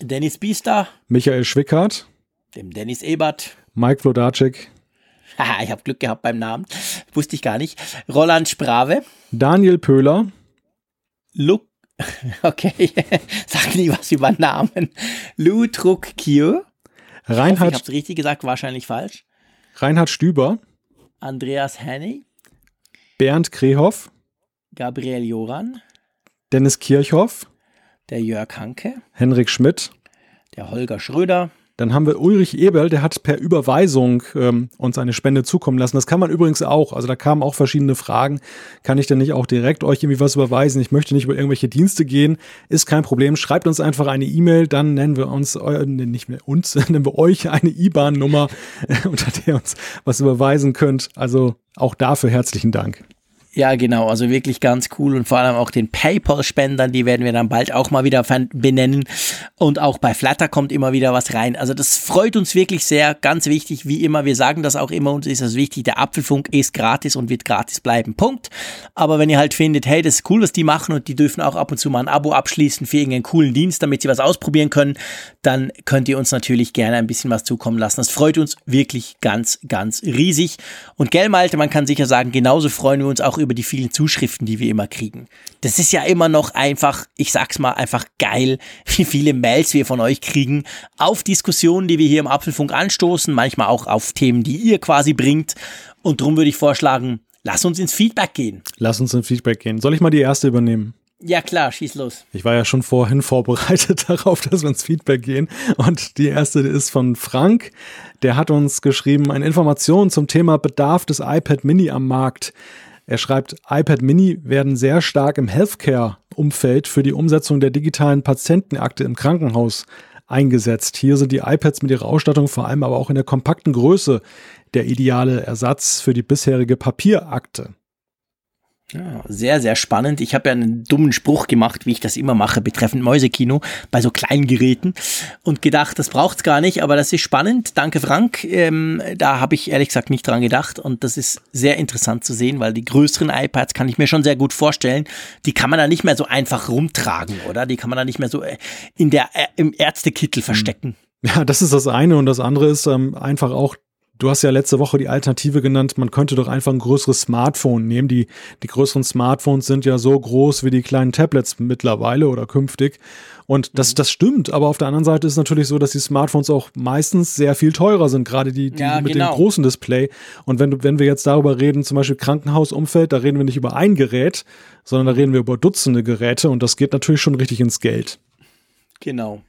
Dennis Biester. Michael Schwickert dem Dennis Ebert. Mike Vlodacek. Haha, ich habe Glück gehabt beim Namen. Wusste ich gar nicht. Roland Sprave. Daniel Pöhler. Luke. Okay, sag nie was über Namen. Lou Truck Kieu. Reinhard. Ich, ich habe richtig gesagt, wahrscheinlich falsch. Reinhard Stüber. Andreas Henny. Bernd Krehoff. Gabriel Joran. Dennis Kirchhoff. Der Jörg Hanke. Henrik Schmidt. Der Holger Schröder. Dann haben wir Ulrich Eberl, der hat per Überweisung ähm, uns eine Spende zukommen lassen. Das kann man übrigens auch. Also da kamen auch verschiedene Fragen. Kann ich denn nicht auch direkt euch irgendwie was überweisen? Ich möchte nicht über irgendwelche Dienste gehen. Ist kein Problem. Schreibt uns einfach eine E-Mail, dann nennen wir uns, äh, nicht mehr uns, nennen wir euch eine IBAN-Nummer, unter der ihr uns was überweisen könnt. Also auch dafür herzlichen Dank. Ja, genau. Also wirklich ganz cool und vor allem auch den PayPal-Spendern, die werden wir dann bald auch mal wieder benennen. Und auch bei Flutter kommt immer wieder was rein. Also das freut uns wirklich sehr. Ganz wichtig, wie immer, wir sagen das auch immer, uns ist das wichtig, der Apfelfunk ist gratis und wird gratis bleiben. Punkt. Aber wenn ihr halt findet, hey, das ist cool, was die machen und die dürfen auch ab und zu mal ein Abo abschließen für irgendeinen coolen Dienst, damit sie was ausprobieren können, dann könnt ihr uns natürlich gerne ein bisschen was zukommen lassen. Das freut uns wirklich ganz, ganz riesig. Und gell, Malte, man kann sicher sagen, genauso freuen wir uns auch über die vielen Zuschriften, die wir immer kriegen. Das ist ja immer noch einfach, ich sag's mal, einfach geil, wie viele Mails wir von euch kriegen auf Diskussionen, die wir hier im Apfelfunk anstoßen, manchmal auch auf Themen, die ihr quasi bringt. Und darum würde ich vorschlagen, lass uns ins Feedback gehen. Lass uns ins Feedback gehen. Soll ich mal die erste übernehmen? Ja klar, schieß los. Ich war ja schon vorhin vorbereitet darauf, dass wir ins Feedback gehen. Und die erste ist von Frank. Der hat uns geschrieben, eine Information zum Thema Bedarf des iPad Mini am Markt. Er schreibt, iPad Mini werden sehr stark im Healthcare-Umfeld für die Umsetzung der digitalen Patientenakte im Krankenhaus eingesetzt. Hier sind die iPads mit ihrer Ausstattung vor allem aber auch in der kompakten Größe der ideale Ersatz für die bisherige Papierakte. Ja, sehr, sehr spannend. Ich habe ja einen dummen Spruch gemacht, wie ich das immer mache, betreffend Mäusekino bei so kleinen Geräten und gedacht, das braucht's gar nicht, aber das ist spannend. Danke, Frank. Ähm, da habe ich ehrlich gesagt nicht dran gedacht und das ist sehr interessant zu sehen, weil die größeren iPads kann ich mir schon sehr gut vorstellen. Die kann man da nicht mehr so einfach rumtragen, oder? Die kann man da nicht mehr so äh, in der, äh, im Ärztekittel verstecken. Ja, das ist das eine und das andere ist ähm, einfach auch Du hast ja letzte Woche die Alternative genannt, man könnte doch einfach ein größeres Smartphone nehmen. Die, die größeren Smartphones sind ja so groß wie die kleinen Tablets mittlerweile oder künftig. Und das, mhm. das stimmt, aber auf der anderen Seite ist es natürlich so, dass die Smartphones auch meistens sehr viel teurer sind, gerade die, die ja, mit genau. dem großen Display. Und wenn, wenn wir jetzt darüber reden, zum Beispiel Krankenhausumfeld, da reden wir nicht über ein Gerät, sondern da reden wir über Dutzende Geräte und das geht natürlich schon richtig ins Geld. Genau.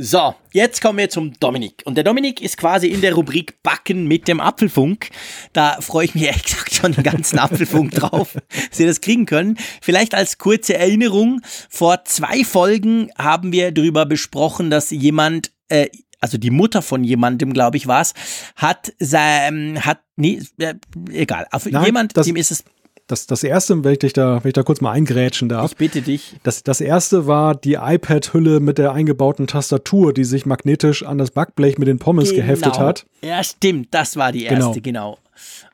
So, jetzt kommen wir zum Dominik. Und der Dominik ist quasi in der Rubrik Backen mit dem Apfelfunk. Da freue ich mich ehrlich gesagt schon den ganzen Apfelfunk drauf, dass wir das kriegen können. Vielleicht als kurze Erinnerung, vor zwei Folgen haben wir darüber besprochen, dass jemand, äh, also die Mutter von jemandem, glaube ich, war es, hat sein, hat, nee, äh, egal, auf Nein, jemand, dem ist es das, das erste, wenn ich, dich da, wenn ich da kurz mal eingrätschen darf. Ich bitte dich. Das, das erste war die iPad-Hülle mit der eingebauten Tastatur, die sich magnetisch an das Backblech mit den Pommes genau. geheftet hat. Ja, stimmt, das war die erste, genau. genau.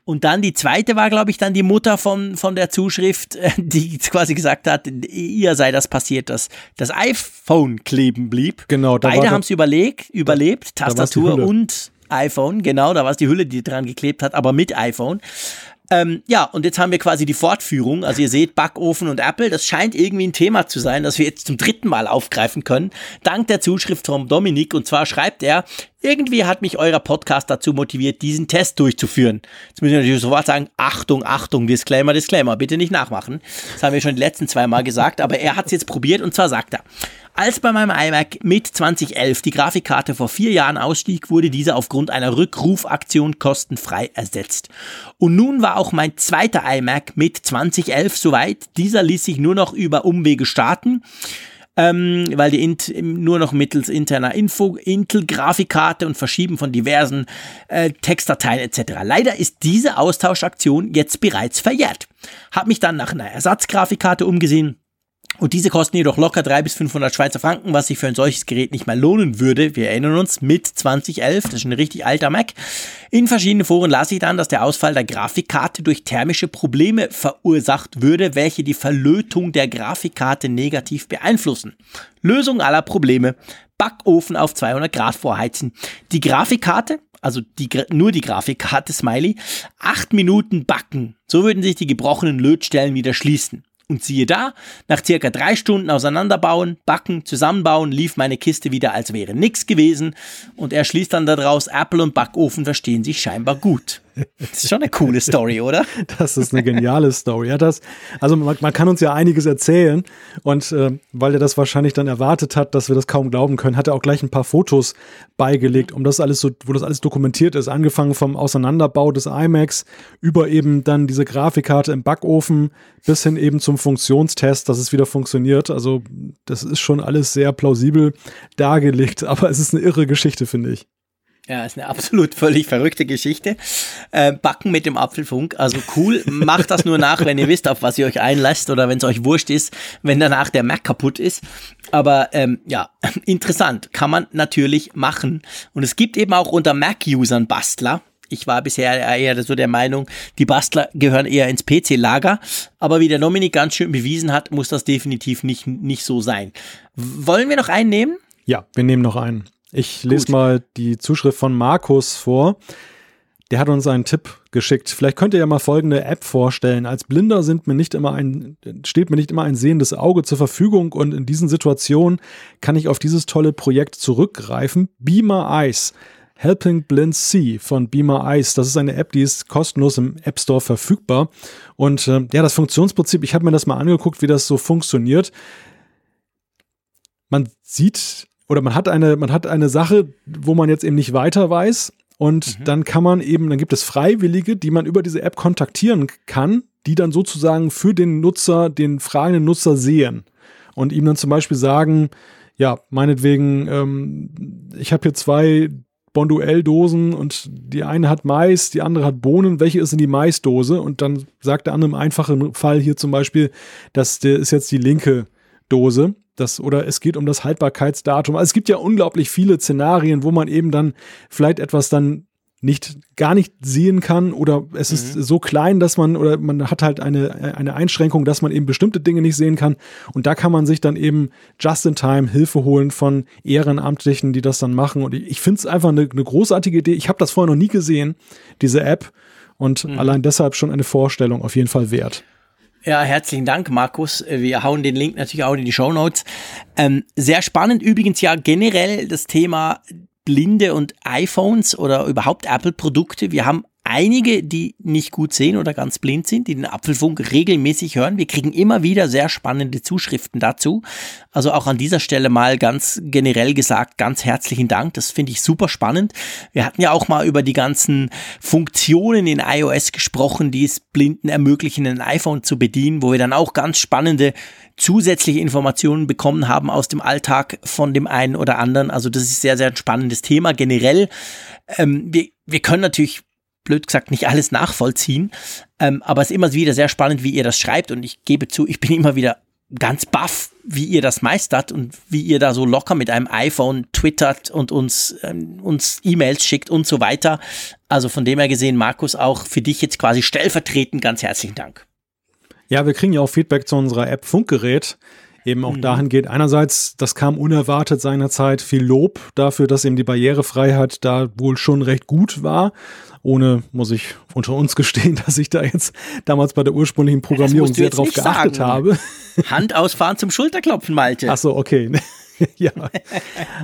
Und dann die zweite war, glaube ich, dann die Mutter von, von der Zuschrift, die quasi gesagt hat, ihr sei das passiert, dass das iPhone kleben blieb. Genau. Beide haben es überlegt, überlebt, Tastatur und iPhone, genau, da war es die Hülle, die dran geklebt hat, aber mit iPhone. Ähm, ja, und jetzt haben wir quasi die Fortführung. Also ihr seht Backofen und Apple. Das scheint irgendwie ein Thema zu sein, das wir jetzt zum dritten Mal aufgreifen können. Dank der Zuschrift vom Dominik. Und zwar schreibt er, irgendwie hat mich euer Podcast dazu motiviert, diesen Test durchzuführen. Jetzt müssen wir natürlich sofort sagen, Achtung, Achtung, Disclaimer, Disclaimer, bitte nicht nachmachen. Das haben wir schon die letzten zwei Mal gesagt, aber er hat es jetzt probiert und zwar sagt er, als bei meinem iMac mit 2011 die Grafikkarte vor vier Jahren ausstieg, wurde diese aufgrund einer Rückrufaktion kostenfrei ersetzt. Und nun war auch mein zweiter iMac mit 2011 soweit. Dieser ließ sich nur noch über Umwege starten ähm, weil die Int nur noch mittels interner Info, Intel-Grafikkarte und Verschieben von diversen äh, Textdateien etc. Leider ist diese Austauschaktion jetzt bereits verjährt. Hab mich dann nach einer Ersatzgrafikkarte umgesehen und diese kosten jedoch locker 300 bis 500 Schweizer Franken, was sich für ein solches Gerät nicht mehr lohnen würde. Wir erinnern uns, mit 2011, das ist ein richtig alter Mac. In verschiedenen Foren las ich dann, dass der Ausfall der Grafikkarte durch thermische Probleme verursacht würde, welche die Verlötung der Grafikkarte negativ beeinflussen. Lösung aller Probleme. Backofen auf 200 Grad vorheizen. Die Grafikkarte, also die, nur die Grafikkarte Smiley, acht Minuten backen. So würden sich die gebrochenen Lötstellen wieder schließen. Und siehe da, nach circa drei Stunden auseinanderbauen, backen, zusammenbauen, lief meine Kiste wieder, als wäre nichts gewesen. Und er schließt dann daraus, Apple und Backofen verstehen sich scheinbar gut. Das ist schon eine coole Story, oder? Das ist eine geniale Story. Ja, das, also man, man kann uns ja einiges erzählen und äh, weil er das wahrscheinlich dann erwartet hat, dass wir das kaum glauben können, hat er auch gleich ein paar Fotos beigelegt, um das alles so, wo das alles dokumentiert ist, angefangen vom Auseinanderbau des iMacs über eben dann diese Grafikkarte im Backofen bis hin eben zum Funktionstest, dass es wieder funktioniert. Also das ist schon alles sehr plausibel dargelegt, aber es ist eine irre Geschichte, finde ich. Ja, ist eine absolut völlig verrückte Geschichte. Äh, Backen mit dem Apfelfunk, also cool. Macht das nur nach, wenn ihr wisst, auf was ihr euch einlasst oder wenn es euch wurscht ist, wenn danach der Mac kaputt ist. Aber ähm, ja, interessant, kann man natürlich machen. Und es gibt eben auch unter Mac-Usern Bastler. Ich war bisher eher so der Meinung, die Bastler gehören eher ins PC-Lager. Aber wie der Dominik ganz schön bewiesen hat, muss das definitiv nicht, nicht so sein. Wollen wir noch einen nehmen? Ja, wir nehmen noch einen. Ich lese Gut. mal die Zuschrift von Markus vor. Der hat uns einen Tipp geschickt. Vielleicht könnt ihr ja mal folgende App vorstellen. Als Blinder sind mir nicht immer ein, steht mir nicht immer ein sehendes Auge zur Verfügung und in diesen Situationen kann ich auf dieses tolle Projekt zurückgreifen. Beamer Eyes. Helping Blind See von Beamer Eyes. Das ist eine App, die ist kostenlos im App Store verfügbar. Und äh, ja, das Funktionsprinzip, ich habe mir das mal angeguckt, wie das so funktioniert. Man sieht oder man hat eine, man hat eine Sache, wo man jetzt eben nicht weiter weiß. Und mhm. dann kann man eben, dann gibt es Freiwillige, die man über diese App kontaktieren kann, die dann sozusagen für den Nutzer, den fragenden Nutzer sehen und ihm dann zum Beispiel sagen, ja, meinetwegen, ähm, ich habe hier zwei Bonduell-Dosen und die eine hat Mais, die andere hat Bohnen. Welche ist in die Maisdose? Und dann sagt der andere im einfachen Fall hier zum Beispiel, das ist jetzt die linke Dose. Das, oder es geht um das Haltbarkeitsdatum. Also es gibt ja unglaublich viele Szenarien, wo man eben dann vielleicht etwas dann nicht gar nicht sehen kann oder es mhm. ist so klein, dass man oder man hat halt eine, eine Einschränkung, dass man eben bestimmte Dinge nicht sehen kann und da kann man sich dann eben just in time Hilfe holen von Ehrenamtlichen, die das dann machen und ich, ich finde es einfach eine, eine, großartige Idee. Ich habe das vorher noch nie gesehen, diese App und mhm. allein deshalb schon eine Vorstellung auf jeden Fall wert. Ja, herzlichen Dank, Markus. Wir hauen den Link natürlich auch in die Show Notes. Ähm, sehr spannend übrigens ja generell das Thema Blinde und iPhones oder überhaupt Apple-Produkte. Wir haben einige, die nicht gut sehen oder ganz blind sind, die den Apfelfunk regelmäßig hören. Wir kriegen immer wieder sehr spannende Zuschriften dazu. Also auch an dieser Stelle mal ganz generell gesagt, ganz herzlichen Dank. Das finde ich super spannend. Wir hatten ja auch mal über die ganzen Funktionen in iOS gesprochen, die es Blinden ermöglichen, ein iPhone zu bedienen, wo wir dann auch ganz spannende zusätzliche Informationen bekommen haben aus dem Alltag von dem einen oder anderen. Also das ist sehr, sehr ein spannendes Thema generell. Ähm, wir, wir können natürlich blöd gesagt nicht alles nachvollziehen. Ähm, aber es ist immer wieder sehr spannend, wie ihr das schreibt. Und ich gebe zu, ich bin immer wieder ganz baff, wie ihr das meistert und wie ihr da so locker mit einem iPhone twittert und uns, ähm, uns E-Mails schickt und so weiter. Also von dem her gesehen, Markus, auch für dich jetzt quasi stellvertretend ganz herzlichen Dank. Ja, wir kriegen ja auch Feedback zu unserer App Funkgerät eben auch mhm. dahin geht. Einerseits, das kam unerwartet seinerzeit, viel Lob dafür, dass eben die Barrierefreiheit da wohl schon recht gut war. Ohne, muss ich unter uns gestehen, dass ich da jetzt damals bei der ursprünglichen Programmierung sehr drauf geachtet sagen. habe. Hand ausfahren zum Schulterklopfen, Malte. Ach so, okay. ja.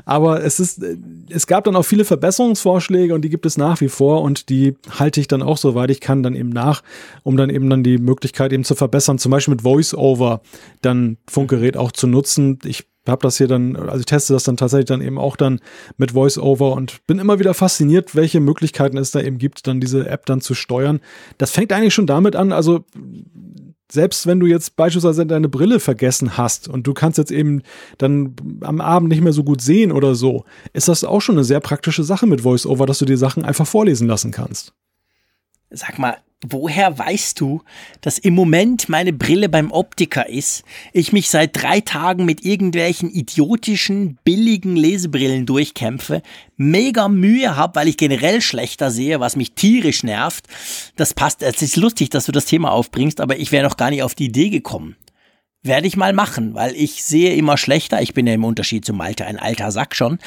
Aber es ist, es gab dann auch viele Verbesserungsvorschläge und die gibt es nach wie vor und die halte ich dann auch, soweit ich kann, dann eben nach, um dann eben dann die Möglichkeit eben zu verbessern, zum Beispiel mit VoiceOver dann Funkgerät auch zu nutzen. Ich habe das hier dann, also ich teste das dann tatsächlich dann eben auch dann mit VoiceOver und bin immer wieder fasziniert, welche Möglichkeiten es da eben gibt, dann diese App dann zu steuern. Das fängt eigentlich schon damit an, also selbst wenn du jetzt beispielsweise deine Brille vergessen hast und du kannst jetzt eben dann am Abend nicht mehr so gut sehen oder so, ist das auch schon eine sehr praktische Sache mit VoiceOver, dass du dir Sachen einfach vorlesen lassen kannst. Sag mal, woher weißt du, dass im Moment meine Brille beim Optiker ist, ich mich seit drei Tagen mit irgendwelchen idiotischen, billigen Lesebrillen durchkämpfe, mega Mühe habe, weil ich generell schlechter sehe, was mich tierisch nervt. Das passt, es ist lustig, dass du das Thema aufbringst, aber ich wäre noch gar nicht auf die Idee gekommen. Werde ich mal machen, weil ich sehe immer schlechter. Ich bin ja im Unterschied zum Malte ein alter Sack schon.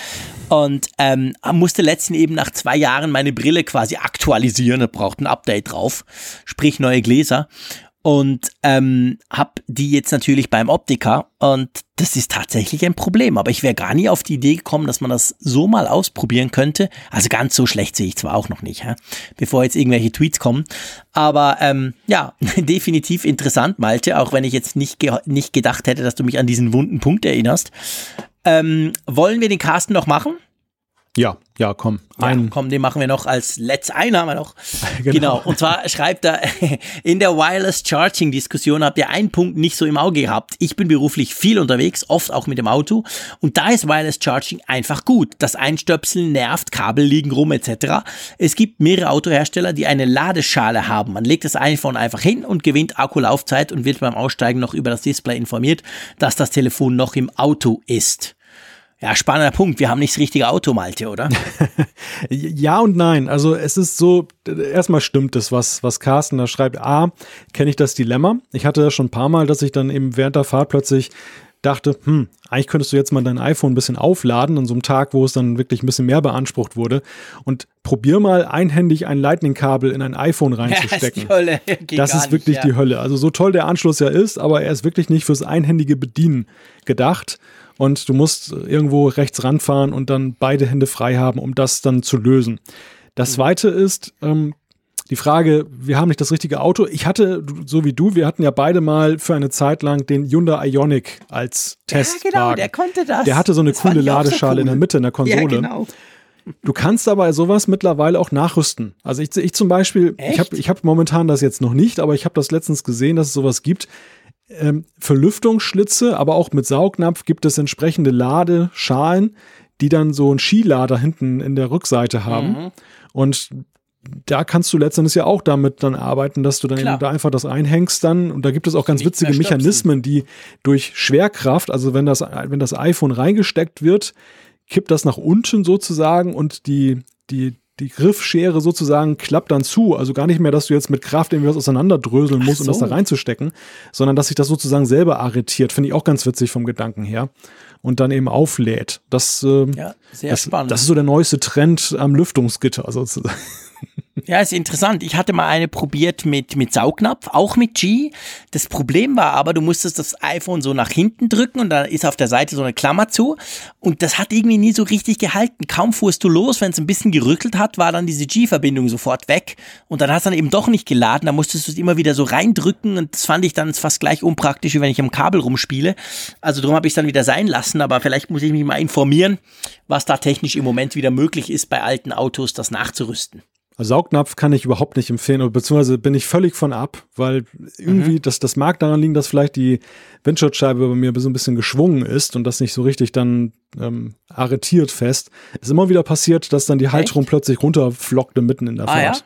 Und ähm, musste letztens eben nach zwei Jahren meine Brille quasi aktualisieren. Da braucht ein Update drauf. Sprich neue Gläser. Und ähm, habe die jetzt natürlich beim Optiker und das ist tatsächlich ein Problem. Aber ich wäre gar nie auf die Idee gekommen, dass man das so mal ausprobieren könnte. Also ganz so schlecht sehe ich zwar auch noch nicht, hä? bevor jetzt irgendwelche Tweets kommen. Aber ähm, ja, definitiv interessant, Malte, auch wenn ich jetzt nicht, ge nicht gedacht hätte, dass du mich an diesen wunden Punkt erinnerst. Ähm, wollen wir den Carsten noch machen? Ja, ja, komm. Ein. Ja, komm, den machen wir noch als einen haben wir noch. Genau. genau. Und zwar schreibt er, in der Wireless Charging Diskussion habt ihr einen Punkt nicht so im Auge gehabt. Ich bin beruflich viel unterwegs, oft auch mit dem Auto. Und da ist Wireless Charging einfach gut. Das Einstöpseln nervt, Kabel liegen rum etc. Es gibt mehrere Autohersteller, die eine Ladeschale haben. Man legt das iPhone einfach hin und gewinnt Akkulaufzeit und wird beim Aussteigen noch über das Display informiert, dass das Telefon noch im Auto ist. Ja, spannender Punkt. Wir haben nicht das richtige Auto, Malte, oder? ja und nein. Also es ist so, erstmal stimmt es, was, was Carsten da schreibt. A, kenne ich das Dilemma. Ich hatte das schon ein paar Mal, dass ich dann eben während der Fahrt plötzlich dachte, hm, eigentlich könntest du jetzt mal dein iPhone ein bisschen aufladen an so einem Tag, wo es dann wirklich ein bisschen mehr beansprucht wurde und probier mal einhändig ein Lightning-Kabel in ein iPhone reinzustecken. Ja, das ist, das ist wirklich nicht, ja. die Hölle. Also so toll der Anschluss ja ist, aber er ist wirklich nicht fürs einhändige Bedienen gedacht und du musst irgendwo rechts ranfahren und dann beide Hände frei haben, um das dann zu lösen. Das mhm. zweite ist ähm, die Frage, wir haben nicht das richtige Auto. Ich hatte, so wie du, wir hatten ja beide mal für eine Zeit lang den Hyundai Ionic als Test. Ja, genau, der konnte das. Der hatte so eine das coole Ladeschale so cool. in der Mitte in der Konsole. Ja, genau. Du kannst aber sowas mittlerweile auch nachrüsten. Also ich, ich zum Beispiel, Echt? ich habe ich hab momentan das jetzt noch nicht, aber ich habe das letztens gesehen, dass es sowas gibt ähm, für Lüftungsschlitze, aber auch mit Saugnapf gibt es entsprechende Ladeschalen, die dann so einen Skilader hinten in der Rückseite haben. Mhm. Und da kannst du letztendlich ja auch damit dann arbeiten, dass du dann eben da einfach das einhängst dann. Und da gibt es auch ganz witzige Mechanismen, die durch Schwerkraft, also wenn das, wenn das iPhone reingesteckt wird, kippt das nach unten sozusagen und die, die, die Griffschere sozusagen klappt dann zu. Also gar nicht mehr, dass du jetzt mit Kraft irgendwie was auseinanderdröseln musst, so. um das da reinzustecken, sondern dass sich das sozusagen selber arretiert. Finde ich auch ganz witzig vom Gedanken her. Und dann eben auflädt. Das, äh, ja, sehr das, spannend. Das ist so der neueste Trend am Lüftungsgitter sozusagen. Ja, ist interessant. Ich hatte mal eine probiert mit, mit Saugnapf, auch mit G. Das Problem war aber, du musstest das iPhone so nach hinten drücken und dann ist auf der Seite so eine Klammer zu. Und das hat irgendwie nie so richtig gehalten. Kaum fuhrst du los, wenn es ein bisschen gerüttelt hat, war dann diese G-Verbindung sofort weg. Und dann hast du dann eben doch nicht geladen. Da musstest du es immer wieder so reindrücken. Und das fand ich dann fast gleich unpraktisch, wie wenn ich am Kabel rumspiele. Also darum habe ich es dann wieder sein lassen. Aber vielleicht muss ich mich mal informieren, was da technisch im Moment wieder möglich ist, bei alten Autos das nachzurüsten. Saugnapf kann ich überhaupt nicht empfehlen, beziehungsweise bin ich völlig von ab, weil irgendwie, mhm. das, das mag daran liegen, dass vielleicht die Windschutzscheibe bei mir so ein bisschen geschwungen ist und das nicht so richtig dann ähm, arretiert fest. Es ist immer wieder passiert, dass dann die Halterung Echt? plötzlich runterflockte mitten in der ah, Fahrt. Ja?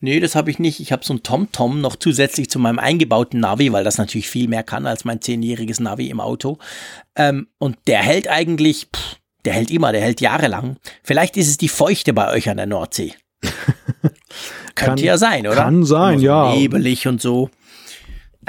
Nee, das habe ich nicht. Ich habe so ein TomTom noch zusätzlich zu meinem eingebauten Navi, weil das natürlich viel mehr kann als mein zehnjähriges Navi im Auto. Ähm, und der hält eigentlich, pff, der hält immer, der hält jahrelang. Vielleicht ist es die Feuchte bei euch an der Nordsee. Könnte ja sein, oder? Kann sein, ja. Nebelig und so.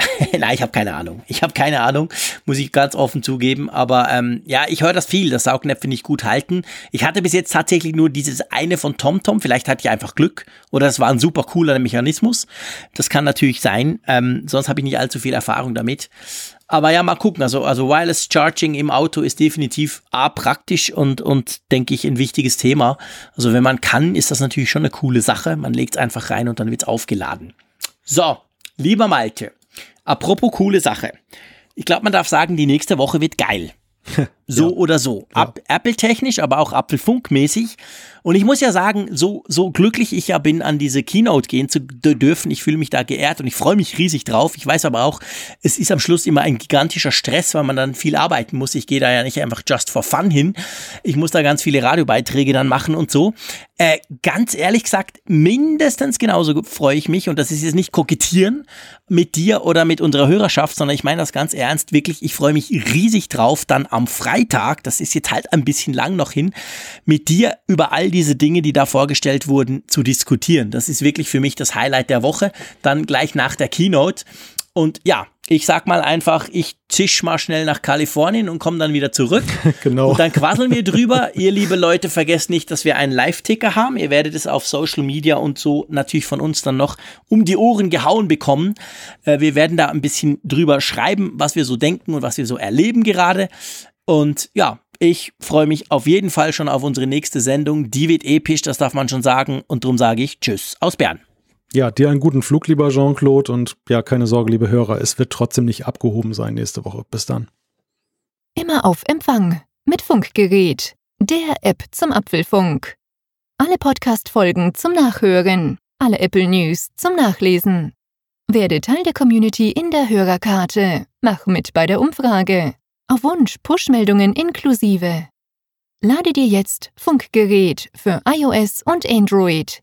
Nein, ich habe keine Ahnung. Ich habe keine Ahnung, muss ich ganz offen zugeben. Aber ähm, ja, ich höre das viel, dass Saugnäpfe nicht gut halten. Ich hatte bis jetzt tatsächlich nur dieses eine von TomTom. Vielleicht hatte ich einfach Glück oder es war ein super cooler Mechanismus. Das kann natürlich sein. Ähm, sonst habe ich nicht allzu viel Erfahrung damit. Aber ja, mal gucken. Also, also Wireless Charging im Auto ist definitiv A, praktisch und, und denke ich, ein wichtiges Thema. Also wenn man kann, ist das natürlich schon eine coole Sache. Man legt es einfach rein und dann wird es aufgeladen. So, lieber Malte, apropos coole Sache. Ich glaube, man darf sagen, die nächste Woche wird geil. So ja. oder so. Ja. Apple-technisch, aber auch Apfelfunk-mäßig. Und ich muss ja sagen, so, so glücklich ich ja bin, an diese Keynote gehen zu dürfen, ich fühle mich da geehrt und ich freue mich riesig drauf. Ich weiß aber auch, es ist am Schluss immer ein gigantischer Stress, weil man dann viel arbeiten muss. Ich gehe da ja nicht einfach just for fun hin. Ich muss da ganz viele Radiobeiträge dann machen und so. Äh, ganz ehrlich gesagt, mindestens genauso freue ich mich und das ist jetzt nicht kokettieren mit dir oder mit unserer Hörerschaft, sondern ich meine das ganz ernst, wirklich, ich freue mich riesig drauf, dann am Freitag, das ist jetzt halt ein bisschen lang noch hin, mit dir über all diese Dinge, die da vorgestellt wurden, zu diskutieren. Das ist wirklich für mich das Highlight der Woche. Dann gleich nach der Keynote. Und ja, ich sag mal einfach, ich zisch mal schnell nach Kalifornien und komme dann wieder zurück. genau. Und dann quasseln wir drüber. Ihr liebe Leute, vergesst nicht, dass wir einen Live-Ticker haben. Ihr werdet es auf Social Media und so natürlich von uns dann noch um die Ohren gehauen bekommen. Äh, wir werden da ein bisschen drüber schreiben, was wir so denken und was wir so erleben gerade. Und ja, ich freue mich auf jeden Fall schon auf unsere nächste Sendung. Die wird episch, das darf man schon sagen. Und darum sage ich Tschüss aus Bern. Ja, dir einen guten Flug, lieber Jean-Claude. Und ja, keine Sorge, liebe Hörer, es wird trotzdem nicht abgehoben sein nächste Woche. Bis dann. Immer auf Empfang mit Funkgerät, der App zum Apfelfunk. Alle Podcast-Folgen zum Nachhören, alle Apple News zum Nachlesen. Werde Teil der Community in der Hörerkarte. Mach mit bei der Umfrage. Auf Wunsch Push-Meldungen inklusive. Lade dir jetzt Funkgerät für iOS und Android